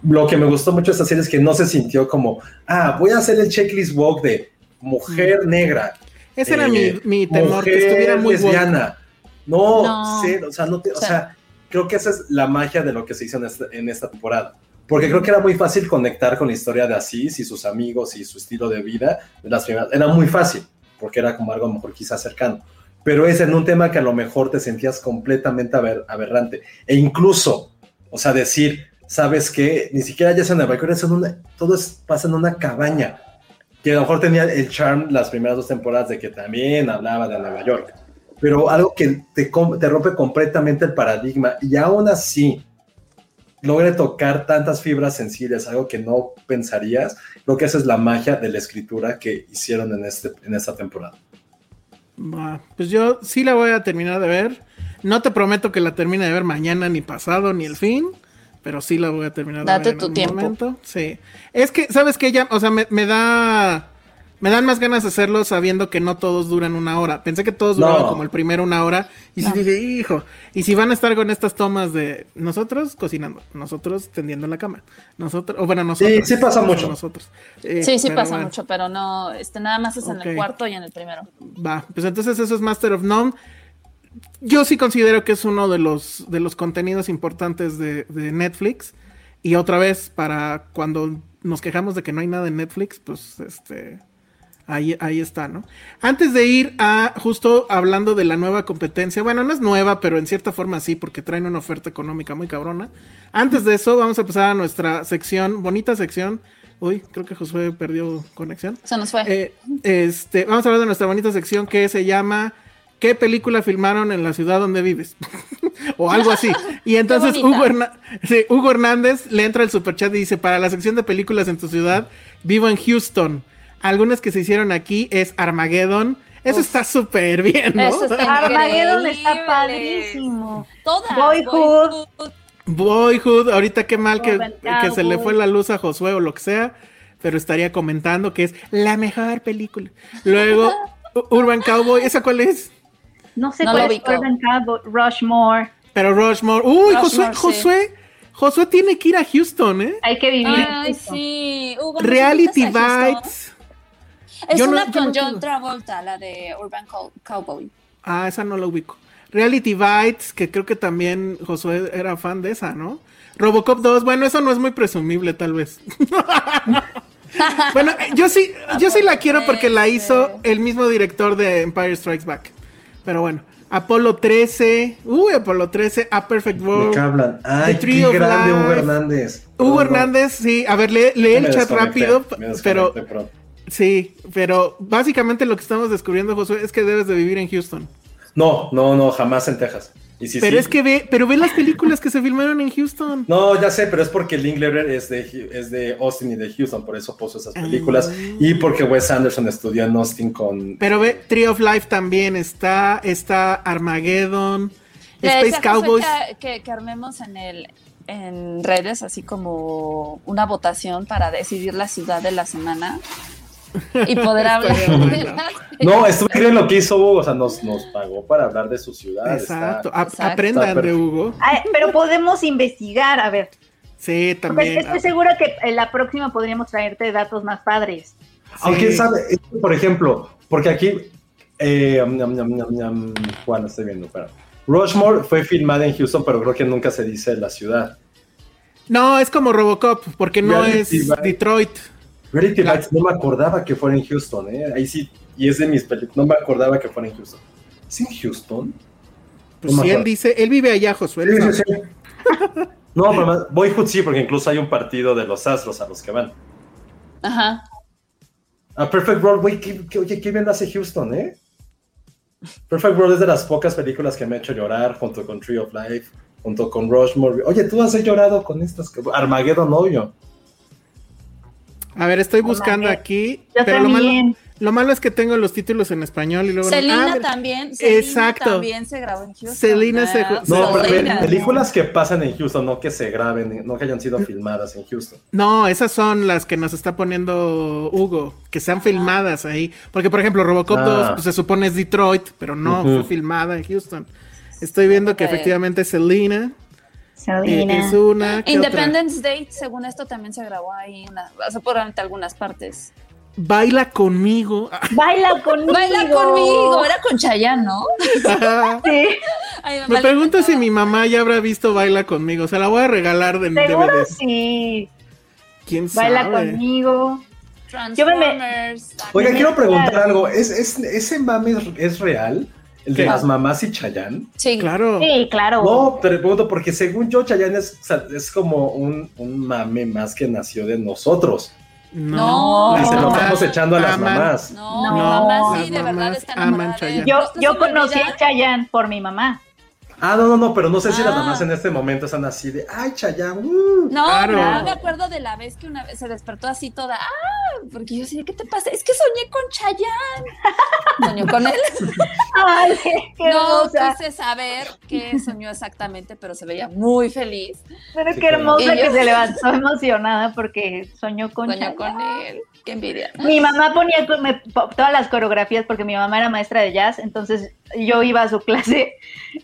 Lo que me gustó mucho de esta serie es que no se sintió como, ah, voy a hacer el checklist walk de mujer negra, Ese era eh, mi, mi temor, que mujer estuviera muy woke. lesbiana. No, No. cero, o sea, no te- o O sea. Creo que esa es la magia de lo que se hizo en esta, en esta temporada. Porque creo que era muy fácil conectar con la historia de Asís y sus amigos y su estilo de vida de las primeras. Era muy fácil, porque era como algo a lo mejor quizás cercano. Pero es en un tema que a lo mejor te sentías completamente aber- aberrante. E incluso, o sea, decir, ¿sabes qué? Ni siquiera ya es en Nueva York, es en una- todo es, pasa en una cabaña. Que a lo mejor tenía el charm las primeras dos temporadas de que también hablaba de Nueva York. Pero algo que te, rompe completamente el paradigma y aún así logre tocar tantas fibras sensibles, algo que no pensarías, creo que esa es la magia de la escritura que hicieron en, este, en esta temporada. Va, Pues yo sí la voy a terminar de ver. No te prometo que la termine de ver mañana, ni pasado, ni el fin. Pero sí la voy a terminar de Date ver. en tu tiempo. momento. Sí. Es que, ¿sabes qué? Ya, o sea, me, me da. Me dan más ganas de hacerlo sabiendo que no todos duran una hora. Pensé que todos No. duraban como el primero una hora. Y sí dije, hijo. Y si van a estar con estas tomas de nosotros cocinando, nosotros tendiendo la cama, nosotros, o bueno, nosotros. sí pasa no mucho. Nosotros. Eh, Sí, sí pero pasa bueno. mucho, pero no, este, nada más es en el cuarto y en el primero. Va, pues entonces eso es Master of None. Yo sí considero que es uno de los, de los contenidos importantes de, de Netflix. Y otra vez, para cuando nos quejamos de que no hay nada en Netflix, pues este. Ahí, ahí está, ¿no? Antes de ir a justo hablando de la nueva competencia, bueno, no es nueva, pero en cierta forma sí, porque traen una oferta económica muy cabrona. Antes de eso, vamos a pasar a nuestra sección, bonita sección. Uy, creo que Josué perdió conexión. Se nos fue. Eh, este, vamos a hablar de nuestra bonita sección que se llama ¿Qué película filmaron en la ciudad donde vives? o algo así. Y entonces. Hugo, Herna- sí, Hugo Hernández le entra el superchat y dice, para la sección de películas en tu ciudad, vivo en Houston. Algunas que se hicieron aquí es Armageddon. Eso está súper bien, ¿no? Eso está Armageddon está padrísimo. Todas. Boyhood. Boyhood, ahorita qué mal que, que se le fue la luz a Josué o lo que sea. pero estaría comentando que es la mejor película. Luego, Urban Cowboy, ¿esa cuál es? No sé No cuál es. Urban Cowboy, Rushmore. Pero Rushmore. Uy, Josué, sí. Josué, Josué tiene que ir a Houston, ¿eh? Hay que vivir. Ay, sí. Hugo, ¿nos Reality? Bites. Es Yo no- una yo con no John. Travolta, la de Urban Cow- Cowboy. Ah, esa no la ubico. Reality Bites, que creo que también Josué era fan de esa, ¿no? Robocop 2, bueno, eso no es muy presumible, tal vez. bueno, eh, yo sí, yo sí la quiero porque la hizo el mismo director de Empire Strikes Back. Pero bueno, Apolo 13, uy, Apolo 13, A Perfect ¿De World. qué hablan? Ay, The Tree qué of grande Life. Hugo Hernández. Hugo Hernández, sí, a ver, lee, lee el chat rápido, pero. Sí, pero básicamente lo que estamos descubriendo, Josué, es que debes de vivir en Houston. No, no, no, jamás en Texas. Y sí, pero sí. es que ve, pero ve las películas que se filmaron en Houston. No, ya sé, pero es porque Linklater es de, es de Austin y de Houston, por eso puso esas películas. Ah. Y porque Wes Anderson estudió en Austin con... Pero ve, Tree of Life también está, está Armageddon, Le Space Cowboys. Que, que, que armemos en el en redes así como una votación para decidir la ciudad de la semana y poder hablar No, estuvo bien lo que hizo Hugo, o sea, nos, nos pagó para hablar de su ciudad. Exacto, está- Exacto. aprendan Está de Hugo. Ay, pero podemos investigar, a ver. Sí, Porque también. estoy segura que en la próxima podríamos traerte datos más padres. Aunque, Sí. ¿sabe? Es que, Por ejemplo, porque aquí... Eh, estoy viendo, pero... Rushmore fue filmada en Houston, pero creo que nunca se dice la ciudad. No, es como Robocop, porque no Reality es. Detroit. Reality La- Bites no me acordaba que fuera en Houston, ¿eh? Ahí sí, y es de mis películas, no me acordaba que fuera en Houston. ¿Es en Houston? Pues No si él dice, él vive allá, Josué. él Sí, sí, sí. No, pero más- Boyhood sí, porque incluso hay un partido de los Astros a los que van. Ajá. A Perfect World, güey, qué, qué- oye, qué bien hace Houston, ¿eh? Perfect World es de las pocas películas que me ha hecho llorar, junto con Tree of Life, junto con Rushmore. Oye, tú has llorado con estas. que- Armageddon, obvio. A ver, estoy buscando aquí. Yo pero lo malo, lo malo es que tengo los títulos en español y luego. Selena Ah, también. Selena Exacto. también se grabó en Houston. Selena se- Ah, No, pero Selena. películas que pasan en Houston, no que se graben, no que hayan sido filmadas en Houston. No, esas son las que nos está poniendo Hugo, que sean filmadas ahí. Porque, por ejemplo, Robocop Ah. 2 pues, se supone es Detroit, pero no, fue filmada en Houston. Estoy viendo que efectivamente Selena eh, Selena. es una. Independence Day, según esto, también se grabó ahí, una, o sea, probablemente algunas partes. Baila conmigo. Baila conmigo. Baila conmigo, era con Chayanne, ¿no? Sí, Ay, Me baila pregunto si conmigo. mi mamá ya habrá visto Baila conmigo. Se la voy a regalar de seguro DVD. sí. ¿Quién Baila sabe? conmigo. Yo me- Transformers. Oiga, quiero preguntar algo. ¿Es, es- ese mame es, es real? ¿El de ¿Qué? las mamás y Chayanne? Sí. Claro. Sí, claro. No, te pregunto porque según yo, Chayanne es, o sea, es como un, un mame más que nació de nosotros. No. Y se lo estamos echando a las aman- mamás. No, No, mi mamá sí, de verdad está enamorada yo yo conocí a Chayanne por mi mamá. Ah, no, no, no, pero no sé si las Ah. mamás en este momento están así de, ay, Chayanne, uh". No, Claro. no, me acuerdo de la vez que una vez se despertó así toda, ah, porque yo así, ¿qué te pasa? Es que soñé con Chayanne. Soñó con él. Ay, qué No hermosa. quise saber qué soñó exactamente, pero se veía muy feliz. Pero Sí, qué hermosa yo- que se levantó emocionada porque soñó con Soñó Chayanne. con él. Qué envidia. Mi mamá ponía me- todas las coreografías porque mi mamá era maestra de jazz, entonces yo iba a su clase.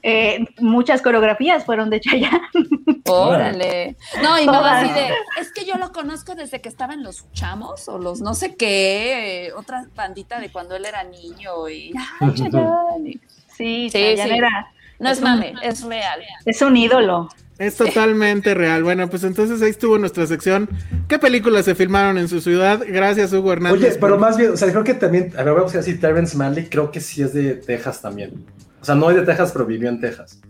eh, muchas coreografías fueron de Chayanne. Órale. No, y mamá así de, es que yo lo conozco desde que estaba en los chamos o los no sé qué, otra bandita de cuando él era niño y ay, Chayanne. Sí, Sí, Chayanne sí. era. No es mame, es real. Es un ídolo. Es totalmente real. Bueno, pues entonces ahí estuvo nuestra sección. ¿Qué películas se filmaron en su ciudad? Gracias, Hugo Hernández. Oye, pero más bien, o sea, creo que también, a ver, vamos a decir, Terrence Malick creo que sí es de Texas también. O sea, no es de Texas, pero vivió en Texas.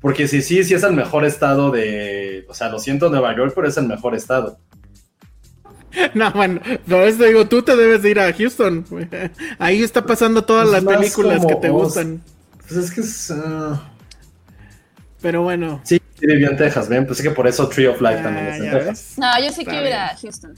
Porque sí, sí, sí es el mejor estado de, o sea, lo siento Nueva York, pero es el mejor estado. No, bueno, por eso digo, tú te debes de ir a Houston. Ahí está pasando todas Es las películas que te gustan. Pues es que es, ah, Pero bueno. sí, sí vivió en Texas, ven, pues es que por eso Tree of Life también ah, es en Texas. ves. No, yo sí quiero ir a Houston.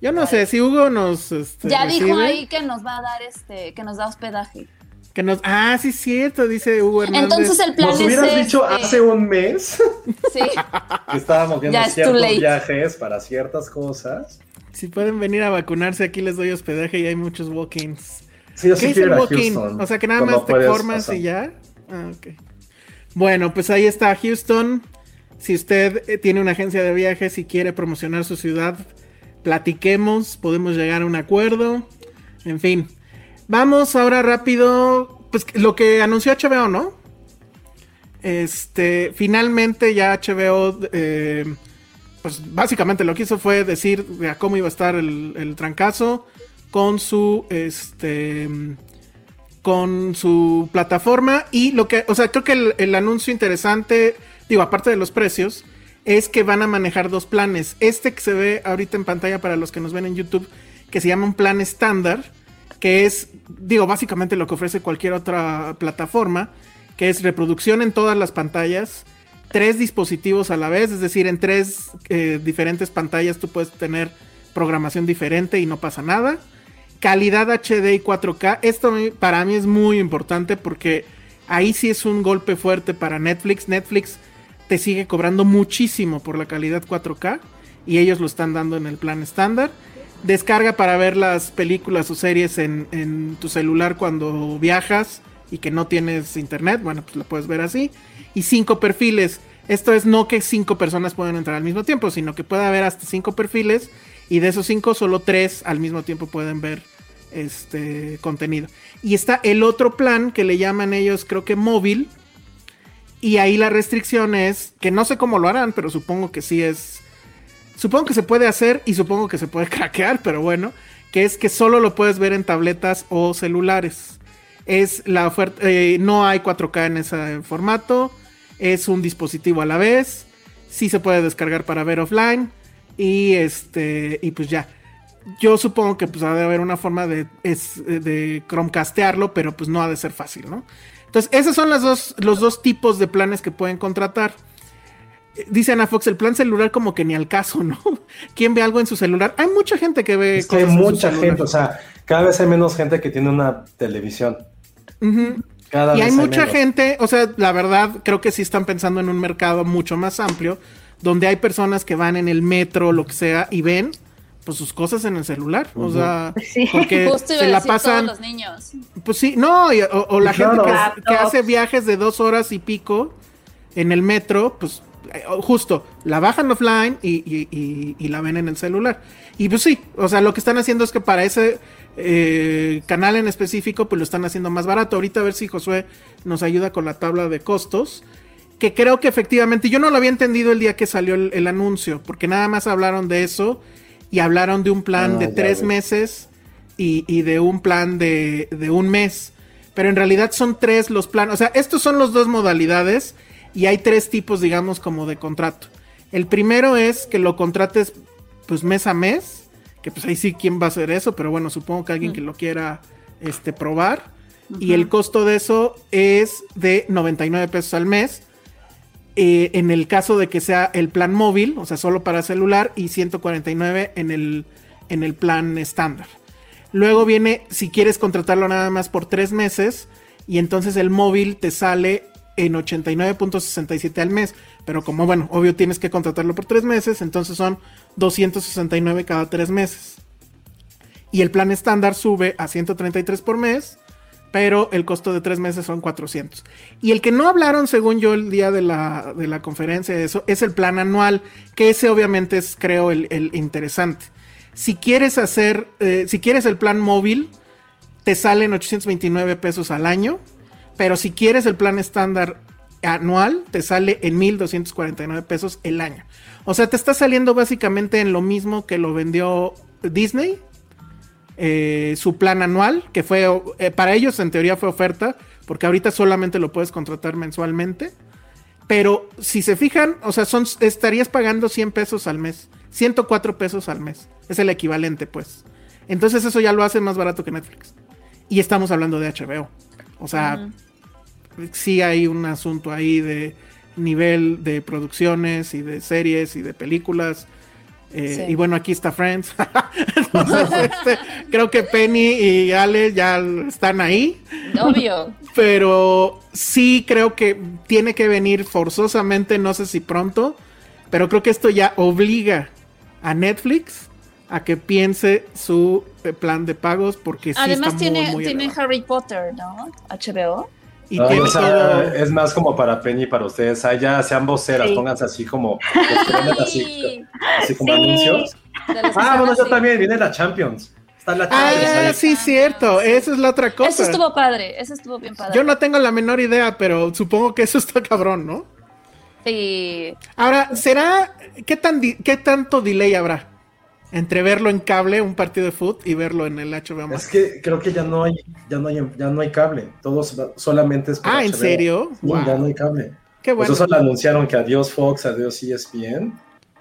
Yo no sé, si Hugo nos este, Ya dijo ahí que nos va a dar este, que nos da hospedaje. Que nos Ah, sí, cierto, dice Hugo Hernández. Entonces el plan Nos es hubieras dicho este, hace un mes Sí. que estábamos viendo ciertos viajes para ciertas cosas. Si pueden venir a vacunarse, aquí les doy hospedaje y hay muchos walk-ins. Sí, yo ¿Qué sí es el walk-in? O sea que nada más te formas pasar. y ya. Ah, ok. Bueno, pues ahí está Houston. Si usted eh, tiene una agencia de viajes y quiere promocionar su ciudad, platiquemos, podemos llegar a un acuerdo. En fin. Vamos ahora rápido. Pues lo que anunció HBO, ¿no? Este, finalmente ya HBO, eh, pues básicamente lo que hizo fue decir a cómo iba a estar el, el trancazo con su, este, con su plataforma y lo que, o sea, creo que el, el anuncio interesante, digo, aparte de los precios, es que van a manejar dos planes. Este que se ve ahorita en pantalla para los que nos ven en YouTube, que se llama un plan estándar, que es, digo, básicamente lo que ofrece cualquier otra plataforma, que es reproducción en todas las pantallas, tres dispositivos a la vez, es decir, en tres eh, diferentes pantallas tú puedes tener programación diferente y no pasa nada. Calidad HD y 4K, esto para mí es muy importante porque ahí sí es un golpe fuerte para Netflix. Netflix te sigue cobrando muchísimo por la calidad 4K y ellos lo están dando en el plan estándar. Descarga para ver las películas o series en, en tu celular cuando viajas y que no tienes internet, bueno, pues lo puedes ver así. Y cinco perfiles. Esto es no que cinco personas puedan entrar al mismo tiempo, sino que puede haber hasta cinco perfiles y de esos cinco solo tres al mismo tiempo pueden ver este contenido. Y está el otro plan que le llaman ellos, creo que móvil. Y ahí la restricción es que no sé cómo lo harán, pero supongo que sí es. Supongo que se puede hacer y supongo que se puede craquear, pero bueno, que es que solo lo puedes ver en tabletas o celulares. Es la oferta, eh, no hay 4K en ese formato, es un dispositivo a la vez, sí se puede descargar para ver offline y este y pues ya. Yo supongo que pues ha de haber una forma de, es, de Chromecastearlo, pero pues no ha de ser fácil, ¿no? Entonces, esos son las dos, los dos tipos de planes que pueden contratar. Eh, Dice Ana Fox, el plan celular como que ni al caso, ¿no? ¿Quién ve algo en su celular? Hay mucha gente que ve Es que hay cosas en su mucha gente, o sea, cada vez hay menos gente que tiene una televisión. Ujú. Cada Y vez hay mucha menos. gente, o sea, la verdad, creo que sí están pensando en un mercado mucho más amplio, donde hay personas que van en el metro, lo que sea, y ven pues sus cosas en el celular. O sea, Sí. porque Justo se la pasan. todos los niños. Pues sí, no, y- o, o la Claro. gente que, hace viajes de dos horas y pico en el metro, pues justo la bajan offline y, y- y- y la ven en el celular. Y pues sí, o sea, lo que están haciendo es que para ese eh, canal en específico, pues lo están haciendo más barato. Ahorita a ver si Josué nos ayuda con la tabla de costos. Que creo que efectivamente, yo no lo había entendido el día que salió el, el anuncio, porque nada más hablaron de eso y hablaron de un plan Ah, de tres meses y, de un plan de, de un mes. Pero en realidad son tres los planes. O sea, estos son las dos modalidades y hay tres tipos, digamos, como de contrato. El primero es que lo contrates pues mes a mes, que pues ahí sí quién va a hacer eso, pero bueno, supongo que alguien que lo quiera este, probar. Y el costo de eso es de 99 pesos al mes. Eh, en el caso de que sea el plan móvil, o sea, solo para celular, y 149 en el, en el plan estándar. Luego viene, si quieres contratarlo nada más por tres meses, y entonces el móvil te sale en 89.67 al mes. Pero como, bueno, obvio tienes que contratarlo por tres meses, entonces son 269 cada tres meses. Y el plan estándar sube a 133 por mes, pero el costo de tres meses son 400. Y el que no hablaron, según yo, el día de la, de la conferencia, eso, es el plan anual, que ese obviamente es, creo, el, el interesante. Si quieres hacer, eh, si quieres el plan móvil, te salen 829 pesos al año, pero si quieres el plan estándar anual, te sale en 1249 pesos el año. O sea, te está saliendo básicamente en lo mismo que lo vendió Disney, eh, su plan anual, que fue, eh, para ellos en teoría fue oferta, porque ahorita solamente lo puedes contratar mensualmente. Pero si se fijan, o sea, son, estarías pagando 100 pesos al mes, 104 pesos al mes. Es el equivalente, pues. Entonces eso ya lo hace más barato que Netflix. Y estamos hablando de HBO. O sea, sí hay un asunto ahí de nivel de producciones y de series y de películas. Eh, Sí. Y bueno, aquí está Friends. Entonces, este, creo que Penny y Ale ya están ahí. Obvio. Pero sí creo que tiene que venir forzosamente, no sé si pronto, pero creo que esto ya obliga a Netflix a que piense su eh, plan de pagos porque sí Además está tiene, muy, muy tiene elevado. Harry Potter, ¿no? HBO. Y Ay, tiene o sea, todo- es más como para Penny y para ustedes. Ay, ya sean voceras, Sí. pónganse así como, así, Sí, así como Sí. anuncios. Ah, bueno, yo también, viene la Champions. Está la Champions Ah, ahí. sí, cierto. Esa es la otra cosa. Eso estuvo padre, eso estuvo bien padre. Yo no tengo la menor idea, pero supongo que eso está cabrón, ¿no? Sí. Ahora, ¿será qué tan di- qué tanto delay habrá entre verlo en cable, un partido de fútbol, y verlo en el HBO Es Max? que creo que ya no hay, ya no hay, ya no hay cable. Todos solamente es por Ah, ¿en serio? Sí, Wow. ya no hay cable. Qué Pues bueno. eso le anunciaron que adiós Fox, adiós ESPN,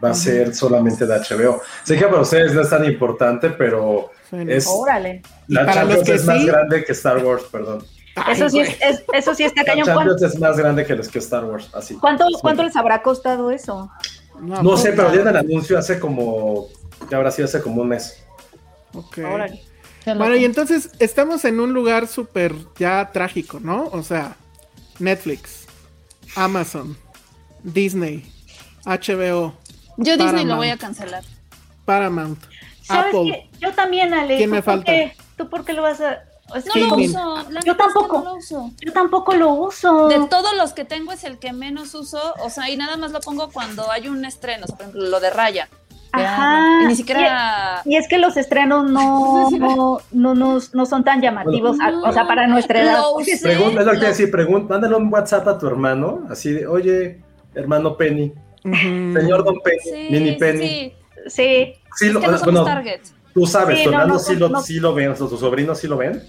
va a ser solamente de HBO. Sé que para ustedes no es tan importante, pero Bueno. es Órale. La para los Champions que es más grande que Star Wars, perdón. Ay, Eso sí, es, es- eso sí está La cañón. ¿Cuánto, Champions es más grande que, los que Star Wars, así. cuánto, cuánto les habrá costado eso? No, No sé, pues, pero dieron el anuncio hace como, ya habrá sido hace como un mes. ok. Órale. Bueno, y entonces estamos en un lugar súper ya trágico, ¿no? O sea, Netflix, Amazon, Disney, HBO, Yo Disney Paramount. lo voy a cancelar. Paramount, ¿Sabes Apple. qué? Yo también, Ale. ¿Quién ¿tú me falta? qué? ¿Tú por qué lo vas a...? No lo uso. la Yo neta es que tampoco. no lo uso. Yo tampoco lo uso. De todos los que tengo es el que menos uso, o sea, y nada más lo pongo cuando hay un estreno, o sea, por ejemplo, lo de Raya. Ajá. Y ni siquiera... Y es que los estrenos no, no, no, nos- no son tan llamativos, a- o sea, para nuestra edad. Es lo que decir, pregunta, mándale un WhatsApp a tu hermano, así de, oye, hermano Penny, Ujú. señor Don Penny, Sí, Mini sí, Penny. sí. Sí, Sí, Es lo, que no somos bueno, tú sabes, Sí, tu no, hermano no, sí, lo, no. sí lo ven, tus sobrinos sí lo ven.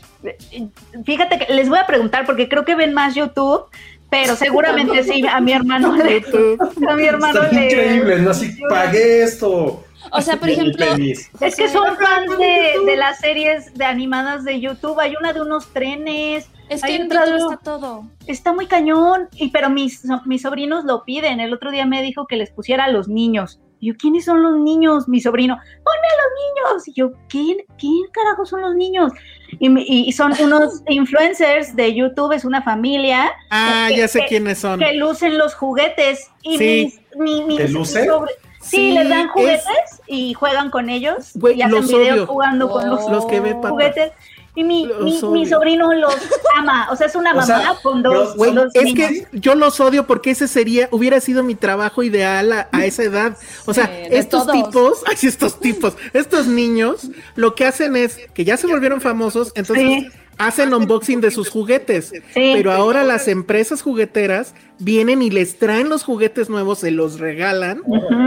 fíjate que les voy a preguntar porque creo que ven más YouTube, pero seguramente sí, a mi hermano le... A mi hermano Está le... increíble, ¿no? Así, pagué esto. O sea, por ejemplo. Es que son fans de, de las series de animadas de YouTube. Hay una de unos trenes. es que hay en otra de- YouTube está todo. Está muy cañón. Y pero mis, so- mis sobrinos lo piden. El otro día me dijo que les pusiera a los niños. Y yo, ¿quiénes son los niños? Mi sobrino, ponme a los niños. Y yo, ¿quién, quién carajo son los niños? Y, me- y- son unos influencers de YouTube, es una familia Ah, que- ya sé que- quiénes son. que lucen los juguetes. Y Sí. mis, mi- mis- Sí, Sí, les dan es- juguetes y juegan con ellos Güey, y hacen los videos jugando con los, Los que ve juguetes. Y mi, mi, sobrino los ama. O sea, es una O mamá sea, con dos, dos es niños. que yo los odio porque ese sería, hubiera sido mi trabajo ideal a, a esa edad. O sea, Sí, estos todos. tipos, ay, estos tipos, estos niños, lo que hacen es que ya se volvieron famosos, entonces Sí. hacen unboxing de sus juguetes. Pero ahora las empresas jugueteras vienen y les traen los juguetes nuevos, se los regalan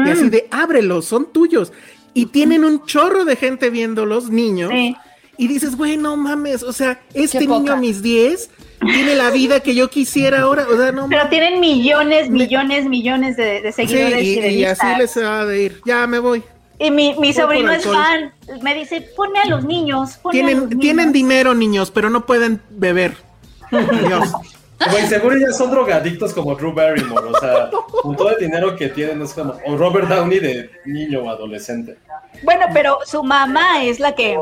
y así de ábrelos, son tuyos. Y tienen un chorro de gente viéndolos, niños. Sí. Y dices, güey, no mames, o sea, este Qué niño poca. a mis 10 tiene la vida que yo quisiera ahora, o sea, no Pero tienen millones, millones, millones de, de Sí, seguidores y, de y, y así les va de ir. Ya me voy. Y mi, sobrino es fan. Me dice, ponme a los niños. ponme a los Tienen, niños". tienen dinero, niños, pero no pueden beber. Adiós. Güey, seguro ya son drogadictos como Drew Barrymore, o sea, con todo el dinero que tienen es como, o Robert Downey de niño o adolescente. Bueno, pero su mamá es la que...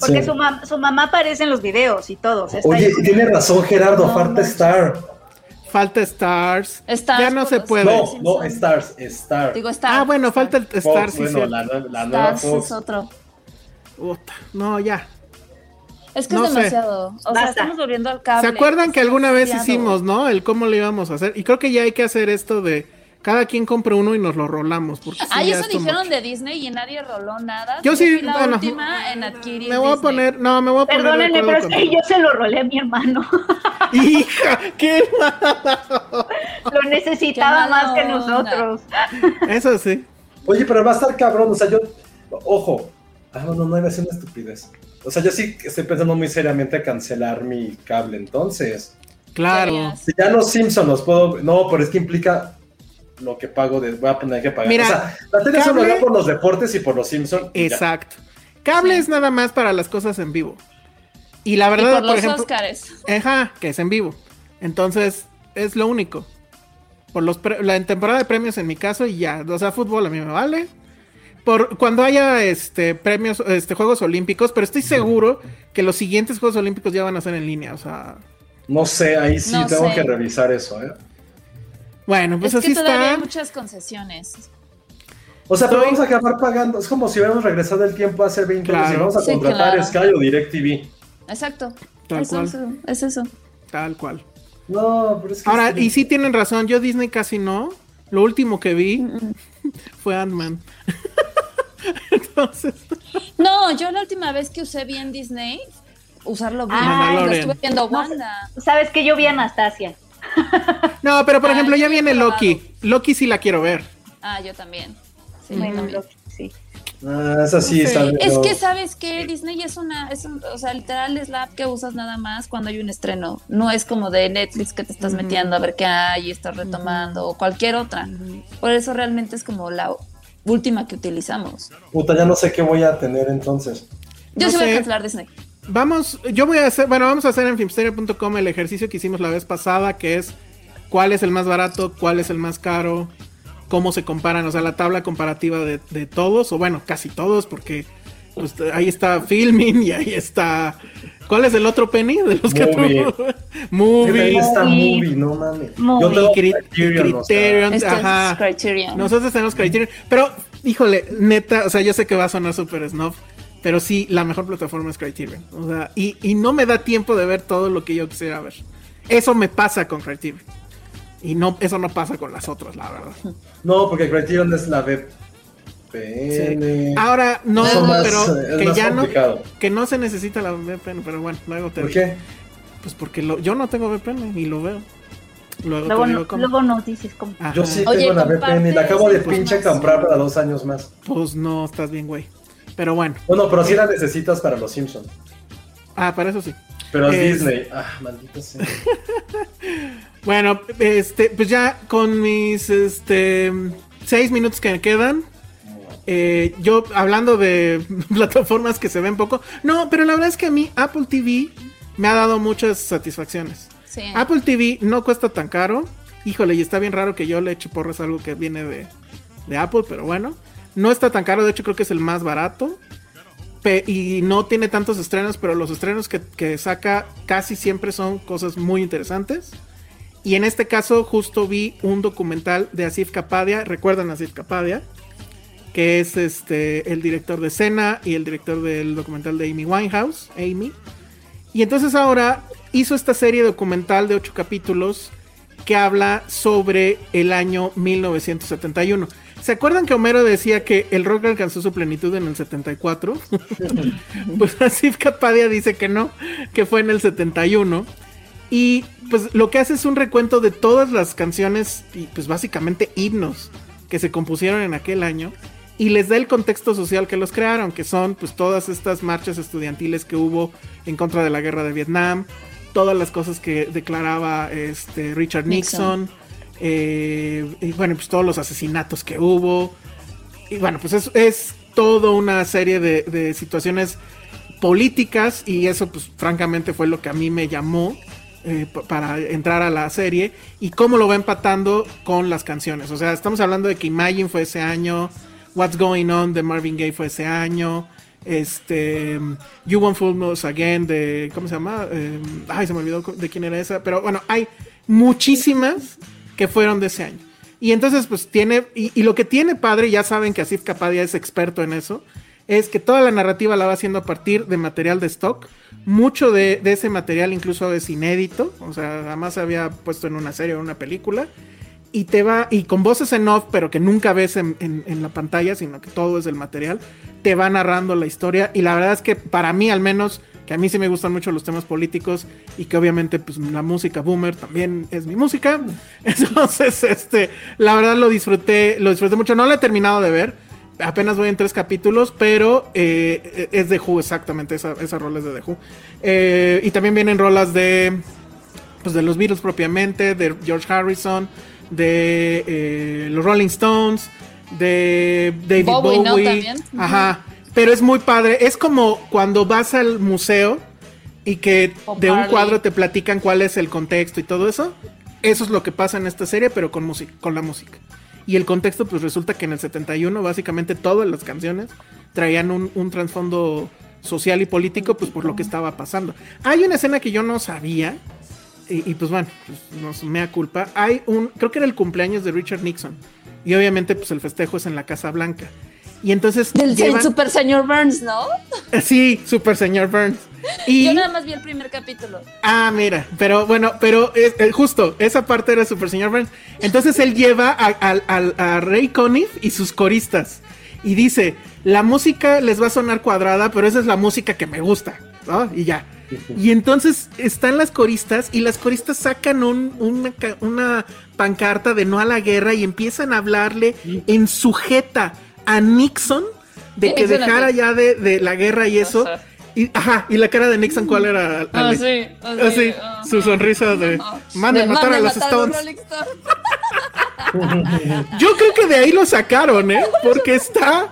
Porque Sí. su, mam- su mamá aparece en los videos y todos. está Oye, ahí. tiene razón Gerardo, No falta. Star. Falta Stars. Stars ya no se puede. No, no, Stars, Star. Digo, está. ah, bueno, falta el Fox, Stars. sí, bueno, cierto. la, la nueva Stars Fox. es otro. No, ya. Es que No es sé. demasiado. O sea, Basta. estamos volviendo al cable. ¿Se acuerdan que alguna vez hicimos, no? El cómo lo íbamos a hacer. Y creo que ya hay que hacer esto de cada quien compre uno y nos lo rolamos. Porque sí, Ah, ya eso dijeron de Disney y nadie roló nada. Yo sí, la bueno, última en adquirir Me voy a poner, no, me voy a poner. Perdónenme, pero es que yo se lo rolé a mi hermano. Hija, qué lo necesitaba más que onda. nosotros. Eso sí. Oye, pero va a estar cabrón, o sea, yo, ojo, ah, no, no, no iba a ser una estupidez. O sea, yo sí estoy pensando muy seriamente cancelar mi cable, entonces. Claro. Si ya los Simpsons los puedo, no, pero es que implica lo que pago, de, voy a tener que pagar. Mira, o sea, la tele solo cable- veo por los deportes y por los Simpsons. y ya. Exacto. Cable es nada más para las cosas en vivo. Y la Y verdad, por por, los ejemplo, Oscars. ajá, que es en vivo. Entonces, es lo único. Por los pre- la en temporada de premios en mi caso y ya, o sea, fútbol a mí me vale. Por cuando haya este premios, este Juegos Olímpicos, pero estoy seguro que los siguientes Juegos Olímpicos ya van a ser en línea, o sea, No sé, ahí sí No tengo sé. que revisar eso, ¿eh? Bueno, pues es así que todavía está. hay muchas concesiones. O sea, pero vamos a acabar pagando. Es como si hubiéramos regresado el tiempo hace 20 años y vamos a Sí, contratar claro. Sky o DirecTV. Exacto. Tal es, cual. Eso, es eso. Tal cual. No, pero es que. Ahora, es- y sí tienen razón, yo Disney casi no. Lo último que vi fue Ant-Man. Entonces, No, yo la última vez que usé bien Disney, usarlo bien, Ah, lo estuve viendo No. Wanda. Sabes que yo vi Anastasia. No, pero por Ah, ejemplo, ya viene probado. Loki. Loki sí la quiero ver. Ah, yo también. Sí, Bueno, también. lo- sí. Ah, esa sí bien, Es no. que sabes que Disney es una, es un- o sea, literal es la app que usas nada más cuando hay un estreno. No es como de Netflix que te estás metiendo a ver qué hay y estás retomando o cualquier otra. Por eso realmente es como la última que utilizamos. Puta, ya no sé qué voy a tener entonces. Yo No sí voy sé. a cancelar Disney. Vamos, yo voy a hacer, bueno, vamos a hacer en filmsteria.com el ejercicio que hicimos la vez pasada, que es cuál es el más barato, cuál es el más caro, cómo se comparan, o sea, la tabla comparativa de, de todos, o bueno, casi todos, porque pues, ahí está Filming y ahí está... ¿Cuál es el otro Penny de los que tú? Movie. Ahí está Movie. no mames. Movie. Yo tengo Cri- Criterion, o sea, Criterion, ajá. es Criterion. Nosotros tenemos Criterion. Pero, híjole, neta, o sea, yo sé que va a sonar súper snob, pero sí, la mejor plataforma es Criterion. O sea, y, y no me da tiempo de ver todo lo que yo quisiera ver. Eso me pasa con Criterion. Y no, eso no pasa con las otras, la verdad. No, porque Criterion es la VPN. Ahora, no, más, pero eh, es que ya no, complicado. que no se necesita la VPN, pero bueno, luego te ¿Por digo. qué? Pues porque lo- yo no tengo VPN y lo veo. Luego, Luego, te digo no- cómo. luego nos dices cómo. Ajá. Yo sí Oye, tengo la VPN y la acabo de comparte pinche esa comprar para dos años más. Pues no, estás bien, güey. Pero bueno. Bueno, pero sí la necesitas para los Simpsons. Ah, para eso sí. Pero es Es- Disney. Ah, maldito sea. Bueno, este, pues ya con mis este seis minutos que me quedan. eh, yo hablando de plataformas que se ven poco. No, pero la verdad es que a mí Apple TV me ha dado muchas satisfacciones. Sí. Apple TV no cuesta tan caro. Híjole, y está bien raro que yo le eche porras a algo que viene de, de Apple, pero bueno. No está tan caro, de hecho creo que es el más barato. Y no tiene tantos estrenos, pero los estrenos que, saca casi siempre son cosas muy interesantes. Y en este caso justo vi un documental de Asif Kapadia, recuerdan Asif Kapadia, que es este el director de Cena y el director del documental de Amy Winehouse, Amy. Y entonces ahora hizo esta serie documental de ocho capítulos que habla sobre el año 1971. ¿Se acuerdan que Homero decía que el rock alcanzó su plenitud en el 74? pues Asif Kapadia dice que no, que fue en el 71. Y pues lo que hace es un recuento de todas las canciones y pues básicamente himnos que se compusieron en aquel año y les da el contexto social que los crearon, que son pues todas estas marchas estudiantiles que hubo en contra de la guerra de Vietnam, todas las cosas que declaraba este Richard Nixon, Nixon. Eh, y bueno, pues todos los asesinatos que hubo. Y bueno, pues es, es toda una serie de, situaciones políticas y eso pues francamente fue lo que a mí me llamó eh, pa- para entrar a la serie y cómo lo va empatando con las canciones. O sea, estamos hablando de que Imagine fue ese año, What's Going On de Marvin Gaye fue ese año, este You Won't Fool Us Again de ¿cómo se llama? Eh, ay, se me olvidó de quién era esa, pero bueno, hay muchísimas que fueron de ese año. Y entonces, pues tiene, y, lo que tiene padre, ya saben que Asif Kapadia es experto en eso, es que toda la narrativa la va haciendo a partir de material de stock. Mucho de, ese material incluso es inédito, o sea, jamás se había puesto en una serie o una película. Y te va, y con voces en off, pero que nunca ves en, la pantalla, sino que todo es del material, te va narrando la historia. Y la verdad es que para mí, al menos, que a mí sí me gustan mucho los temas políticos y que obviamente pues la música boomer también es mi música. Entonces, este, la verdad lo disfruté, lo disfruté mucho. No lo he terminado de ver. Apenas voy en tres capítulos, pero eh, es de Who exactamente, esa, esa rola es de The Who. Eh, y también vienen rolas de, pues de los Beatles propiamente, de George Harrison, de eh, los Rolling Stones, de David Bowie, Bowie. ¿no? También. Ajá. Pero es muy padre. Es como cuando vas al museo y que O de un cuadro te platican cuál es el contexto y todo eso. Eso es lo que pasa en esta serie, pero con música, con la música. Y el contexto, pues resulta que en el 71, básicamente todas las canciones traían un, un trasfondo social y político, pues por lo que estaba pasando. Hay una escena que yo no sabía, y, y, pues bueno, pues, no es mea culpa. Hay un, creo que era el cumpleaños de Richard Nixon Y obviamente, pues el festejo es en la Casa Blanca. Y entonces. Del llevan... Super Señor Burns, ¿no? Sí, Super Señor Burns. Y... Yo nada más vi el primer capítulo. Ah, mira, pero bueno, pero es, justo, esa parte era Super Señor Burns. Entonces él lleva a, a, a Ray Conniff y sus coristas. Y dice: La música les va a sonar cuadrada, pero esa es la música que me gusta. ¿no? Y ya. Y entonces están las coristas y las coristas sacan un, una, una, pancarta de no a la guerra y empiezan a hablarle en sujeta a Nixon de que dejara ya de, la guerra y eso. Y, ajá, y la cara de Nixon, ¿cuál era? Ah, sí, ah, sí, su sonrisa de mande matar a los Stones. Yo creo que de ahí lo sacaron, ¿eh? Porque está,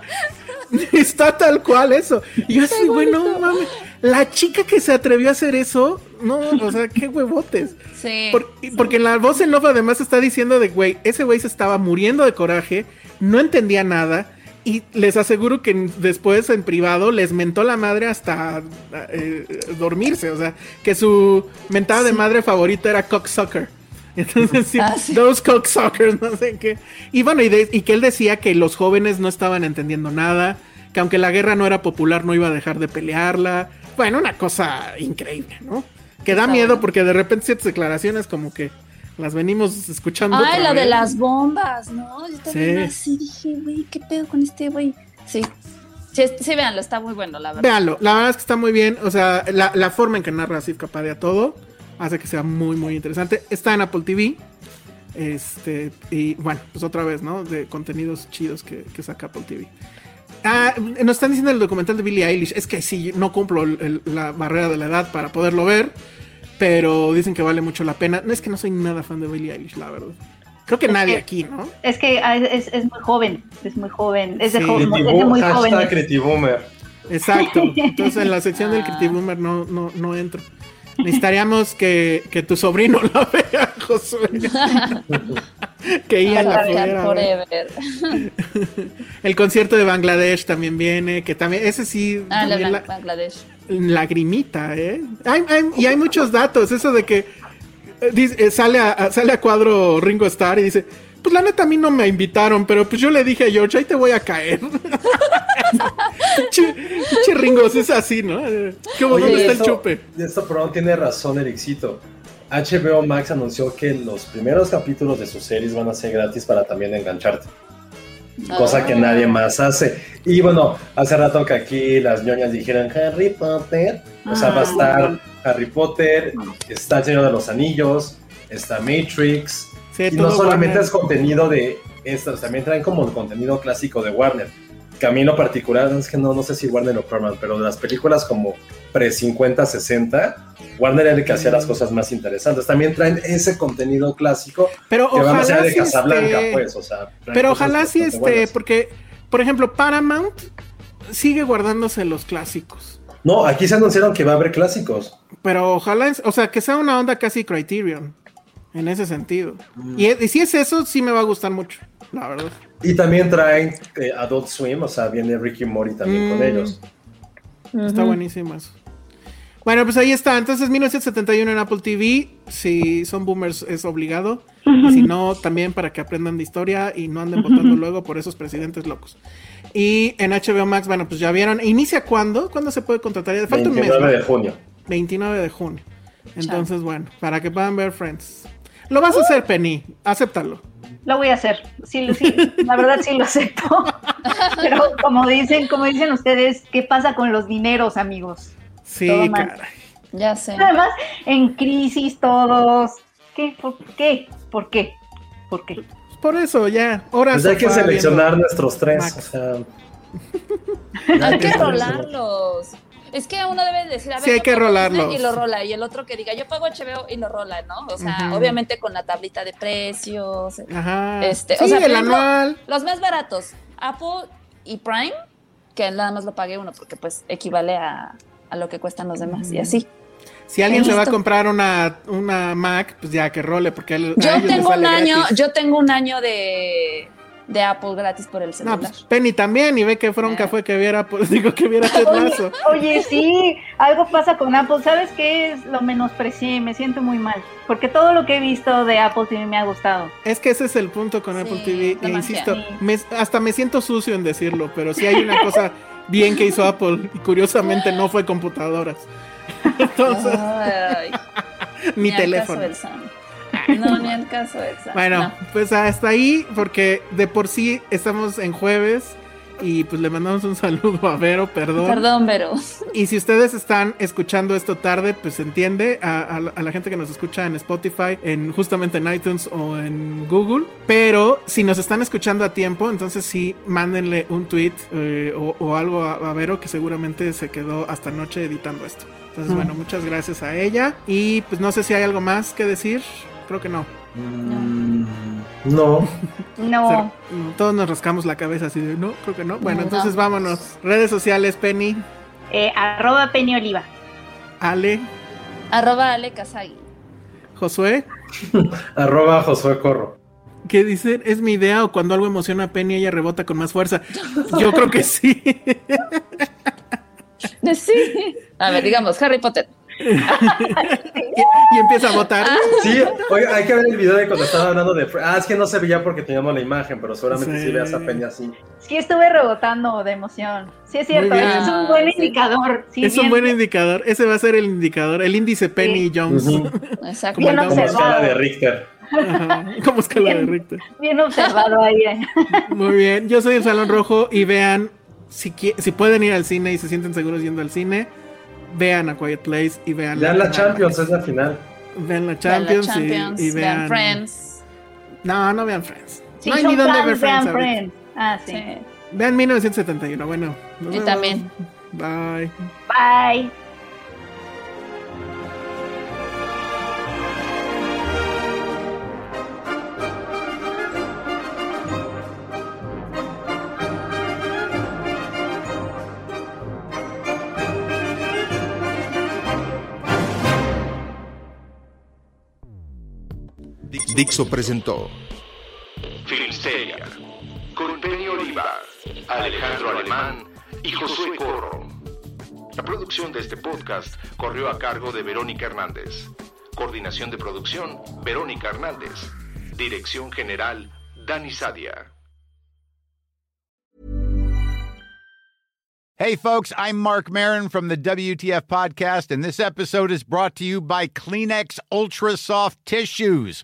está tal cual eso. Y yo así, bueno, mames, la chica que se atrevió a hacer eso, no, o sea, qué huevotes. Sí. porque la voz en off además está diciendo de, güey, ese güey se estaba muriendo de coraje, no entendía nada y les aseguro que después en privado les mentó la madre hasta eh, dormirse. O sea, que su mentada de madre favorita era cocksucker. Entonces, sí, ah, those cocksuckers, no sé qué. Y bueno, y, y, que él decía que los jóvenes no estaban entendiendo nada, que aunque la guerra no era popular, no iba a dejar de pelearla. Bueno, una cosa increíble, ¿no? Que da miedo porque de repente ciertas declaraciones como que las venimos escuchando. Ay, la de las bombas, ¿no? Yo también así dije, güey, ¿qué pedo con este güey? Sí. Sí, sí, véanlo, está muy bueno, la verdad. Véanlo, la verdad es que está muy bien. O sea, la, forma en que narra Sif a todo hace que sea muy, muy interesante. Está en Apple TV. Este, y bueno, pues otra vez, ¿no? De contenidos chidos que, saca Apple TV. Ah, nos están diciendo el documental de Billie Eilish. Es que sí, no cumplo la barrera de la edad para poderlo ver pero dicen que vale mucho la pena. No es que no soy nada fan de Billie Eilish, la verdad. Creo que nadie aquí, ¿no? Es que ah, es, es, muy joven, es muy joven, es de, joven, es de muy joven. Exacto. Entonces en la sección del Boomer no, no, no entro. Necesitaríamos que, que tu sobrino lo vea, Josué. que Ian la pudiera El concierto de Bangladesh también viene, que también, ese sí. Ah, la, Bangladesh. Lagrimita, ¿eh? y hay muchos datos, eso de que eh, eh, sale, a, sale a cuadro Ringo Starr y dice, pues la neta a mí no me invitaron, pero pues yo le dije a George, ahí te voy a caer. che, Ringo, es así, ¿no? ¿Qué ¿Dónde está el chupe? Esto programa tiene razón, Ericito. HBO Max anunció que los primeros capítulos de sus series van a ser gratis para también engancharte cosa que nadie más hace. Y bueno, hace rato que aquí las ñoñas dijeron Harry Potter, o sea, va a estar Harry Potter, está el Señor de los Anillos, está Matrix, y no solamente es contenido de estos, también traen como el contenido clásico de Warner. Que a mí en lo particular, es que no, no sé si Warner o Paramount, pero de las películas como pre-50, 60, Warner era el que hacía las cosas más interesantes. También traen ese contenido clásico pero que ojalá a ser de Casablanca, pues, o sea. Pero ojalá sí este, porque, por ejemplo, Paramount sigue guardándose los clásicos. No, aquí se anunciaron que va a haber clásicos. Pero ojalá, o sea, que sea una onda casi Criterion, en ese sentido. Mm. Y, si es eso, sí me va a gustar mucho, la verdad. Y también traen eh, Adult Swim, o sea, viene Ricky Mori también con mm. ellos. Está buenísimo eso. Bueno, pues ahí está. Entonces, 1971 en Apple TV. Si son boomers, es obligado. si no, también para que aprendan de historia y no anden votando luego por esos presidentes locos. Y en HBO Max, bueno, pues ya vieron. ¿Inicia cuándo? ¿Cuándo se puede contratar? Ya falta 29 de junio. 29 de junio. Entonces, bueno, para que puedan ver Friends. Lo vas a hacer, Penny. Acéptalo. Lo voy a hacer. Sí, sí, la verdad sí lo acepto. Pero como dicen, como dicen ustedes, ¿qué pasa con los dineros, amigos? Sí, caray. Ya sé. Además, en crisis todos. ¿Qué? ¿Por qué? ¿Por qué? ¿Por qué? Por eso, ya. Ahora pues hay que seleccionar nuestros tres. hay que rolarlos. Es que uno debe decir, a ver, sí, hay que rolarlos. Y lo rola, y el otro que diga, yo pago HBO y lo rola, ¿no? O sea, obviamente con la tablita de precios. Ajá. Este, sí, o sea, el anual. Los más baratos, Apple y Prime, que nada más lo pagué uno porque pues equivale a, a lo que cuestan los demás y así. Si alguien se va a comprar una, una Mac, pues ya que role, porque yo tengo un año, yo tengo un año de de Apple gratis por el celular. No, pues Penny también, y ve que Fronca Eh. fue que viera, pues digo que viera Ted Oye, Lasso. oye, sí, algo pasa con Apple. ¿Sabes qué es? Lo menosprecié, me siento muy mal. Porque todo lo que he visto de Apple TV me ha gustado. Es que ese es el punto con Sí, Apple TV. E insisto, me- hasta me siento sucio en decirlo, pero sí hay una cosa bien que hizo Apple, y curiosamente no fue computadoras. Entonces, Ay, ni teléfono. No, ni el caso del Sam. Bueno, no. pues hasta ahí, porque de por sí estamos en jueves y pues le mandamos un saludo a Vero, perdón. Perdón, Vero. Y si ustedes están escuchando esto tarde, pues entiende a, a la- a la gente que nos escucha en Spotify, en justamente en iTunes o en Google. Pero si nos están escuchando a tiempo, entonces sí, mándenle un tweet eh, o, o algo a, a Vero que seguramente se quedó hasta anoche editando esto. Entonces, bueno, muchas gracias a ella. Y pues no sé si hay algo más que decir. Creo que no. Mm, No. No. Todos nos rascamos la cabeza así de no, creo que no. Bueno, No. entonces vámonos. Redes sociales, Penny, Eh, arroba Penny Oliva. Ale, Arroba Ale Kazagi. Josué. Arroba Josué Corro. ¿Qué dicen? ¿Es mi idea o cuando algo emociona a Penny ella rebota con más fuerza? Yo creo que sí. Sí. A ver, digamos, Harry Potter. y, y empieza a votar. Sí, oiga, hay que ver el video de cuando estaba hablando de. Ah, es que no se veía porque teníamos la imagen, pero seguramente sí, Sí. veas a Peña así. Sí, estuve rebotando de emoción. Sí, es cierto. Es un buen Ah, sí. indicador. Sí, es un buen indicador. Ese va a ser el indicador. El índice Penny Jones. Exacto. Como Bien. Como observado. escala de Richter. Ajá, Como escala de Bien. Richter. Bien observado ahí. eh. Muy bien. Yo soy el Salón Rojo y vean, si, si pueden ir al cine y se sienten seguros yendo al cine, vean a Quiet Place y vean Vean la Champions, es la final. Vean la Vean la Champions, y- vean vean Friends. No, no vean Friends. Sí, no hay ni dónde ver Friends. vean. Friends. Ah, sí. Sí. Vean 1971. Bueno, nos Y vemos. también. Bye. Bye. Dixo presentó Filmsteria, con Penny Oliva, Alejandro Alemán y Josué Corro. La producción de este podcast corrió a cargo de Verónica Hernández. Coordinación de producción, Verónica Hernández. Dirección general, Dani Sadia. Hey, folks, I'm Mark Marin from the WTF Podcast, and this episode is brought to you by Kleenex Ultra Soft Tissues,